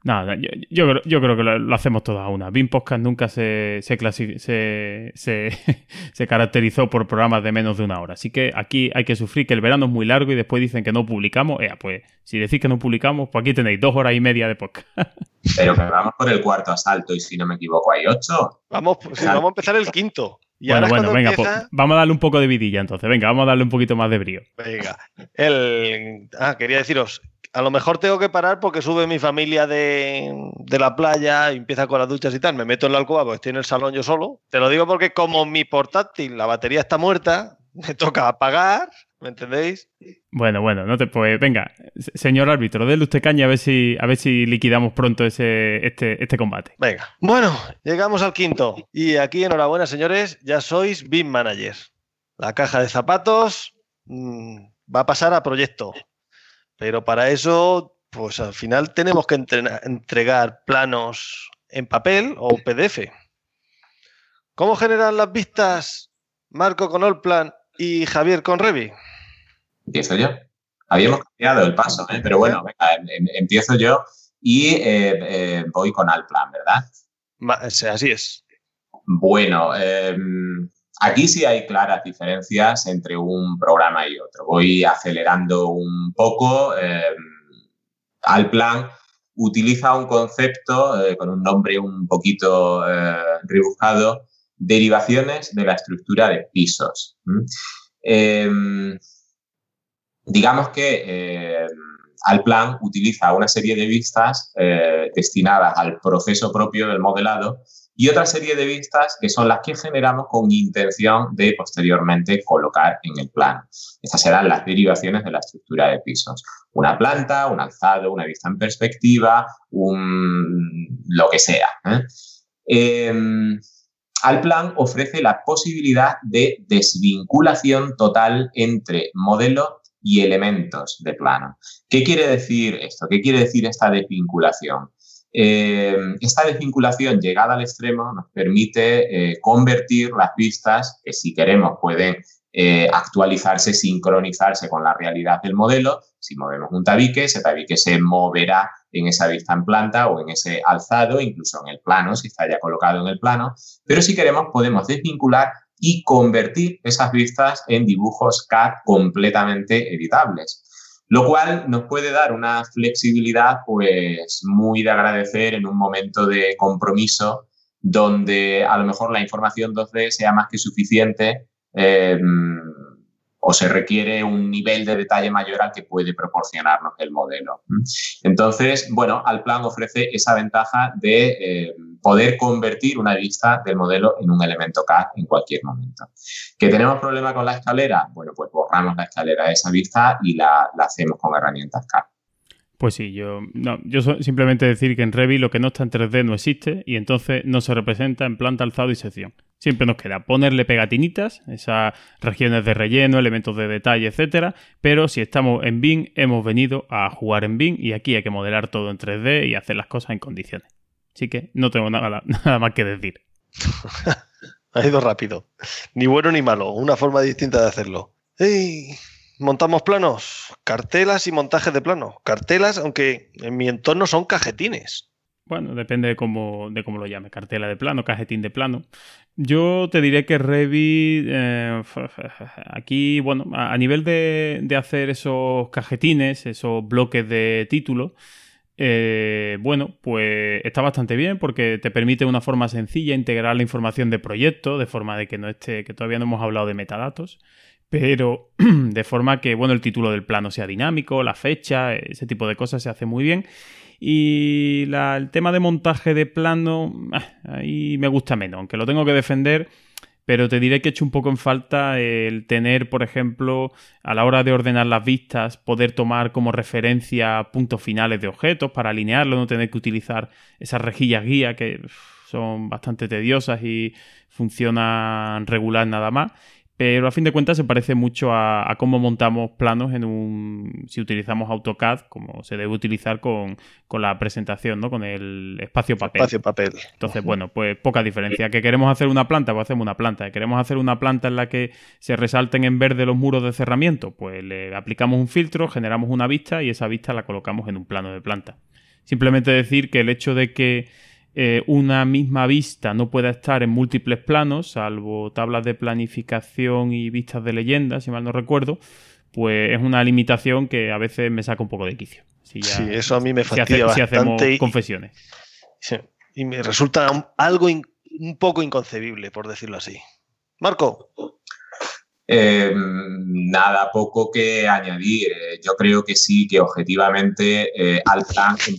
Nada, yo, yo, creo que lo, hacemos todas a una. BIM Podcast nunca se, se, se, caracterizó por programas de menos de una hora. Así que aquí hay que sufrir que el verano es muy largo y después dicen que no publicamos. Eh, pues si decís que no publicamos, pues aquí tenéis dos horas y media de podcast. Pero que vamos por el cuarto asalto y si no me equivoco hay ocho. Vamos, vamos a empezar el quinto. bueno, bueno, venga, pues, vamos a darle un poco de vidilla entonces. Venga, vamos a darle un poquito más de brío. Venga. El... Ah, quería deciros, a lo mejor tengo que parar porque sube mi familia de, la playa y empieza con las duchas y tal. Me meto en la alcoba porque estoy en el salón yo solo. Te lo digo porque como mi portátil, la batería está muerta, me toca apagar, ¿me entendéis? Bueno, bueno, no te pues venga, señor árbitro, déle usted caña a ver si a ver si liquidamos pronto ese este, este combate. Venga. Bueno, llegamos al quinto y aquí enhorabuena, señores, ya sois BIM manager. La caja de zapatos mm, va a pasar a proyecto. Pero para eso, pues al final tenemos que entregar planos en papel o PDF. ¿Cómo generan las vistas Marco con Allplan y Javier con Revi? Empiezo yo. Habíamos cambiado el paso, ¿eh? pero bueno, venga, em, em, empiezo yo y eh, eh, voy con Allplan, ¿verdad? Así es. Bueno, em, Aquí sí hay claras diferencias entre un programa y otro. Voy acelerando un poco. Eh, Alplan utiliza un concepto eh, con un nombre un poquito eh, rebuscado, derivaciones de la estructura de pisos. Em, digamos que Alplan utiliza una serie de vistas destinadas al proceso propio del modelado y otra serie de vistas que son las que generamos con intención de posteriormente colocar en el plano. Estas serán las derivaciones de la estructura de pisos. Una planta, un alzado, una vista en perspectiva, lo que sea. ¿eh? Em, al plan ofrece la posibilidad de desvinculación total entre modelo y elementos de plano. ¿Qué quiere decir esto? ¿Qué quiere decir esta desvinculación? Eh, esta desvinculación llegada al extremo nos permite eh, convertir las pistas, que si queremos pueden eh, actualizarse, sincronizarse con la realidad del modelo. Si movemos un tabique, ese tabique se moverá en esa vista en planta o en ese alzado, incluso en el plano, si está ya colocado en el plano. Pero si queremos, podemos desvincular y convertir esas vistas en dibujos CAD completamente editables lo cual nos puede dar una flexibilidad pues muy de agradecer en un momento de compromiso donde a lo mejor la información 2D sea más que suficiente eh, o se requiere un nivel de detalle mayor al que puede proporcionarnos el modelo. Entonces, bueno, Alplan ofrece esa ventaja de eh, poder convertir una vista del modelo en un elemento CAD en cualquier momento. ¿Que tenemos problema con la escalera? Bueno, pues borramos la escalera de esa vista y la, hacemos con herramientas CAD. Pues sí, yo, no, yo simplemente decir que en Revit lo que no está en 3D no existe y entonces no se representa en planta, alzado y sección. Siempre nos queda ponerle pegatinitas, esas regiones de relleno, elementos de detalle, etcétera. Pero si estamos en BIM, hemos venido a jugar en BIM y aquí hay que modelar todo en 3D y hacer las cosas en condiciones. Así que no tengo nada, nada más que decir. ha ido rápido. Ni bueno ni malo, una forma distinta de hacerlo. ¡Ey! montamos planos, cartelas y montajes de planos. Cartelas, aunque en mi entorno son cajetines. Bueno, depende de cómo, de cómo lo llame, cartela de plano, cajetín de plano. Yo te diré que Revit, eh, aquí, bueno, a, nivel de, de, hacer esos cajetines, esos bloques de título, eh, bueno, pues está bastante bien porque te permite una forma sencilla integrar la información de proyecto, de forma de que no esté, que todavía no hemos hablado de metadatos pero de forma que, bueno, el título del plano sea dinámico, la fecha, ese tipo de cosas se hace muy bien. Y el tema de montaje de plano, ah, ahí me gusta menos, aunque lo tengo que defender, pero te diré que he hecho un poco en falta el tener, por ejemplo, a la hora de ordenar las vistas, poder tomar como referencia puntos finales de objetos para alinearlo, no tener que utilizar esas rejillas guía que son bastante tediosas y funcionan regular nada más pero a fin de cuentas se parece mucho a, cómo montamos planos en un si utilizamos AutoCAD como se debe utilizar con, la presentación no con el espacio papel espacio papel. entonces bueno pues poca diferencia. Que queremos hacer una planta pues hacemos una planta. Que queremos hacer una planta en la que se resalten en verde los muros de cerramiento pues le aplicamos un filtro generamos una vista y esa vista la colocamos en un plano de planta. Simplemente decir que el hecho de que eh, una misma vista no pueda estar en múltiples planos, salvo tablas de planificación y vistas de leyenda, si mal no recuerdo, pues es una limitación que a veces me saca un poco de quicio. sí, eso a mí me fastidia bastante. y, confesiones. y me resulta algo un poco inconcebible, por decirlo así. Marco. Eh, nada poco que añadir. Eh, yo creo que sí, que objetivamente eh, al plan, en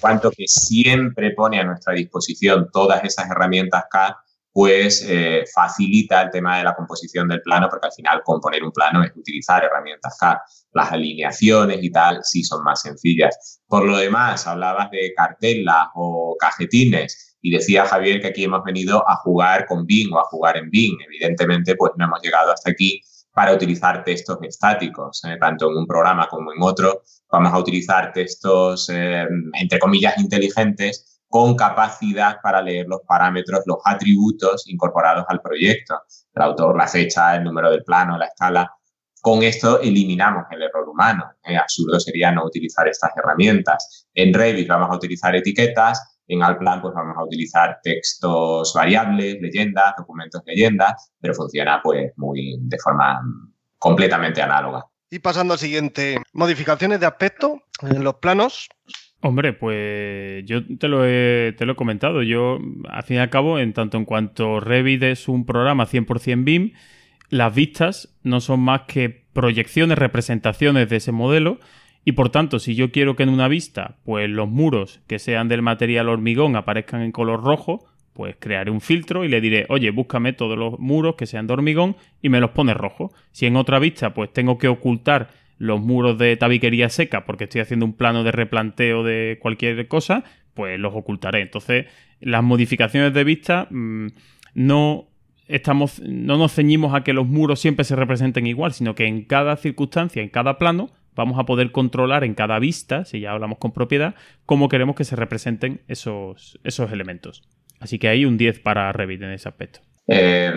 cuanto que siempre pone a nuestra disposición todas esas herramientas CAD, pues facilita el tema de la composición del plano, porque al final componer un plano es utilizar herramientas CAD. Las alineaciones y tal sí son más sencillas. Por lo demás, hablabas de cartelas o cajetines y decía Javier que aquí hemos venido a jugar con Bing o a jugar en Bing. Evidentemente, pues no hemos llegado hasta aquí para utilizar textos estáticos, ¿eh? tanto en un programa como en otro. Vamos a utilizar textos, eh, entre comillas, inteligentes con capacidad para leer los parámetros, los atributos incorporados al proyecto, el autor, la fecha, el número del plano, la escala. Con esto eliminamos el error humano. ¿eh? Absurdo sería no utilizar estas herramientas. En Revit vamos a utilizar etiquetas, en Alplan pues vamos a utilizar textos variables, leyendas, documentos leyendas, pero funciona pues muy de forma completamente análoga. Y pasando al siguiente, modificaciones de aspecto en los planos. Hombre, pues yo te lo he, te lo he comentado. Yo, al fin y al cabo, en tanto en cuanto Revit es un programa 100% BIM, las vistas no son más que proyecciones, representaciones de ese modelo y por tanto, si yo quiero que en una vista, pues los muros que sean del material hormigón aparezcan en color rojo, pues crearé un filtro y le diré, oye, búscame todos los muros que sean de hormigón y me los pone rojo. Si en otra vista, pues tengo que ocultar los muros de tabiquería seca porque estoy haciendo un plano de replanteo de cualquier cosa, pues los ocultaré. Entonces, las modificaciones de vista mm, no estamos, no nos ceñimos a que los muros siempre se representen igual, sino que en cada circunstancia, en cada plano, vamos a poder controlar en cada vista, si ya hablamos con propiedad, cómo queremos que se representen esos, esos elementos. Así que hay un 10 para Revit en ese aspecto. Em,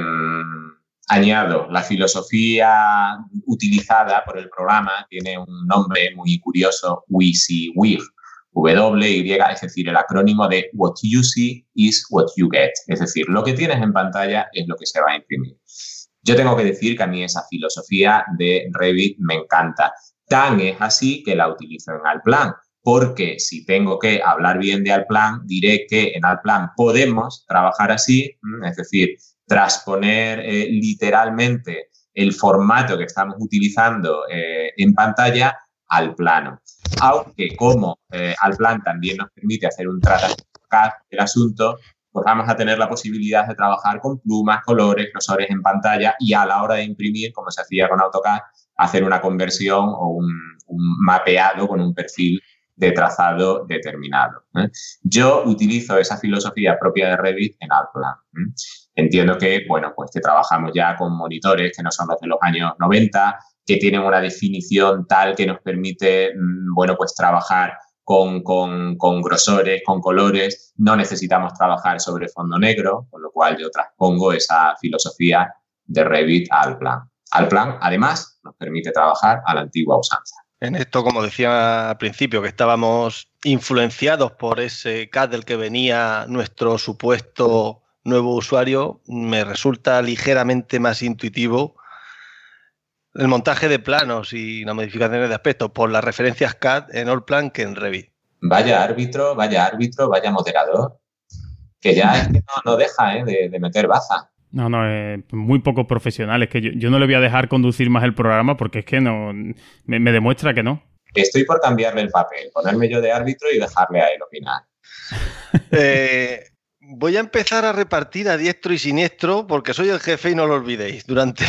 añado, la filosofía utilizada por el programa tiene un nombre muy curioso, WYSIWYG, W-Y, es decir, el acrónimo de What you see is what you get. Es decir, lo que tienes en pantalla es lo que se va a imprimir. Yo tengo que decir que a mí esa filosofía de Revit me encanta. Tan es así que la utilizo en Alplan, porque si tengo que hablar bien de Alplan, diré que en Alplan podemos trabajar así, es decir, transponer eh, literalmente el formato que estamos utilizando eh, en pantalla al plano. Aunque como eh, Alplan también nos permite hacer un tratado del asunto, pues vamos a tener la posibilidad de trabajar con plumas, colores, grosores en pantalla y a la hora de imprimir, como se hacía con AutoCAD, hacer una conversión o un, mapeado con un perfil de trazado determinado. ¿eh? Yo utilizo esa filosofía propia de Revit en Altplan. ¿eh? Entiendo que, bueno, pues que trabajamos ya con monitores que no son los de los años 90, que tienen una definición tal que nos permite, mm, bueno, pues trabajar con, con, grosores, con colores. No necesitamos trabajar sobre fondo negro, con lo cual yo transpongo esa filosofía de Revit al plan. Al plan, además, nos permite trabajar a la antigua usanza. En esto, como decía al principio, que estábamos influenciados por ese CAD del que venía nuestro supuesto nuevo usuario, me resulta ligeramente más intuitivo el montaje de planos y las modificaciones de aspecto por las referencias CAD en Allplan que en Revit. Vaya árbitro, vaya árbitro, vaya moderador, que ya es que no, deja ¿eh? de, de meter baza. No, no, es muy poco profesional. Es que yo, no le voy a dejar conducir más el programa porque es que no me, demuestra que no. Estoy por cambiarle el papel, ponerme yo de árbitro y dejarle a él opinar. eh, voy a empezar a repartir a diestro y siniestro porque soy el jefe y no lo olvidéis. Durante.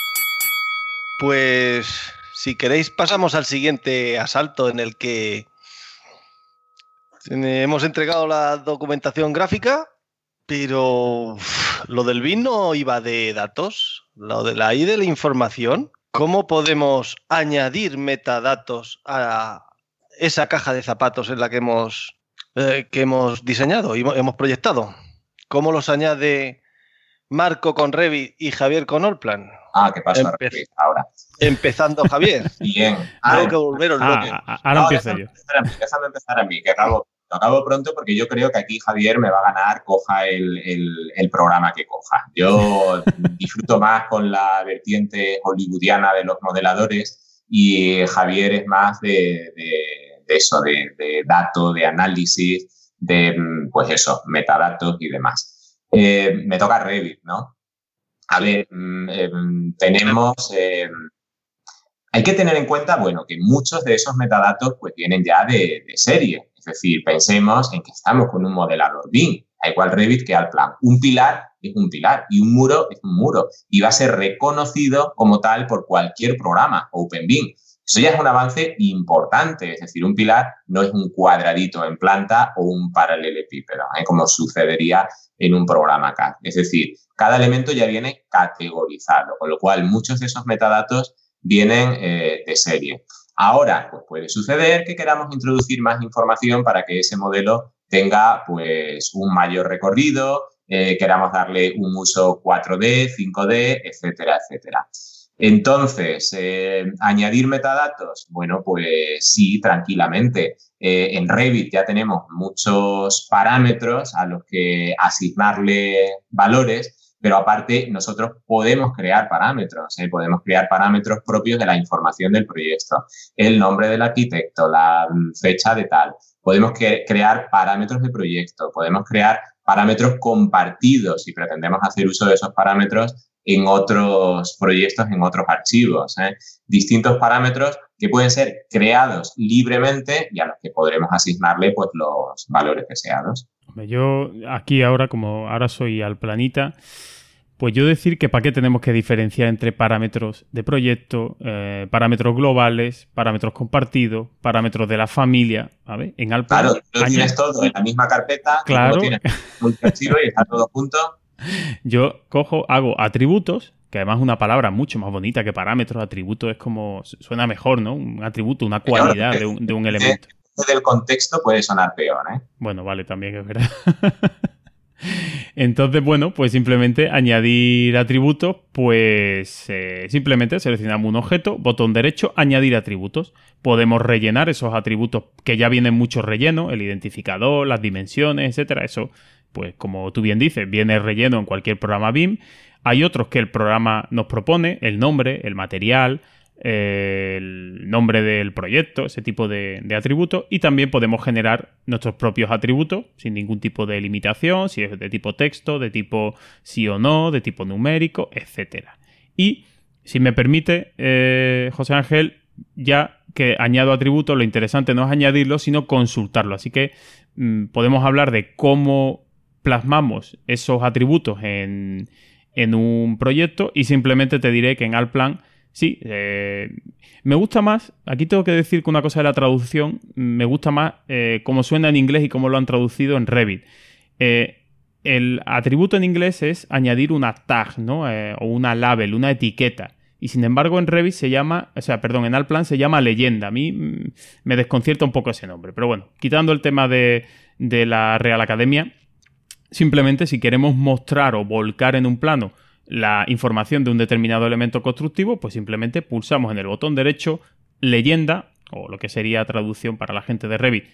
pues, si queréis, pasamos al siguiente asalto en el que hemos entregado la documentación gráfica, pero lo del vino iba de datos, lo de la I de la información. ¿Cómo podemos añadir metadatos a esa caja de zapatos en la que hemos eh, que hemos diseñado y hemos proyectado. ¿Cómo los añade Marco con Revit y Javier con Allplan? Ah, ¿qué pasa ahora? Empezando Javier. Bien. Tengo que volveros ah, Ahora empiezo yo. Déjame empezar a mí, que acabo, lo acabo pronto porque yo creo que aquí Javier me va a ganar, coja el, el, programa que coja. Yo disfruto más con la vertiente hollywoodiana de los modeladores y Javier es más de eso, de, datos, de análisis, de, pues eso, metadatos y demás. Eh, me toca Revit, ¿no? A ver, mm, em, tenemos... Em, hay que tener en cuenta, bueno, que muchos de esos metadatos pues vienen ya de, serie. Es decir, pensemos en que estamos con un modelador BIM, da igual Revit que al plan. Un pilar es un pilar y un muro es un muro y va a ser reconocido como tal por cualquier programa OpenBIM. Eso ya es un avance importante, es decir, un pilar no es un cuadradito en planta o un paralelepípedo, ¿eh? como sucedería en un programa CAD. Es decir, cada elemento ya viene categorizado, con lo cual muchos de esos metadatos vienen eh, de serie. Ahora, pues puede suceder que queramos introducir más información para que ese modelo tenga pues un mayor recorrido, eh, queramos darle un uso 4D, 5D, etcétera, etcétera. Entonces, eh, añadir metadatos, bueno, pues sí, tranquilamente. Eh, en Revit ya tenemos muchos parámetros a los que asignarle valores, pero aparte nosotros podemos crear parámetros, ¿eh? podemos crear parámetros propios de la información del proyecto, el nombre del arquitecto, la mm, fecha de tal. Podemos crear parámetros de proyecto, podemos crear parámetros compartidos si pretendemos hacer uso de esos parámetros en otros proyectos, en otros archivos. ¿eh? Distintos parámetros que pueden ser creados libremente y a los que podremos asignarle pues, los valores deseados. Yo aquí ahora, como ahora soy al planita, pues yo decir que para qué tenemos que diferenciar entre parámetros de proyecto, eh, parámetros globales, parámetros compartidos, parámetros de la familia. ¿vale? En Alplan, claro, lo tienes todo en la misma carpeta, claro. tienes archivo y está todo junto yo cojo, hago atributos, que además es una palabra mucho más bonita que parámetros. Atributo es como, suena mejor, ¿no? Un atributo, una cualidad de un, de un elemento. Del contexto puede sonar peor, ¿eh? Bueno, vale, también es verdad. Entonces, bueno, pues simplemente añadir atributos, pues eh, simplemente seleccionamos un objeto, botón derecho, añadir atributos. Podemos rellenar esos atributos que ya vienen mucho relleno, el identificador, las dimensiones, etcétera. Eso pues como tú bien dices, viene relleno en cualquier programa BIM. Hay otros que el programa nos propone, el nombre, el material, el nombre del proyecto, ese tipo de, atributos. Y también podemos generar nuestros propios atributos sin ningún tipo de limitación, si es de tipo texto, de tipo sí o no, de tipo numérico, etc. Y si me permite, eh, José Ángel, ya que añado atributos, lo interesante no es añadirlo, sino consultarlo. Así que mm, podemos hablar de cómo plasmamos esos atributos en, un proyecto y simplemente te diré que en Alplan, sí, eh, me gusta más, aquí tengo que decir que una cosa de la traducción, me gusta más eh, cómo suena en inglés y cómo lo han traducido en Revit. Eh, el atributo en inglés es añadir una tag, ¿no? o una label, una etiqueta. Y sin embargo en Revit se llama, o sea, perdón, en Alplan se llama leyenda. A mí mm, me desconcierta un poco ese nombre. Pero bueno, quitando el tema de, de la Real Academia, Simplemente si queremos mostrar o volcar en un plano la información de un determinado elemento constructivo, pues simplemente pulsamos en el botón derecho leyenda, o lo que sería traducción para la gente de Revit,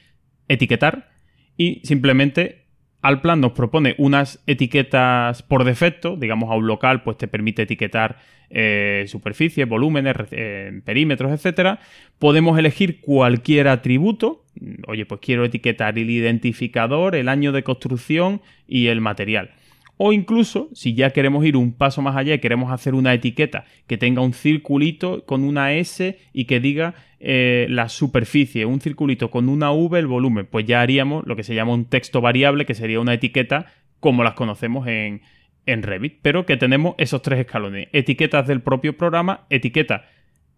etiquetar, y simplemente al plan nos propone unas etiquetas por defecto, digamos a un local, pues te permite etiquetar eh, superficies, volúmenes, eh, perímetros, etcétera. Podemos elegir cualquier atributo Oye, pues quiero etiquetar el identificador, el año de construcción y el material. O incluso, si ya queremos ir un paso más allá y queremos hacer una etiqueta que tenga un circulito con una S y que diga eh, la superficie, un circulito con una V el volumen, pues ya haríamos lo que se llama un texto variable, que sería una etiqueta como las conocemos en, en Revit, pero que tenemos esos tres escalones. Etiquetas del propio programa, etiqueta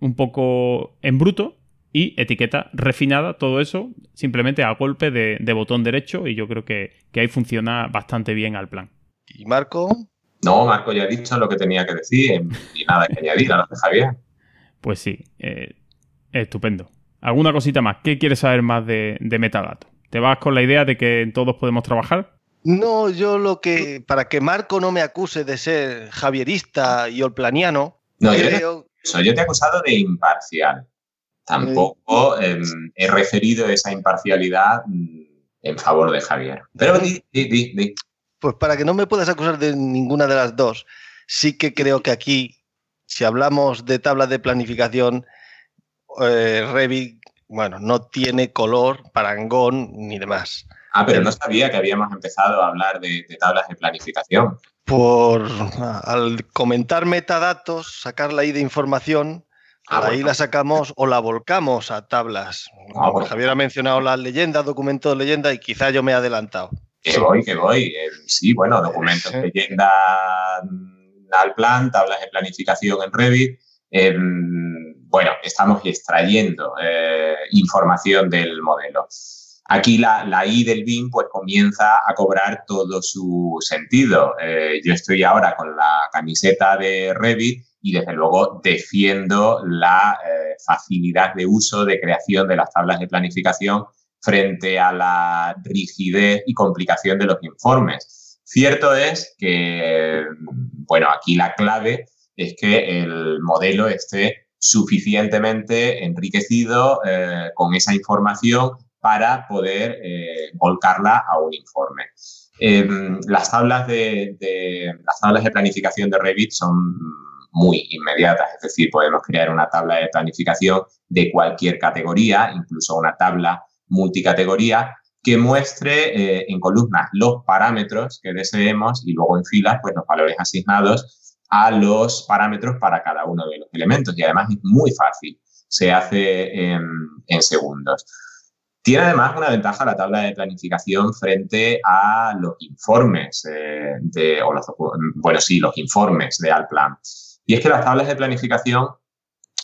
un poco en bruto y etiqueta refinada, todo eso simplemente a golpe de, botón derecho y yo creo que, ahí funciona bastante bien al plan. ¿Y Marco? No, Marco ya ha dicho lo que tenía que decir y nada que añadir a lo de Javier. Pues sí, eh, estupendo. ¿Alguna cosita más? ¿Qué quieres saber más de, de metadatos? ¿Te vas con la idea de que todos podemos trabajar? No, yo lo que, para que Marco no me acuse de ser javierista y olplaniano, no, creo... Yo, yo te he acusado de imparcial. Tampoco em, he referido esa imparcialidad mm, en favor de Javier. Pero di, di, di, Pues para que no me puedas acusar de ninguna de las dos, sí que creo que aquí, si hablamos de tablas de planificación, eh, Revit, bueno, no tiene color, parangón ni demás. Ah, pero no sabía que habíamos empezado a hablar de, tablas de planificación. Por al comentar metadatos, sacar la I de información, ah, ahí la sacamos o la volcamos a tablas. Ah, Javier ha mencionado las leyendas, documentos de leyenda, y quizá yo me he adelantado. Que voy, que voy. Eh, sí, bueno, documentos de leyenda al plan, tablas de planificación en Revit. Em, bueno, estamos extrayendo eh, información del modelo. Aquí la, I del BIM pues comienza a cobrar todo su sentido. Eh, yo estoy ahora con la camiseta de Revit y desde luego defiendo la eh, facilidad de uso, de creación de las tablas de planificación frente a la rigidez y complicación de los informes. Cierto es que, bueno, aquí la clave es que el modelo esté suficientemente enriquecido eh, con esa información para poder eh, volcarla a un informe. Em, las, tablas de, las tablas de planificación de Revit son muy inmediatas, es decir, podemos crear una tabla de planificación de cualquier categoría, incluso una tabla multicategoría, que muestre eh, en columnas los parámetros que deseemos y luego en filas pues, los valores asignados a los parámetros para cada uno de los elementos. Y además es muy fácil, se hace en segundos. Tiene además una ventaja la tabla de planificación frente a los informes eh, de, o los, bueno, sí, los informes de Alplan. Y es que las tablas de planificación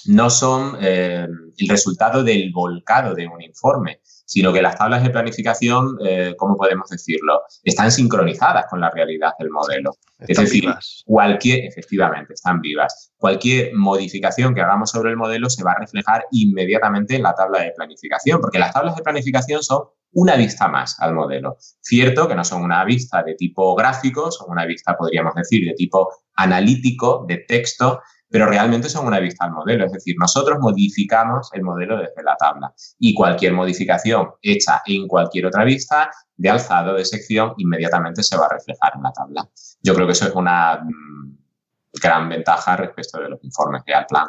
no son eh, el resultado del volcado de un informe, sino que las tablas de planificación, eh, ¿cómo podemos decirlo? Están sincronizadas con la realidad del modelo. es decir, cualquier, efectivamente, están vivas. Cualquier modificación que hagamos sobre el modelo se va a reflejar inmediatamente en la tabla de planificación, porque las tablas de planificación son una vista más al modelo. Cierto que no son una vista de tipo gráfico, son una vista, podríamos decir, de tipo analítico, de texto, pero realmente son una vista al modelo. Es decir, nosotros modificamos el modelo desde la tabla y cualquier modificación hecha en cualquier otra vista, de alzado, de sección, inmediatamente se va a reflejar en la tabla. Yo creo que eso es una mm, gran ventaja respecto de los informes de al plan.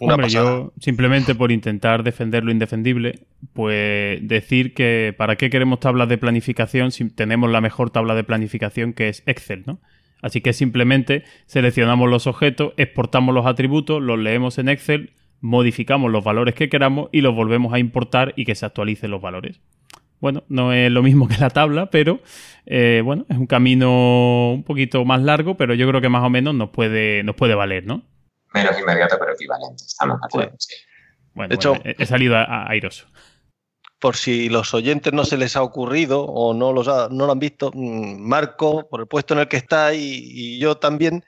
Hombre, yo simplemente por intentar defender lo indefendible, pues decir que para qué queremos tablas de planificación si tenemos la mejor tabla de planificación que es Excel, ¿no? Así que simplemente seleccionamos los objetos, exportamos los atributos, los leemos en Excel, modificamos los valores que queramos y los volvemos a importar y que se actualicen los valores. Bueno, no es lo mismo que la tabla, pero eh, bueno, es un camino un poquito más largo, pero yo creo que más o menos nos puede, nos puede valer, ¿no? Menos inmediato, pero equivalente. Estamos de acuerdo. Bueno, de hecho, he salido airoso por si los oyentes no se les ha ocurrido o no, los no lo han visto, mm, Marco, por el puesto en el que está y, yo también,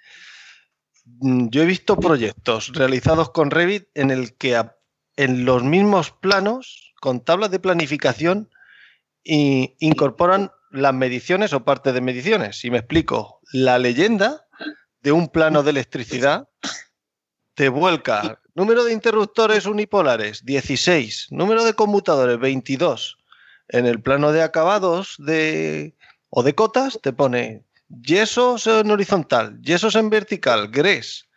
mm, yo he visto proyectos realizados con Revit en el que en los mismos planos, con tablas de planificación, incorporan las mediciones o parte de mediciones. Si me explico, la leyenda de un plano de electricidad te vuelca Número de interruptores unipolares, 16. Número de conmutadores, 22. En el plano de acabados de, o de cotas te pone yesos en horizontal, yesos en vertical, gres.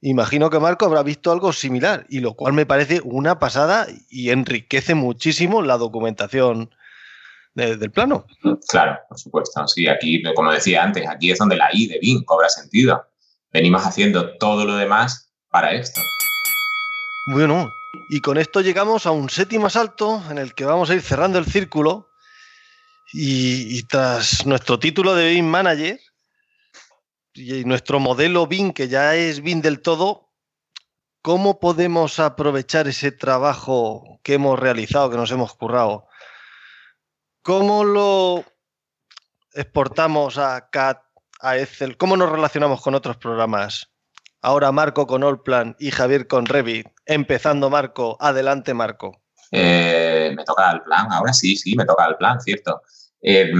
Imagino que Marco habrá visto algo similar, y lo cual me parece una pasada y enriquece muchísimo la documentación del plano. Claro, por supuesto. Sí, aquí, como decía antes, aquí es donde la I de BIM cobra sentido. Venimos haciendo todo lo demás para esto. Bueno, y con esto llegamos a un séptimo asalto en el que vamos a ir cerrando el círculo. Y, tras nuestro título de BIM Manager y nuestro modelo BIM, que ya es BIM del todo, ¿cómo podemos aprovechar ese trabajo que hemos realizado, que nos hemos currado? ¿Cómo lo exportamos a CAD, a Excel? ¿Cómo nos relacionamos con otros programas? Ahora Marco con Allplan y Javier con Revit. Empezando Marco, adelante Marco. Eh, me toca el plan, ahora sí, sí, me toca el plan, cierto. Eh,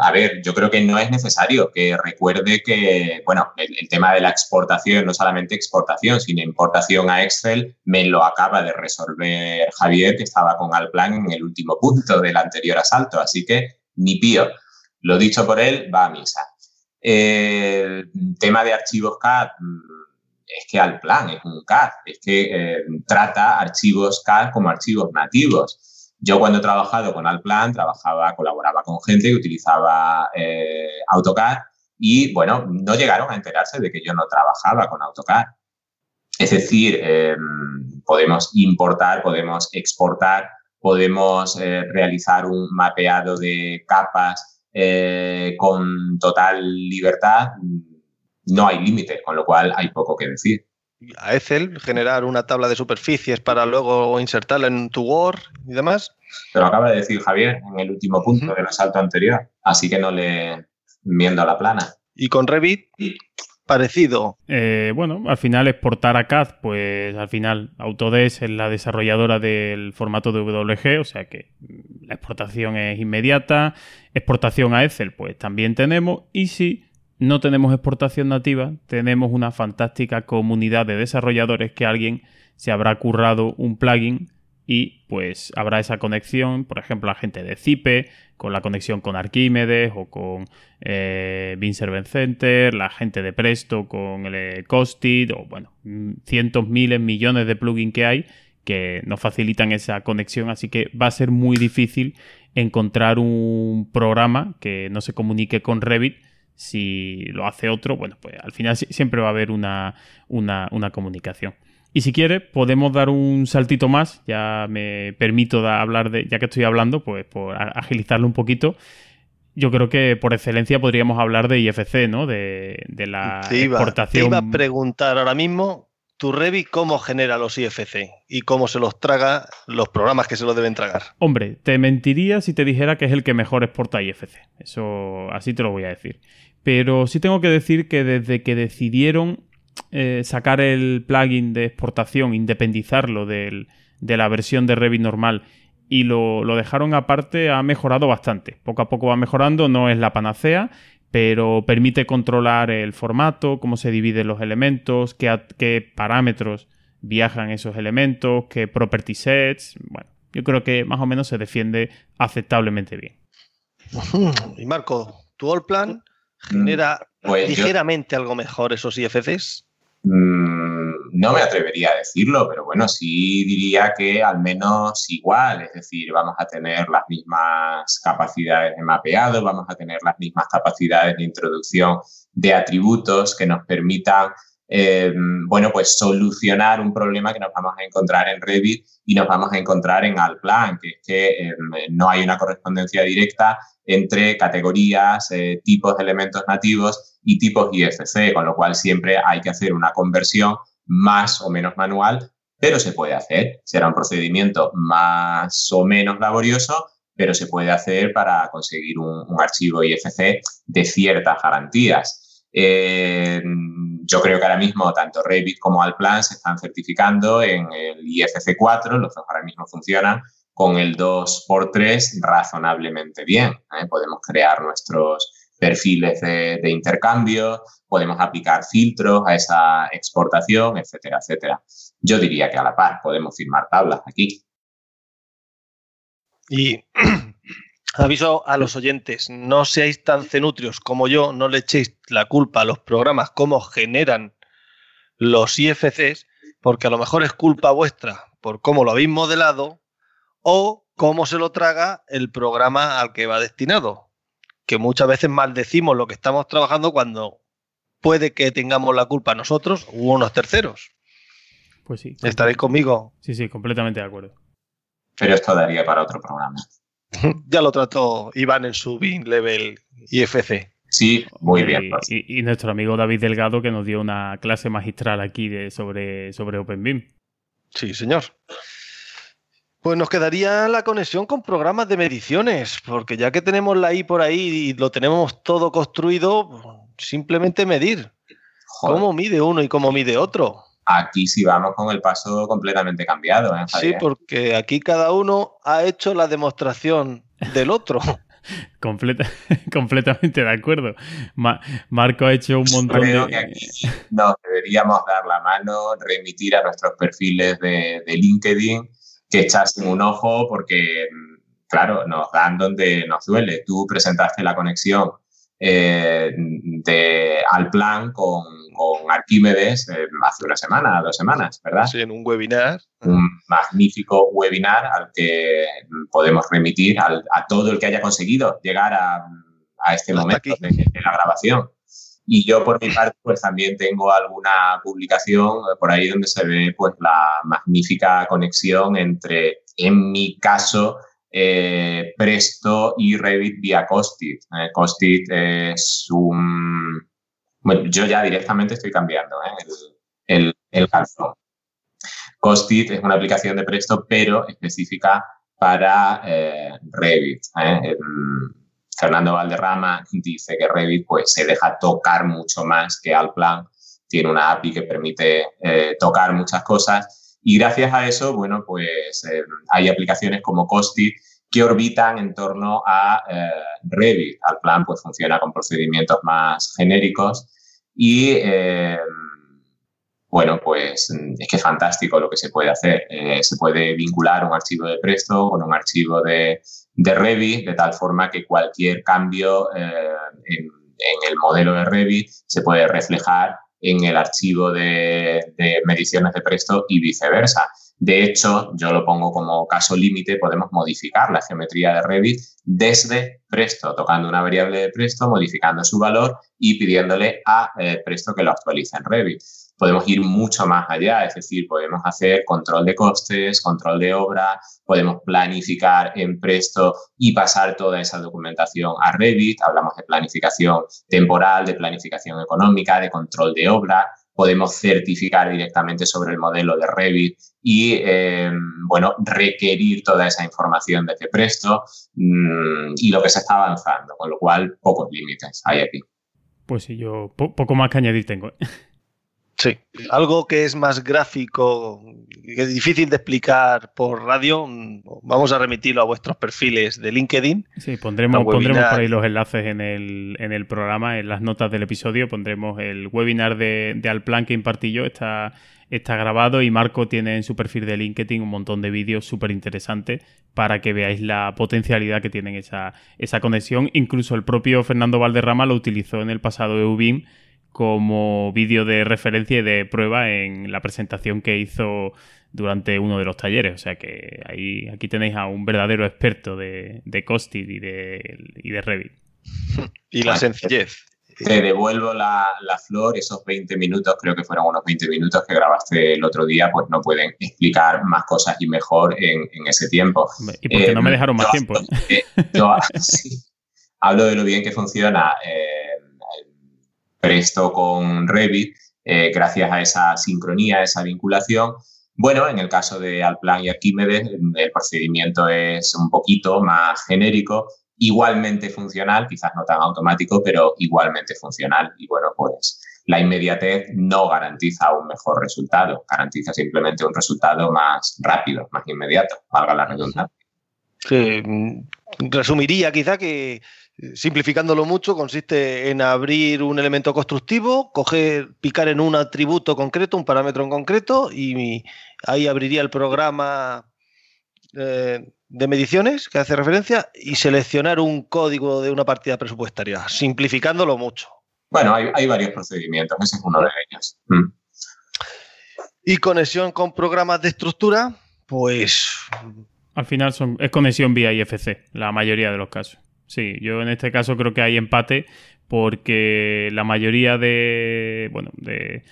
a ver, yo creo que no es necesario que recuerde que, bueno, el, tema de la exportación, no solamente exportación, sino importación a Excel, me lo acaba de resolver Javier, que estaba con Alplan en el último punto del anterior asalto. Así que ni pío. Lo dicho por él, va a misa. El tema de archivos CAD, es que Alplan es un CAD, es que eh, trata archivos CAD como archivos nativos. Yo cuando he trabajado con Alplan, trabajaba, colaboraba con gente que utilizaba eh, AutoCAD y, bueno, no llegaron a enterarse de que yo no trabajaba con AutoCAD. Es decir, em, podemos importar, podemos exportar, podemos eh, realizar un mapeado de capas con total libertad. No hay límite, con lo cual hay poco que decir a Excel, generar una tabla de superficies para luego insertarla en tu Word y demás. Pero acaba de decir Javier en el último punto del asalto anterior, así que no le miendo a la plana. Y con Revit, parecido. Eh, bueno, al final exportar a CAD, pues al final Autodesk es la desarrolladora del formato de WG, o sea que la exportación es inmediata. Exportación a Excel, pues también tenemos. Y si no tenemos exportación nativa, tenemos una fantástica comunidad de desarrolladores que alguien se habrá currado un plugin y pues habrá esa conexión, por ejemplo, la gente de Zipe, con la conexión con Archimedes o con eh, Server Center, la gente de Presto con el eh, Costit, o bueno, cientos, miles, millones de plugins que hay que nos facilitan esa conexión, así que va a ser muy difícil encontrar un programa que no se comunique con Revit si lo hace otro, bueno, pues al final siempre va a haber una, comunicación. Y si quiere, podemos dar un saltito más, ya me permito hablar de, ya que estoy hablando, pues por agilizarlo un poquito. Yo creo que por excelencia podríamos hablar de IFC, ¿no? De, la exportación. Te iba a preguntar ahora mismo, tu Revit, ¿cómo genera los IFC? Y cómo se los traga los programas que se los deben tragar. Hombre, te mentiría si te dijera que es el que mejor exporta IFC. Eso, así te lo voy a decir. Pero sí tengo que decir que desde que decidieron eh, sacar el plugin de exportación, independizarlo de la versión de Revit normal y lo, dejaron aparte, ha mejorado bastante. Poco a poco va mejorando, no es la panacea, pero permite controlar el formato, cómo se dividen los elementos, qué, qué parámetros viajan esos elementos, qué property sets. Bueno, yo creo que más o menos se defiende aceptablemente bien. Y Marco, tu all plan genera pues ligeramente algo mejor esos IFCs? Mm, no me atrevería a decirlo, pero bueno, sí diría que al menos igual, es decir, vamos a tener las mismas capacidades de mapeado, vamos a tener las mismas capacidades de introducción de atributos que nos permitan Em, bueno, pues solucionar un problema que nos vamos a encontrar en Revit y nos vamos a encontrar en Alplan, que es que em, no hay una correspondencia directa entre categorías, eh, tipos de elementos nativos y tipos IFC, con lo cual siempre hay que hacer una conversión más o menos manual, pero se puede hacer. Será un procedimiento más o menos laborioso, pero se puede hacer para conseguir un, archivo IFC de ciertas garantías. Eh, yo creo que ahora mismo tanto Revit como Alplan se están certificando en el IFC 4, los dos ahora mismo funcionan con el 2x3 razonablemente bien. ¿eh? Podemos crear nuestros perfiles de, intercambio, podemos aplicar filtros a esa exportación, etcétera, etcétera. Yo diría que a la par podemos firmar tablas aquí. Y Aviso a los oyentes, no seáis tan cenutrios como yo, no le echéis la culpa a los programas cómo generan los IFCs, porque a lo mejor es culpa vuestra por cómo lo habéis modelado, o cómo se lo traga el programa al que va destinado. Que muchas veces maldecimos lo que estamos trabajando cuando puede que tengamos la culpa nosotros u unos terceros. Pues sí. ¿Estaréis conmigo? Sí, sí, completamente de acuerdo. Pero esto daría para otro programa. ya lo trató Iván en su Bean Level IFC. Sí, muy bien. Pues. Y, nuestro amigo David Delgado que nos dio una clase magistral aquí de, sobre, sobre OpenBeam. Sí, señor. Pues nos quedaría la conexión con programas de mediciones, porque ya que tenemos la I por ahí y lo tenemos todo construido, simplemente medir. ¿Cómo mide uno y cómo mide otro? Aquí sí vamos con el paso completamente cambiado. ¿eh, sí, porque aquí cada uno ha hecho la demostración del otro. Completa, completamente de acuerdo. Marco ha hecho un montón Creo que aquí nos deberíamos dar la mano, remitir a nuestros perfiles de, LinkedIn, que echasen un ojo porque, claro, nos dan donde nos duele. Tú presentaste la conexión eh, de, al plan con, con Arquímedes eh, hace una semana, dos semanas, ¿verdad? Sí, en un webinar. Un magnífico webinar al que podemos remitir a todo el que haya conseguido llegar a, este momento de, la grabación. Y yo por mi parte pues también tengo alguna publicación por ahí donde se ve pues la magnífica conexión entre, en mi caso, eh, Presto y Revit vía Costit. Eh, Costit es un... Bueno, yo ya directamente estoy cambiando ¿eh? el, el, calzón. Costit es una aplicación de Presto, pero específica para Revit. Fernando Valderrama dice que Revit pues, se deja tocar mucho más que Alplan. Tiene una API que permite tocar muchas cosas y gracias a eso, bueno, pues eh, hay aplicaciones como Costit que orbitan en torno a eh, Revit. Al plan, pues funciona con procedimientos más genéricos y, eh, bueno, pues es que es fantástico lo que se puede hacer. se puede vincular un archivo de Presto con un archivo de, de Revit, de tal forma que cualquier cambio en, en el modelo de Revit se puede reflejar en el archivo de, mediciones de Presto y viceversa. De hecho, yo lo pongo como caso límite, podemos modificar la geometría de Revit desde Presto, tocando una variable de Presto, modificando su valor y pidiéndole a eh, Presto que lo actualice en Revit podemos ir mucho más allá, es decir, podemos hacer control de costes, control de obra, podemos planificar en Presto y pasar toda esa documentación a Revit, hablamos de planificación temporal, de planificación económica, de control de obra, podemos certificar directamente sobre el modelo de Revit y, em, bueno, requerir toda esa información desde Presto mm, y lo que se está avanzando, con lo cual pocos límites hay aquí. Pues sí, yo poco más que añadir tengo. Sí, algo que es más gráfico, que es difícil de explicar por radio, vamos a remitirlo a vuestros perfiles de LinkedIn. Sí, pondremos, pondremos por ahí los enlaces en el, en el programa, en las notas del episodio, pondremos el webinar de, de Alplan que impartí yo, está, está grabado y Marco tiene en su perfil de LinkedIn un montón de vídeos súper interesantes para que veáis la potencialidad que tienen esa, esa conexión. Incluso el propio Fernando Valderrama lo utilizó en el pasado EUBIM como vídeo de referencia y de prueba en la presentación que hizo durante uno de los talleres. O sea que ahí, aquí tenéis a un verdadero experto de, de Costit y de, y de Revit. Y la sencillez. Te devuelvo la, flor, esos 20 minutos, creo que fueron unos 20 minutos que grabaste el otro día, pues no pueden explicar más cosas y mejor en, ese tiempo. Y porque no me eh, dejaron más tiempo. yo hablo de lo bien que funciona eh, Presto con Revit, eh, gracias a esa sincronía, esa vinculación. Bueno, en el caso de Alplan y Arquímedes, el procedimiento es un poquito más genérico, igualmente funcional, quizás no tan automático, pero igualmente funcional. Y bueno, pues la inmediatez no garantiza un mejor resultado, garantiza simplemente un resultado más rápido, más inmediato, valga la redundancia. Mm, resumiría quizá que simplificándolo mucho, consiste en abrir un elemento constructivo, coger, picar en un atributo concreto, un parámetro en concreto, y ahí abriría el programa eh, de mediciones que hace referencia y seleccionar un código de una partida presupuestaria, simplificándolo mucho. Bueno, hay, varios procedimientos, ese es uno de ellos. Mm. Y conexión con programas de estructura, pues Al final son, es conexión vía IFC, la mayoría de los casos. Sí, yo en este caso creo que hay empate porque la mayoría de, bueno, de,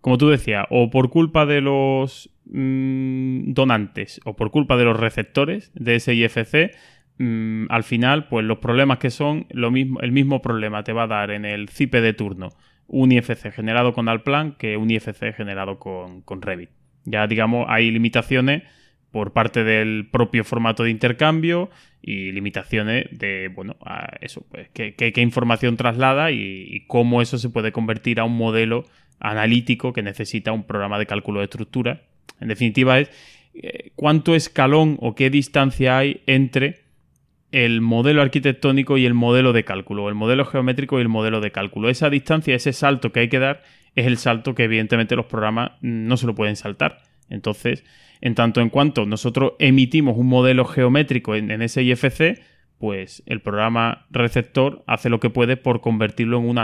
como tú decías, o por culpa de los mm, donantes o por culpa de los receptores de ese IFC, mm, al final, pues los problemas que son, lo mismo, el mismo problema te va a dar en el CIPE de turno un IFC generado con Alplan que un IFC generado con, con Revit. Ya digamos, hay limitaciones por parte del propio formato de intercambio y limitaciones de, bueno, a eso, pues, qué, información traslada y, cómo eso se puede convertir a un modelo analítico que necesita un programa de cálculo de estructura. En definitiva, es eh, cuánto escalón o qué distancia hay entre el modelo arquitectónico y el modelo de cálculo, el modelo geométrico y el modelo de cálculo. Esa distancia, ese salto que hay que dar, es el salto que evidentemente los programas no se lo pueden saltar. Entonces, en tanto en cuanto nosotros emitimos un modelo geométrico en, ese IFC, pues el programa receptor hace lo que puede por convertirlo en un,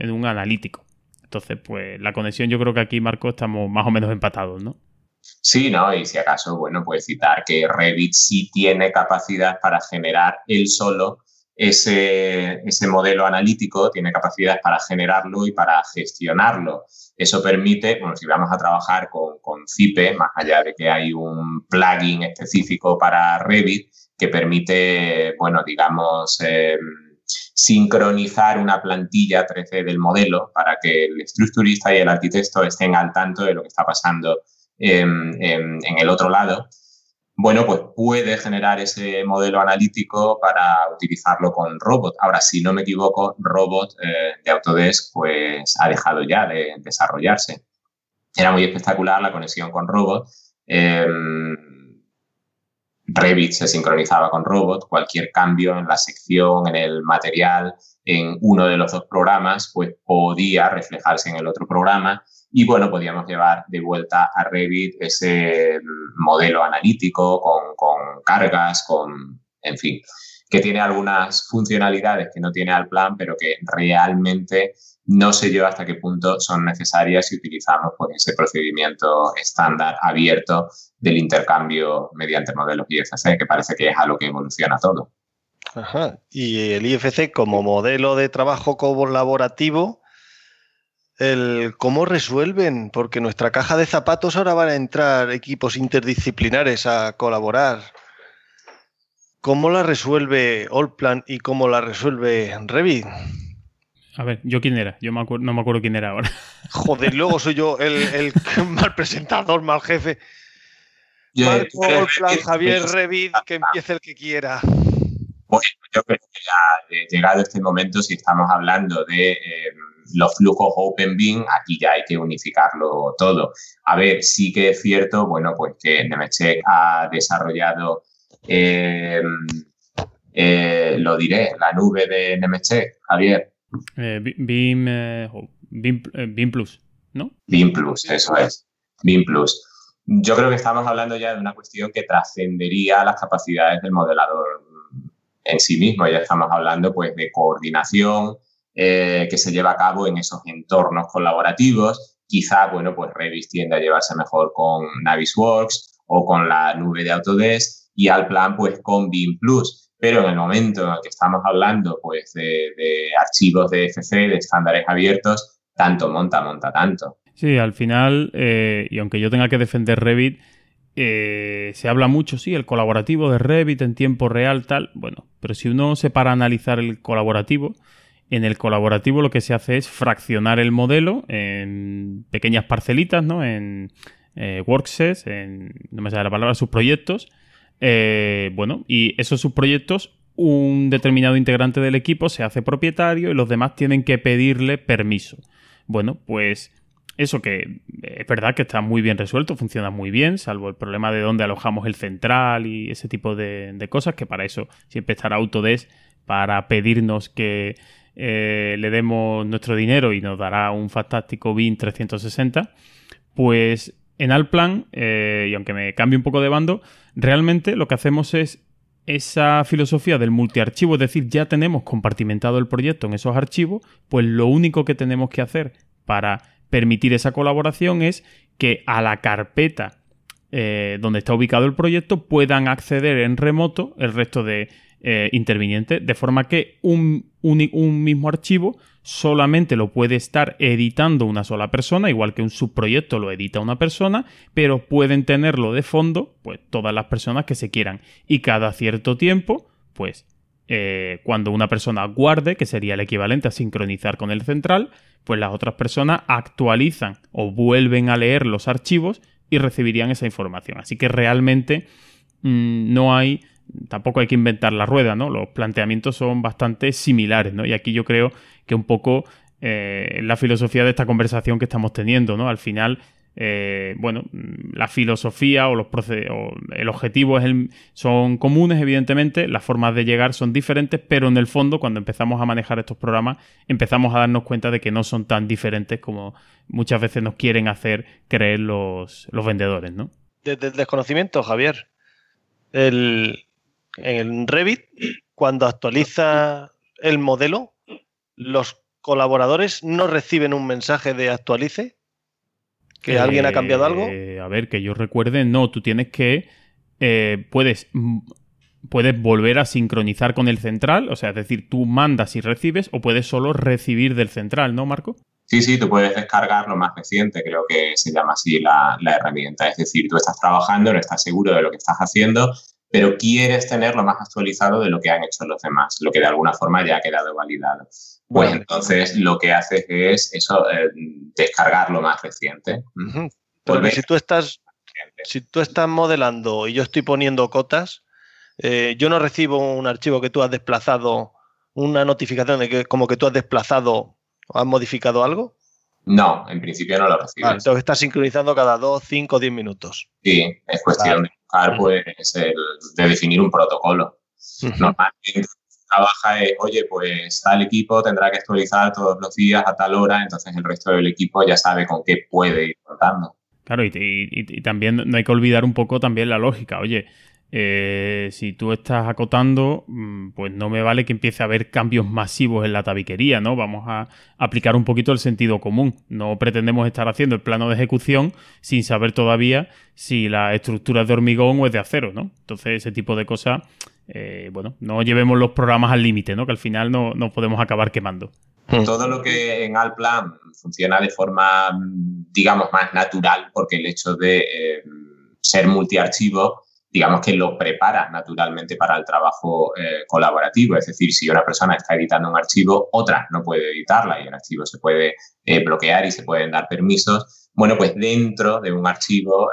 en analítico. Entonces, pues la conexión yo creo que aquí, Marco, estamos más o menos empatados, ¿no? Sí, ¿no? Y si acaso, bueno, puedes citar que Revit sí tiene capacidad para generar él solo ese, ese, modelo analítico, tiene capacidad para generarlo y para gestionarlo. Eso permite, bueno, si vamos a trabajar con, con Zipe, más allá de que hay un plugin específico para Revit que permite, bueno, digamos, em, sincronizar una plantilla 3D del modelo para que el estructurista y el arquitecto estén al tanto de lo que está pasando en, en el otro lado bueno, pues puede generar ese modelo analítico para utilizarlo con Robot. Ahora, si no me equivoco, Robot eh, de Autodesk pues ha dejado ya de desarrollarse. Era muy espectacular la conexión con Robot. Em, Revit se sincronizaba con Robot. Cualquier cambio en la sección, en el material, en uno de los dos programas, pues podía reflejarse en el otro programa y bueno, podíamos llevar de vuelta a Revit ese modelo analítico con, cargas, con, en fin, que tiene algunas funcionalidades que no tiene al plan, pero que realmente no sé yo hasta qué punto son necesarias si utilizamos pues, ese procedimiento estándar abierto del intercambio mediante modelos IFC, que parece que es a lo que evoluciona todo. Ajá. Y el IFC como modelo de trabajo colaborativo el cómo resuelven, porque nuestra caja de zapatos ahora van a entrar equipos interdisciplinares a colaborar. ¿Cómo la resuelve Allplan y cómo la resuelve Revit? A ver, ¿yo quién era? Yo no me acuerdo quién era ahora. Joder, luego soy yo el, mal presentador, mal jefe. Marco, Allplan, Javier, Revit, que empiece el que quiera. Bueno, yo creo que ya llegado este momento, si estamos hablando de... Eh, los flujos Open Beam, aquí ya hay que unificarlo todo. A ver, sí que es cierto, bueno, pues que Nemetschek ha desarrollado, eh, eh, lo diré, la nube de Nemetschek, Javier. Eh, Beam, Beam, Plus, ¿no? Beam Plus, eso es. Beam Plus. Yo creo que estamos hablando ya de una cuestión que trascendería las capacidades del modelador en sí mismo. Ya estamos hablando pues de coordinación, eh, que se lleva a cabo en esos entornos colaborativos. Quizá, bueno, pues Revit tiende a llevarse mejor con Navisworks o con la nube de Autodesk y al plan, pues con BIM Plus. Pero en el momento en el que estamos hablando, pues, de, archivos de FC, de estándares abiertos, tanto monta, monta tanto. Sí, al final, eh, y aunque yo tenga que defender Revit, eh, se habla mucho, sí, el colaborativo de Revit en tiempo real, tal. Bueno, pero si uno se para a analizar el colaborativo, en el colaborativo lo que se hace es fraccionar el modelo en pequeñas parcelitas, ¿no? En eh, worksets, en, no me sale la palabra, subproyectos. Eh, bueno, y esos subproyectos, un determinado integrante del equipo se hace propietario y los demás tienen que pedirle permiso. Bueno, pues eso que es verdad que está muy bien resuelto, funciona muy bien, salvo el problema de dónde alojamos el central y ese tipo de, de cosas, que para eso siempre estará Autodesk para pedirnos que eh, le demos nuestro dinero y nos dará un fantástico BIM 360, pues en Alplan, eh, y aunque me cambie un poco de bando, realmente lo que hacemos es esa filosofía del multiarchivo, es decir, ya tenemos compartimentado el proyecto en esos archivos, pues lo único que tenemos que hacer para permitir esa colaboración es que a la carpeta eh, donde está ubicado el proyecto puedan acceder en remoto el resto de eh, intervinientes, de forma que un, un, mismo archivo solamente lo puede estar editando una sola persona, igual que un subproyecto lo edita una persona, pero pueden tenerlo de fondo, pues todas las personas que se quieran. Y cada cierto tiempo, pues eh, cuando una persona guarde, que sería el equivalente a sincronizar con el central, pues las otras personas actualizan o vuelven a leer los archivos y recibirían esa información. Así que realmente mm, no hay, tampoco hay que inventar la rueda, ¿no? Los planteamientos son bastante similares, ¿no? Y aquí yo creo que un poco eh, la filosofía de esta conversación que estamos teniendo, ¿no? Al final eh, bueno, la filosofía o, los o el objetivo es son comunes, evidentemente, las formas de llegar son diferentes, pero en el fondo, cuando empezamos a manejar estos programas, empezamos a darnos cuenta de que no son tan diferentes como muchas veces nos quieren hacer creer los, vendedores, ¿no? Desde el desconocimiento, Javier, el, en Revit, cuando actualiza el modelo, los colaboradores no reciben un mensaje de actualice ¿Que alguien ha cambiado algo? Eh, a ver, que yo recuerde, no, tú tienes que. Eh, puedes. Mm, puedes volver a sincronizar con el central, o sea, es decir, tú mandas y recibes, o puedes solo recibir del central, ¿no, Marco? Sí, sí, tú puedes descargar lo más reciente, creo que se llama así la, la herramienta. Es decir, tú estás trabajando, no estás seguro de lo que estás haciendo, pero quieres tener lo más actualizado de lo que han hecho los demás, lo que de alguna forma ya ha quedado validado. Pues entonces lo que haces es eso, eh, descargar lo más reciente. Porque si tú estás, si tú estás modelando y yo estoy poniendo cotas, eh, yo no recibo un archivo que tú has desplazado, una notificación de que como que tú has desplazado o has modificado algo. No, en principio no lo recibes. entonces estás sincronizando cada 2, 5, 10 minutos. Sí, es cuestión de buscar, pues, de definir un protocolo. Normalmente trabaja es, oye, pues tal equipo tendrá que actualizar todos los días a tal hora, entonces el resto del equipo ya sabe con qué puede ir contando. Claro, y, también no hay que olvidar un poco también la lógica. Oye, eh, si tú estás acotando, mm, pues no me vale que empiece a haber cambios masivos en la tabiquería, ¿no? Vamos a aplicar un poquito el sentido común. No pretendemos estar haciendo el plano de ejecución sin saber todavía si la estructura es de hormigón o es de acero, ¿no? Entonces, ese tipo de cosas eh, bueno, no llevemos los programas al límite, ¿no? Que al final no, podemos acabar quemando. Hmm. Todo lo que en Alplan funciona de forma, digamos, más natural, porque el hecho de eh, ser multiarchivo, digamos que lo prepara naturalmente para el trabajo eh, colaborativo. Es decir, si una persona está editando un archivo, otra no puede editarla y el archivo se puede bloquear y se pueden dar permisos. Bueno, pues dentro de un archivo,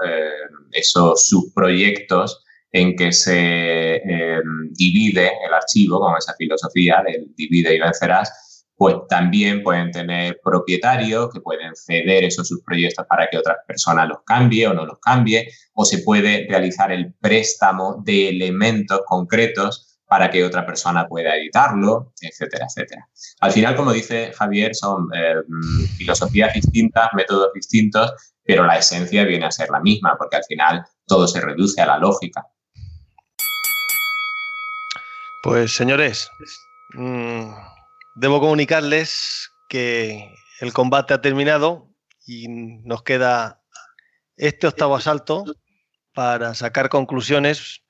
esos subproyectos en que se eh, divide el archivo con esa filosofía del divide y vencerás, pues también pueden tener propietarios que pueden ceder esos subproyectos para que otra persona los cambie o no los cambie, o se puede realizar el préstamo de elementos concretos para que otra persona pueda editarlo, etcétera, etcétera. Al final, como dice Javier, son eh, filosofías distintas, métodos distintos, pero la esencia viene a ser la misma, porque al final todo se reduce a la lógica. Pues señores, mm, debo comunicarles que el combate ha terminado y nos queda este octavo asalto para sacar conclusiones.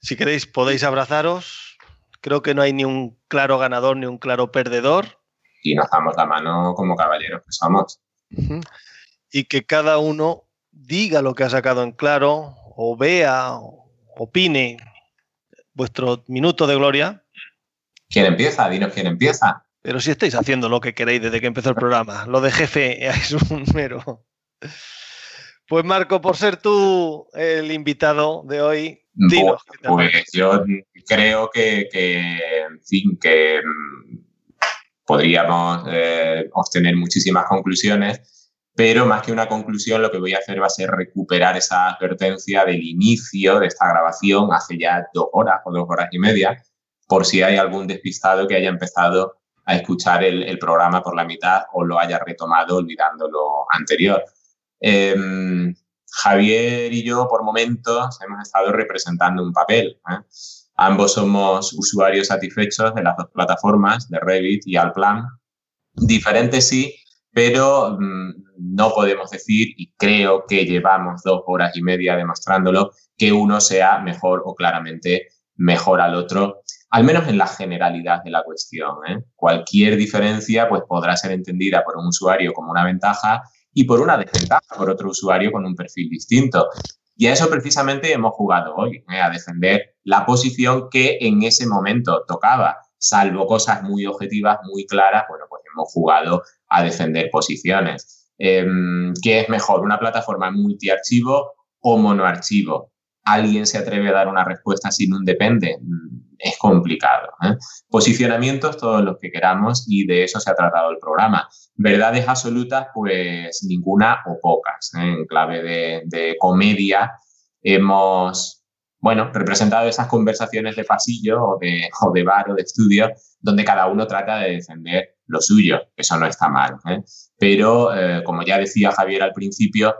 Si queréis podéis abrazaros. Creo que no hay ni un claro ganador ni un claro perdedor. Y nos damos la mano como caballeros que somos. Y que cada uno diga lo que ha sacado en claro o vea, opine vuestro minuto de gloria. ¿Quién empieza? Dinos quién empieza. Pero si estáis haciendo lo que queréis desde que empezó el programa, lo de jefe es un mero. Pues Marco, por ser tú el invitado de hoy, dinos. Pues, yo creo que, en fin, que mm, podríamos eh, obtener muchísimas conclusiones pero más que una conclusión, lo que voy a hacer va a ser recuperar esa advertencia del inicio de esta grabación hace ya dos horas o dos horas y media, por si hay algún despistado que haya empezado a escuchar el, programa por la mitad o lo haya retomado olvidando lo anterior. Em, Javier y yo, por momentos, hemos estado representando un papel. ¿eh? Ambos somos usuarios satisfechos de las dos plataformas, de Revit y Alplan. Diferentes sí, pero mm, no podemos decir, y creo que llevamos dos horas y media demostrándolo, que uno sea mejor o claramente mejor al otro, al menos en la generalidad de la cuestión. ¿eh? Cualquier diferencia pues, podrá ser entendida por un usuario como una ventaja y por una desventaja por otro usuario con un perfil distinto. Y a eso precisamente hemos jugado hoy, ¿eh? a defender la posición que en ese momento tocaba salvo cosas muy objetivas, muy claras, bueno, pues hemos jugado a defender posiciones. Em, ¿Qué es mejor, una plataforma multiarchivo o monoarchivo? ¿Alguien se atreve a dar una respuesta sin un depende? Es complicado. ¿eh? Posicionamientos todos los que queramos y de eso se ha tratado el programa. Verdades absolutas, pues ninguna o pocas. ¿eh? En clave de, comedia hemos bueno, representado esas conversaciones de pasillo o de, o de bar o de estudio donde cada uno trata de defender lo suyo. Eso no está mal. ¿eh? Pero, como ya decía Javier al principio,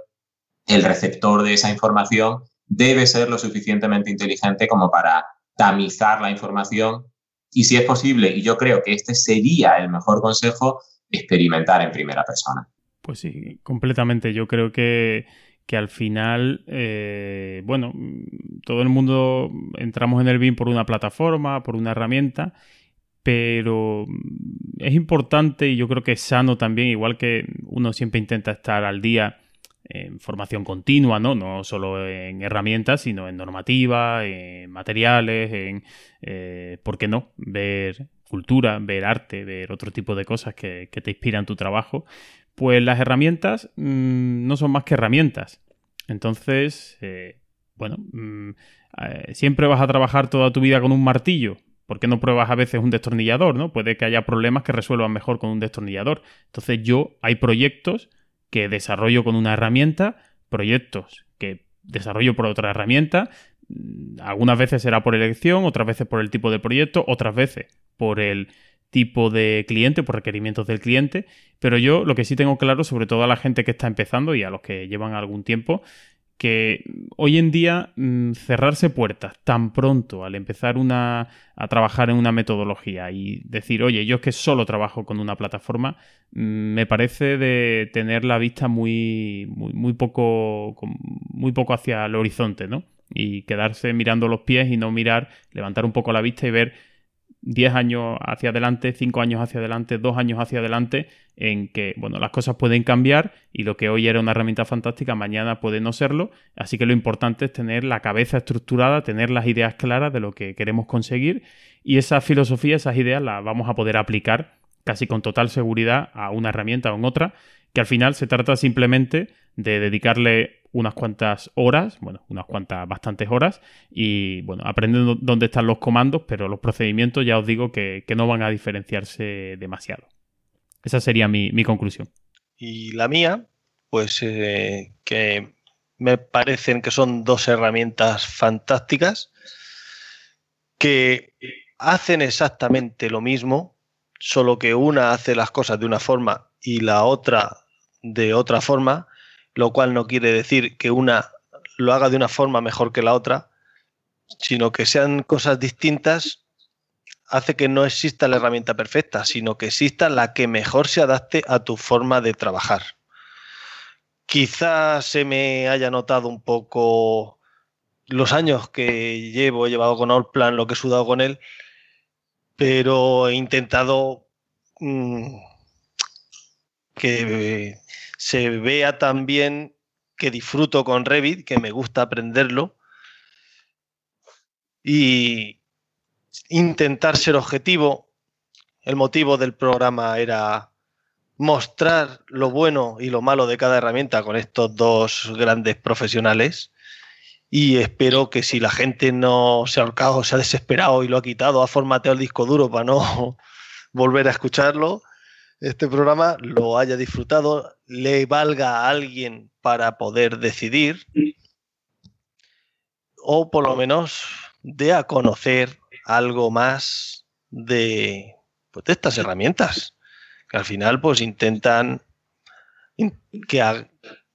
el receptor de esa información debe ser lo suficientemente inteligente como para tamizar la información y, si es posible, y yo creo que este sería el mejor consejo, experimentar en primera persona. Pues sí, completamente. Yo creo que que al final, eh, bueno, todo el mundo entramos en el BIM por una plataforma, por una herramienta, pero es importante y yo creo que es sano también, igual que uno siempre intenta estar al día en formación continua, ¿no? No solo en herramientas, sino en normativa, en materiales, en, eh, ¿por qué no? Ver cultura, ver arte, ver otro tipo de cosas que, que te inspiran tu trabajo. Pues las herramientas mm, no son más que herramientas. Entonces, eh, bueno, mm, eh, siempre vas a trabajar toda tu vida con un martillo. ¿Por qué no pruebas a veces un destornillador? ¿no? Puede que haya problemas que resuelvan mejor con un destornillador. Entonces, yo hay proyectos que desarrollo con una herramienta, proyectos que desarrollo por otra herramienta. Mm, algunas veces será por elección, otras veces por el tipo de proyecto, otras veces por el tipo de cliente, por requerimientos del cliente, pero yo lo que sí tengo claro, sobre todo a la gente que está empezando y a los que llevan algún tiempo, que hoy en día mm, cerrarse puertas tan pronto al empezar una, a trabajar en una metodología y decir, oye, yo es que solo trabajo con una plataforma, mm, me parece de tener la vista muy, muy, muy, poco, muy poco hacia el horizonte, ¿no? Y quedarse mirando los pies y no mirar, levantar un poco la vista y ver 10 años hacia adelante, 5 años hacia adelante, 2 años hacia adelante, en que, bueno, las cosas pueden cambiar y lo que hoy era una herramienta fantástica, mañana puede no serlo. Así que lo importante es tener la cabeza estructurada, tener las ideas claras de lo que queremos conseguir y esa filosofía, esas ideas las vamos a poder aplicar casi con total seguridad a una herramienta o en otra, que al final se trata simplemente de dedicarle unas cuantas horas, bueno, unas cuantas bastantes horas y bueno, aprendiendo dónde están los comandos, pero los procedimientos ya os digo que, no van a diferenciarse demasiado. Esa sería mi, conclusión. Y la mía, pues eh, que me parecen que son dos herramientas fantásticas que hacen exactamente lo mismo, solo que una hace las cosas de una forma y la otra de otra forma, lo cual no quiere decir que una lo haga de una forma mejor que la otra, sino que sean cosas distintas, hace que no exista la herramienta perfecta, sino que exista la que mejor se adapte a tu forma de trabajar. Quizás se me haya notado un poco los años que llevo, he llevado con Allplan, lo que he sudado con él, pero he intentado mm, que se vea también que disfruto con Revit, que me gusta aprenderlo y intentar ser objetivo. El motivo del programa era mostrar lo bueno y lo malo de cada herramienta con estos dos grandes profesionales. Y espero que si la gente no se ha ahorcado, se ha desesperado y lo ha quitado, ha formateado el disco duro para no volver a escucharlo, este programa lo haya disfrutado, le valga a alguien para poder decidir o por lo menos dé a conocer algo más de, pues, estas herramientas que al final pues intentan que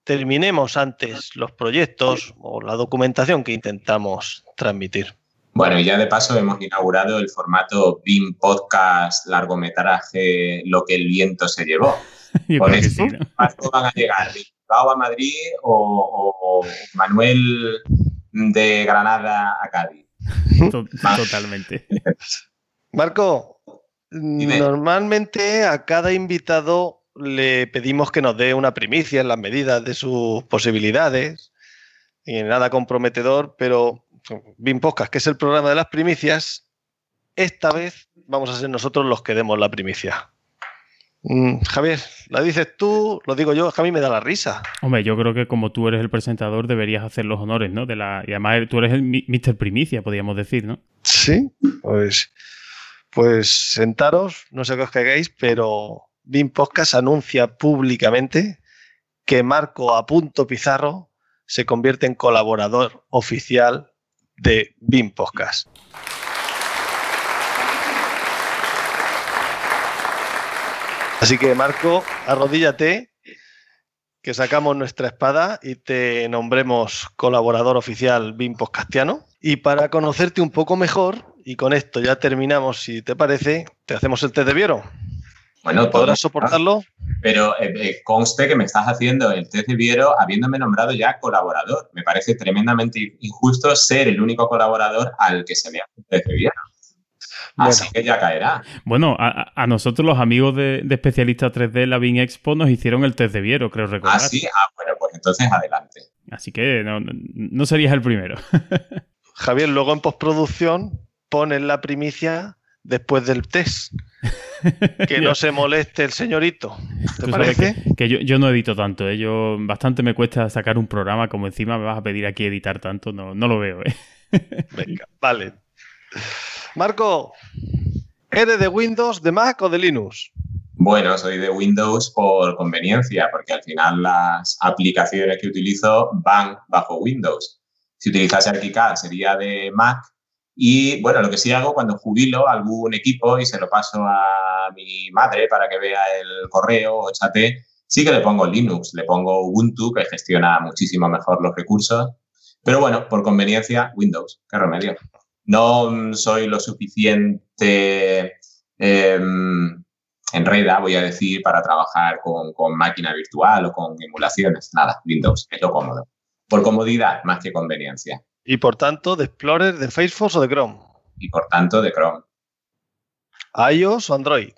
terminemos antes los proyectos o la documentación que intentamos transmitir. Bueno, y ya de paso hemos inaugurado el formato BIM Podcast largometraje Lo que el viento se llevó. Con esto, van a llegar? ¿Bilbao a Madrid o, Manuel de Granada a Cádiz? Totalmente. Marco, normalmente a cada invitado le pedimos que nos dé una primicia en las medidas de sus posibilidades y nada comprometedor, pero BIM Podcast, que es el programa de las primicias, esta vez vamos a ser nosotros los que demos la primicia. Mm, Javier, ¿la dices tú? Lo digo yo, es que a mí me da la risa. Hombre, yo creo que como tú eres el presentador deberías hacer los honores, ¿no? De la, y además tú eres el Mr. Primicia, podríamos decir, ¿no? Sí, pues, pues sentaros, no sé qué os caigáis, pero BIM Podcast anuncia públicamente que Marco Apunto Pizarro se convierte en colaborador oficial de BIM Podcast. Así que Marco, arrodíllate, que sacamos nuestra espada y te nombremos colaborador oficial BIM Podcastiano. Y para conocerte un poco mejor, y con esto ya terminamos, si te parece, te hacemos el test de Viero. Bueno, ¿podrás soportarlo? Pero eh, eh, conste que me estás haciendo el test de Viero habiéndome nombrado ya colaborador. Me parece tremendamente injusto ser el único colaborador al que se le hace el test de Viero. Así que ya caerá. Bueno, a, nosotros los amigos de, especialistas 3D la BIM Expo nos hicieron el test de Viero, creo recordar. Ah, sí, ah, bueno, pues entonces adelante. Así que no, no serías el primero. Javier, luego en postproducción ponen la primicia después del test. que no se moleste el señorito. ¿Te parece? Que, yo, no edito tanto, ¿eh? yo bastante me cuesta sacar un programa como encima me vas a pedir aquí editar tanto, no, no lo veo. ¿eh? Venga, vale. Marco, ¿eres de Windows, de Mac o de Linux? Bueno, soy de Windows por conveniencia, porque al final las aplicaciones que utilizo van bajo Windows. Si utilizase ArchiCAD sería de Mac y bueno, lo que sí hago cuando jubilo algún equipo y se lo paso a mi madre para que vea el correo o chat, sí que le pongo Linux, le pongo Ubuntu, que gestiona muchísimo mejor los recursos. Pero bueno, por conveniencia, Windows, qué remedio. No soy lo suficiente eh, enreda, voy a decir, para trabajar con, con máquina virtual o con emulaciones. Nada, Windows, es lo cómodo. Por comodidad más que conveniencia. Y por tanto, de Explorer, de Firefox o de Chrome. Y por tanto, de Chrome. iOS o Android.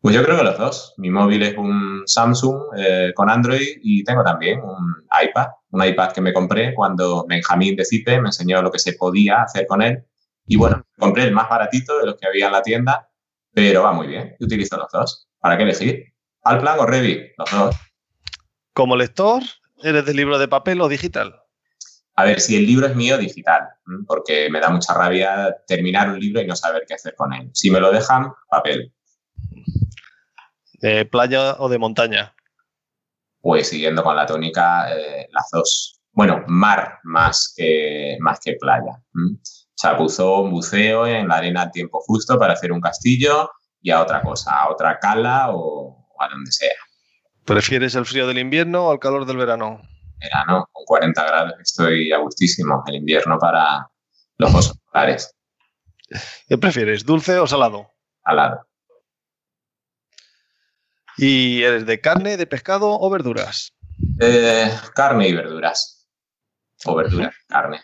Pues yo creo que los dos. Mi móvil es un Samsung eh, con Android y tengo también un iPad, un iPad que me compré cuando Benjamín de Cipe me enseñó lo que se podía hacer con él. Y bueno, compré el más baratito de los que había en la tienda, pero va muy bien. Utilizo los dos. ¿Para qué elegir? ¿Alplan o Revit? Los dos. Como lector, ¿eres de libro de papel o digital? A ver, si el libro es mío, digital, porque me da mucha rabia terminar un libro y no saber qué hacer con él. Si me lo dejan, papel. ¿De playa o de montaña? Pues siguiendo con la tónica, eh, las dos. Bueno, mar más que, más que playa. Chapuzón, buceo en la arena a tiempo justo para hacer un castillo y a otra cosa, a otra cala o, o a donde sea. ¿Prefieres el frío del invierno o el calor del verano? Verano, con 40 grados, estoy a gustísimo. El invierno para los osos polares. ¿Qué prefieres, dulce o salado? Salado. ¿Y eres de carne, de pescado o verduras? Eh, carne y verduras. O verduras, carne.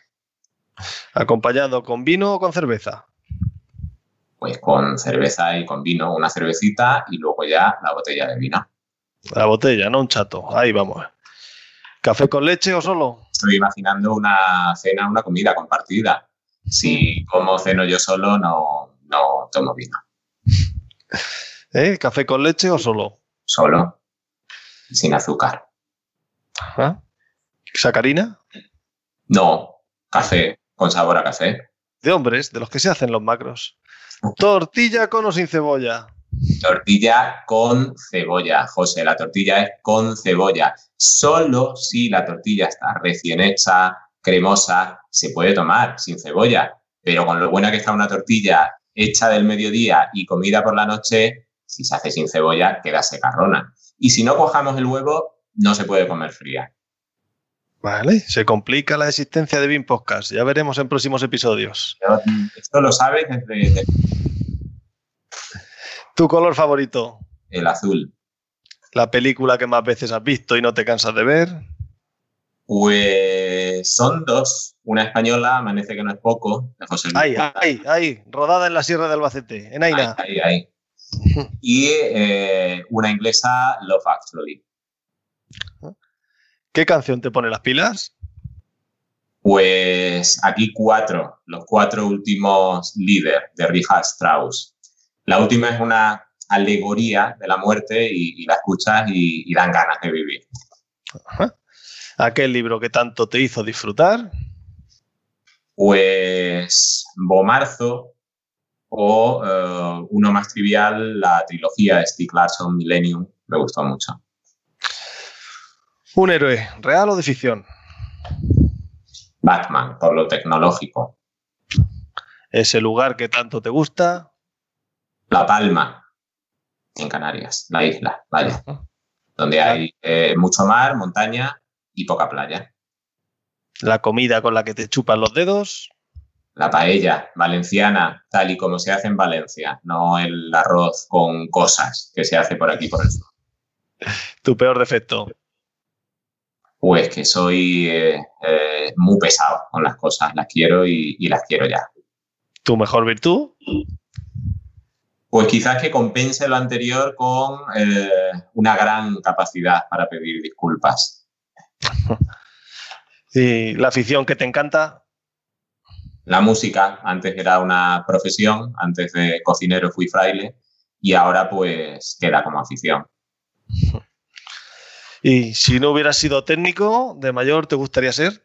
¿Acompañado con vino o con cerveza? Pues con cerveza y con vino, una cervecita y luego ya la botella de vino. La botella, no un chato. Ahí vamos. ¿Café con leche o solo? Estoy imaginando una cena, una comida compartida. Si como ceno yo solo, no, no tomo vino. ¿Eh? ¿Café con leche o solo? Solo. Sin azúcar. ¿Sacarina? No, café, con sabor a café. De hombres, de los que se hacen los macros. ¿Tortilla con o sin cebolla? Tortilla con cebolla, José. La tortilla es con cebolla. Solo si la tortilla está recién hecha, cremosa, se puede tomar sin cebolla. Pero con lo buena que está una tortilla hecha del mediodía y comida por la noche, si se hace sin cebolla, queda secarrona. Y si no cojamos el huevo, no se puede comer fría. Vale, se complica la existencia de BIM Podcast. Ya veremos en próximos episodios. Esto lo sabes desde, ¿Tu color favorito? El azul. ¿La película que más veces has visto y no te cansas de ver? Pues son dos. Una española, Amanece que no es poco, de José Luis. Ahí, ahí, ahí, rodada en la Sierra del Albacete, en Aina. Ahí, ahí, ahí. Y eh, una inglesa, Love Actually. ¿Qué canción te pone las pilas? Pues aquí cuatro, los cuatro últimos líderes de Richard Strauss. La última es una alegoría de la muerte y, la escuchas y, dan ganas de vivir. ¿Aquel libro que tanto te hizo disfrutar? Pues Bomarzo o eh, uno más trivial, la trilogía de Stieg Larsson, Millennium, me gustó mucho. Un héroe, ¿real o de ficción? Batman, por lo tecnológico. ¿Ese lugar que tanto te gusta? La Palma, en Canarias, la isla, vaya. Donde hay eh, mucho mar, montaña y poca playa. ¿La comida con la que te chupan los dedos? La paella valenciana, tal y como se hace en Valencia, no el arroz con cosas que se hace por aquí por el sur. ¿Tu peor defecto? pues que soy eh, eh, muy pesado con las cosas, las quiero y, las quiero ya. ¿Tu mejor virtud? Pues quizás que compense lo anterior con eh, una gran capacidad para pedir disculpas. ¿Y la afición que te encanta? La música, antes era una profesión, antes de cocinero fui fraile y ahora pues queda como afición. Y si no hubieras sido técnico, ¿de mayor te gustaría ser?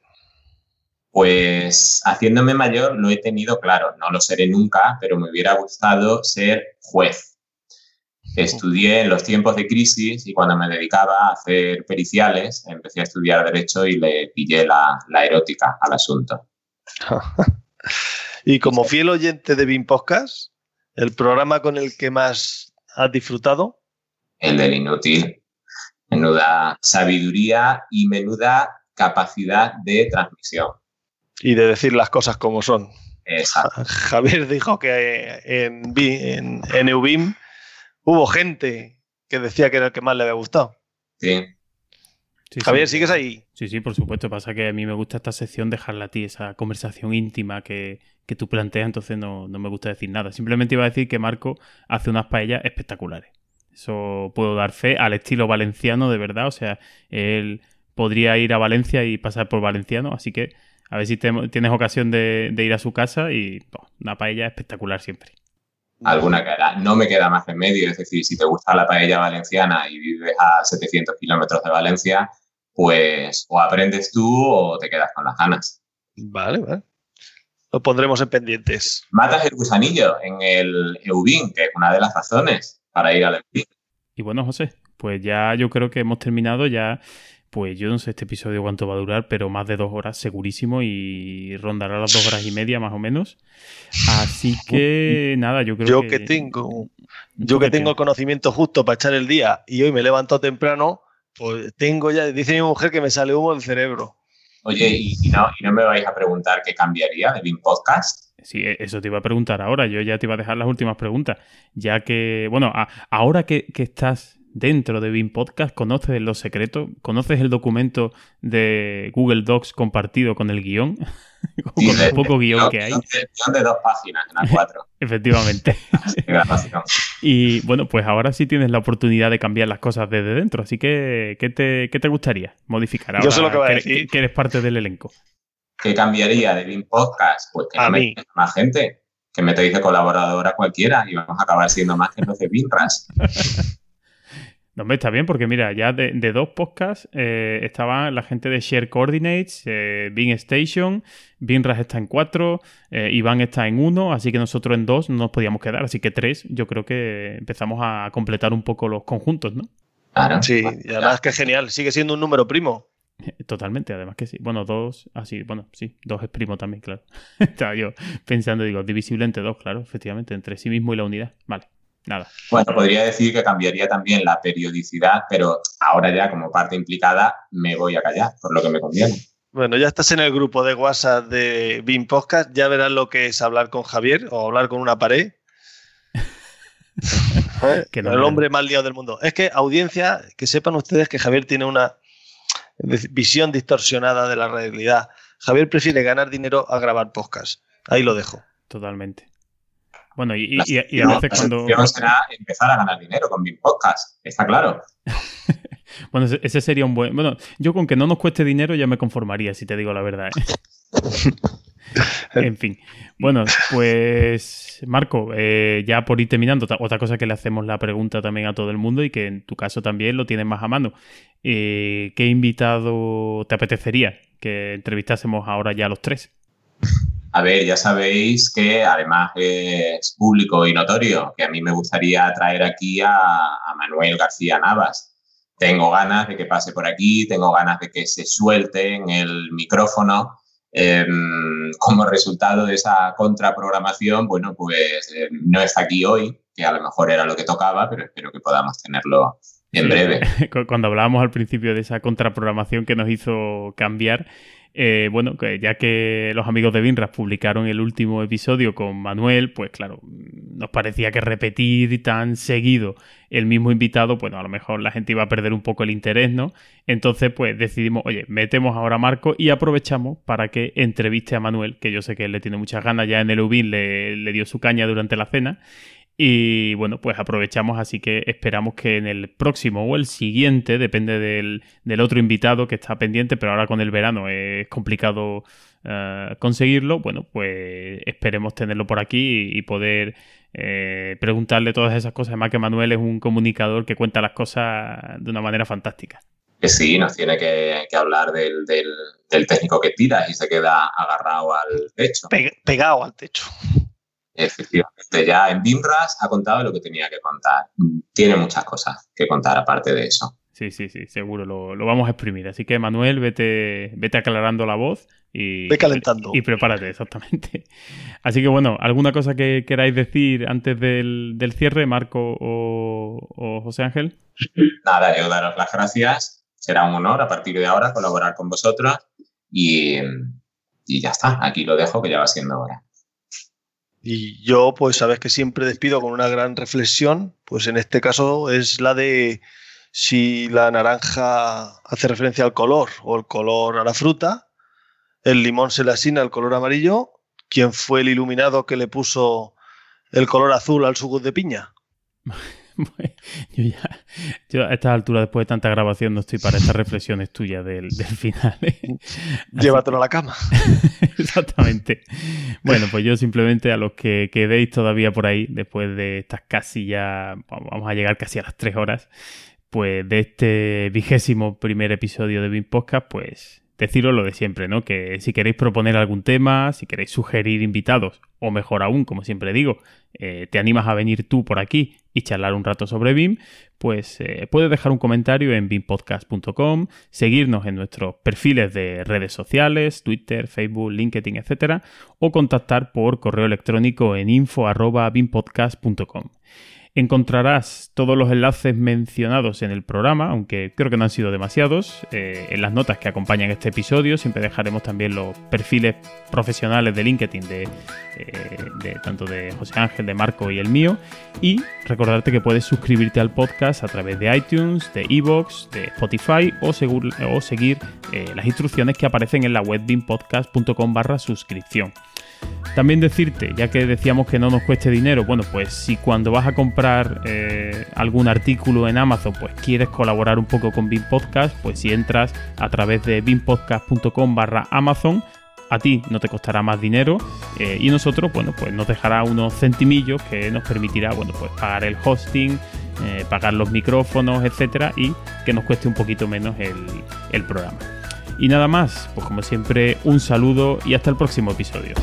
Pues haciéndome mayor lo he tenido claro, no lo seré nunca, pero me hubiera gustado ser juez. Estudié en los tiempos de crisis y cuando me dedicaba a hacer periciales, empecé a estudiar derecho y le pillé la, erótica al asunto. y como fiel oyente de BIM Podcast, ¿el programa con el que más has disfrutado? El del inútil menuda sabiduría y menuda capacidad de transmisión. Y de decir las cosas como son. Exacto. Javier dijo que en, en, en hubo gente que decía que era el que más le había gustado. Sí. Javier, ¿sigues ahí? Sí, sí, por supuesto. Pasa que a mí me gusta esta sección dejarla a ti, esa conversación íntima que, que tú planteas, entonces no, no, me gusta decir nada. Simplemente iba a decir que Marco hace unas paellas espectaculares. Eso puedo dar fe al estilo valenciano de verdad. O sea, él podría ir a Valencia y pasar por valenciano. Así que a ver si tienes ocasión de, ir a su casa y una paella espectacular siempre. Alguna cara. No me queda más en medio. Es decir, si te gusta la paella valenciana y vives a 700 kilómetros de Valencia, pues o aprendes tú o te quedas con las ganas. Vale, vale. Lo pondremos en pendientes. Matas el gusanillo en el Eubin, que es una de las razones para ir al Y bueno, José, pues ya yo creo que hemos terminado ya. Pues yo no sé este episodio cuánto va a durar, pero más de dos horas segurísimo y rondará las dos horas y media más o menos. Así que nada, yo creo yo que... que tengo, yo que tengo conocimiento justo para echar el día y hoy me levanto temprano, pues tengo ya, dice mi mujer que me sale humo del cerebro. Oye, ¿y, no, y no me vais a preguntar qué cambiaría de BIM Podcast? Sí, e, eso te iba a preguntar ahora. Yo ya te iba a dejar las últimas preguntas. Ya que, bueno, ahora que, estás dentro de BIM Podcast, ¿conoces los secretos? ¿Conoces el documento de Google Docs compartido con el guion? con el poco guion que hay. Guión de dos páginas, en las cuatro. Efectivamente. y bueno, pues ahora sí tienes la oportunidad de cambiar las cosas desde dentro. Así que, ¿qué te, qué te gustaría modificar ahora Yo sé lo que, voy a decir. que eres parte del elenco? ¿Qué cambiaría de BIM Podcast? Pues que a mí. más gente, que metéis de colaboradora cualquiera y vamos a acabar siendo más que los de BIMRAS. No, me está bien porque mira, ya de, dos podcasts eh, estaba la gente de Share Coordinates, eh, Bing Station, BIMRAS está en cuatro, eh, Iván está en uno, así que nosotros en dos no nos podíamos quedar, así que tres, yo creo que empezamos a completar un poco los conjuntos, ¿no? Claro. Sí, y además que genial, sigue siendo un número primo. Totalmente, además que sí. Bueno, dos, así, bueno, sí, dos es primo también, claro. Estaba yo pensando, digo, divisible entre dos, claro, efectivamente, entre sí mismo y la unidad. Vale, nada. Bueno, podría decir que cambiaría también la periodicidad, pero ahora ya como parte implicada me voy a callar, por lo que me conviene. Bueno, ya estás en el grupo de WhatsApp de BIM Podcast, ya verás lo que es hablar con Javier o hablar con una pared. ¿Eh? el hombre más liado del mundo. Es que, audiencia, que sepan ustedes que Javier tiene una visión distorsionada de la realidad. Javier prefiere ganar dinero a grabar podcast. Ahí lo dejo. Totalmente. Bueno, y, a veces cuando. será empezar a ganar dinero con mi podcast, está claro. bueno, ese sería un buen. Bueno, yo con que no nos cueste dinero ya me conformaría, si te digo la verdad. ¿eh? en fin. Bueno, pues Marco, eh, ya por ir terminando, otra cosa que le hacemos la pregunta también a todo el mundo y que en tu caso también lo tienes más a mano. Eh, ¿Qué invitado te apetecería que entrevistásemos ahora ya a los tres? A ver, ya sabéis que además es público y notorio que a mí me gustaría traer aquí a, Manuel García Navas. Tengo ganas de que pase por aquí, tengo ganas de que se suelte en el micrófono. Em, como resultado de esa contraprogramación, bueno, pues em, no está aquí hoy, que a lo mejor era lo que tocaba, pero espero que podamos tenerlo en breve. Cuando hablábamos al principio de esa contraprogramación que nos hizo cambiar, eh, bueno, ya que los amigos de Binras publicaron el último episodio con Manuel, pues claro, nos parecía que repetir tan seguido el mismo invitado, bueno, a lo mejor la gente iba a perder un poco el interés, ¿no? Entonces, pues decidimos, oye, metemos ahora a Marco y aprovechamos para que entreviste a Manuel, que yo sé que él le tiene muchas ganas, ya en el UBIN le, le dio su caña durante la cena. Y bueno, pues aprovechamos, así que esperamos que en el próximo o el siguiente, depende del, otro invitado que está pendiente, pero ahora con el verano es complicado eh, conseguirlo. Bueno, pues esperemos tenerlo por aquí y, poder eh, preguntarle todas esas cosas. Además que Manuel es un comunicador que cuenta las cosas de una manera fantástica. Que sí, nos tiene que, hablar del, técnico que tira y se queda agarrado al techo. pegado al techo. Efectivamente, ya en BIMRAS ha contado lo que tenía que contar. Tiene muchas cosas que contar aparte de eso. Sí, sí, sí, seguro, lo, vamos a exprimir. Así que, Manuel, vete, vete aclarando la voz y, Ve calentando. y prepárate, exactamente. Así que, bueno, ¿alguna cosa que queráis decir antes del, cierre, Marco o, José Ángel? Nada, yo daros las gracias. Será un honor a partir de ahora colaborar con vosotros y, y ya está. Aquí lo dejo, que ya va siendo hora. Y yo, pues sabes que siempre despido con una gran reflexión, pues en este caso es la de si la naranja hace referencia al color o el color a la fruta, el limón se le asigna el color amarillo, ¿quién fue el iluminado que le puso el color azul al sugo de piña? yo ya, yo a esta altura, después de tanta grabación, no estoy para estas reflexiones tuyas del, final. ¿eh? Llévatelo a la cama. Exactamente. Bueno, pues yo simplemente a los que quedéis todavía por ahí, después de estas casi ya, vamos a llegar casi a las tres horas, pues de este vigésimo primer episodio de BIM Podcast, pues deciros lo de siempre, ¿no? Que si queréis proponer algún tema, si queréis sugerir invitados, o mejor aún, como siempre digo, eh, te animas a venir tú por aquí y charlar un rato sobre BIM, pues eh, puedes dejar un comentario en bimpodcast.com, seguirnos en nuestros perfiles de redes sociales, Twitter, Facebook, LinkedIn, etc. o contactar por correo electrónico en info.bimpodcast.com. Encontrarás todos los enlaces mencionados en el programa, aunque creo que no han sido demasiados, eh, en las notas que acompañan este episodio. Siempre dejaremos también los perfiles profesionales de LinkedIn de, eh, tanto de José Ángel, de Marco y el mío. Y recordarte que puedes suscribirte al podcast a través de iTunes, de Evox, de Spotify o, o seguir eh, las instrucciones que aparecen en la web bimpodcast.com barra suscripción. También decirte, ya que decíamos que no nos cueste dinero, bueno, pues si cuando vas a comprar eh, algún artículo en Amazon, pues quieres colaborar un poco con BIM Podcast, pues si entras a través de bimpodcast.com barra Amazon, a ti no te costará más dinero eh, y nosotros, bueno, pues nos dejará unos centimillos que nos permitirá, bueno, pues pagar el hosting, eh, pagar los micrófonos, etcétera, y que nos cueste un poquito menos el programa. Y nada más, pues como siempre, un saludo y hasta el próximo episodio.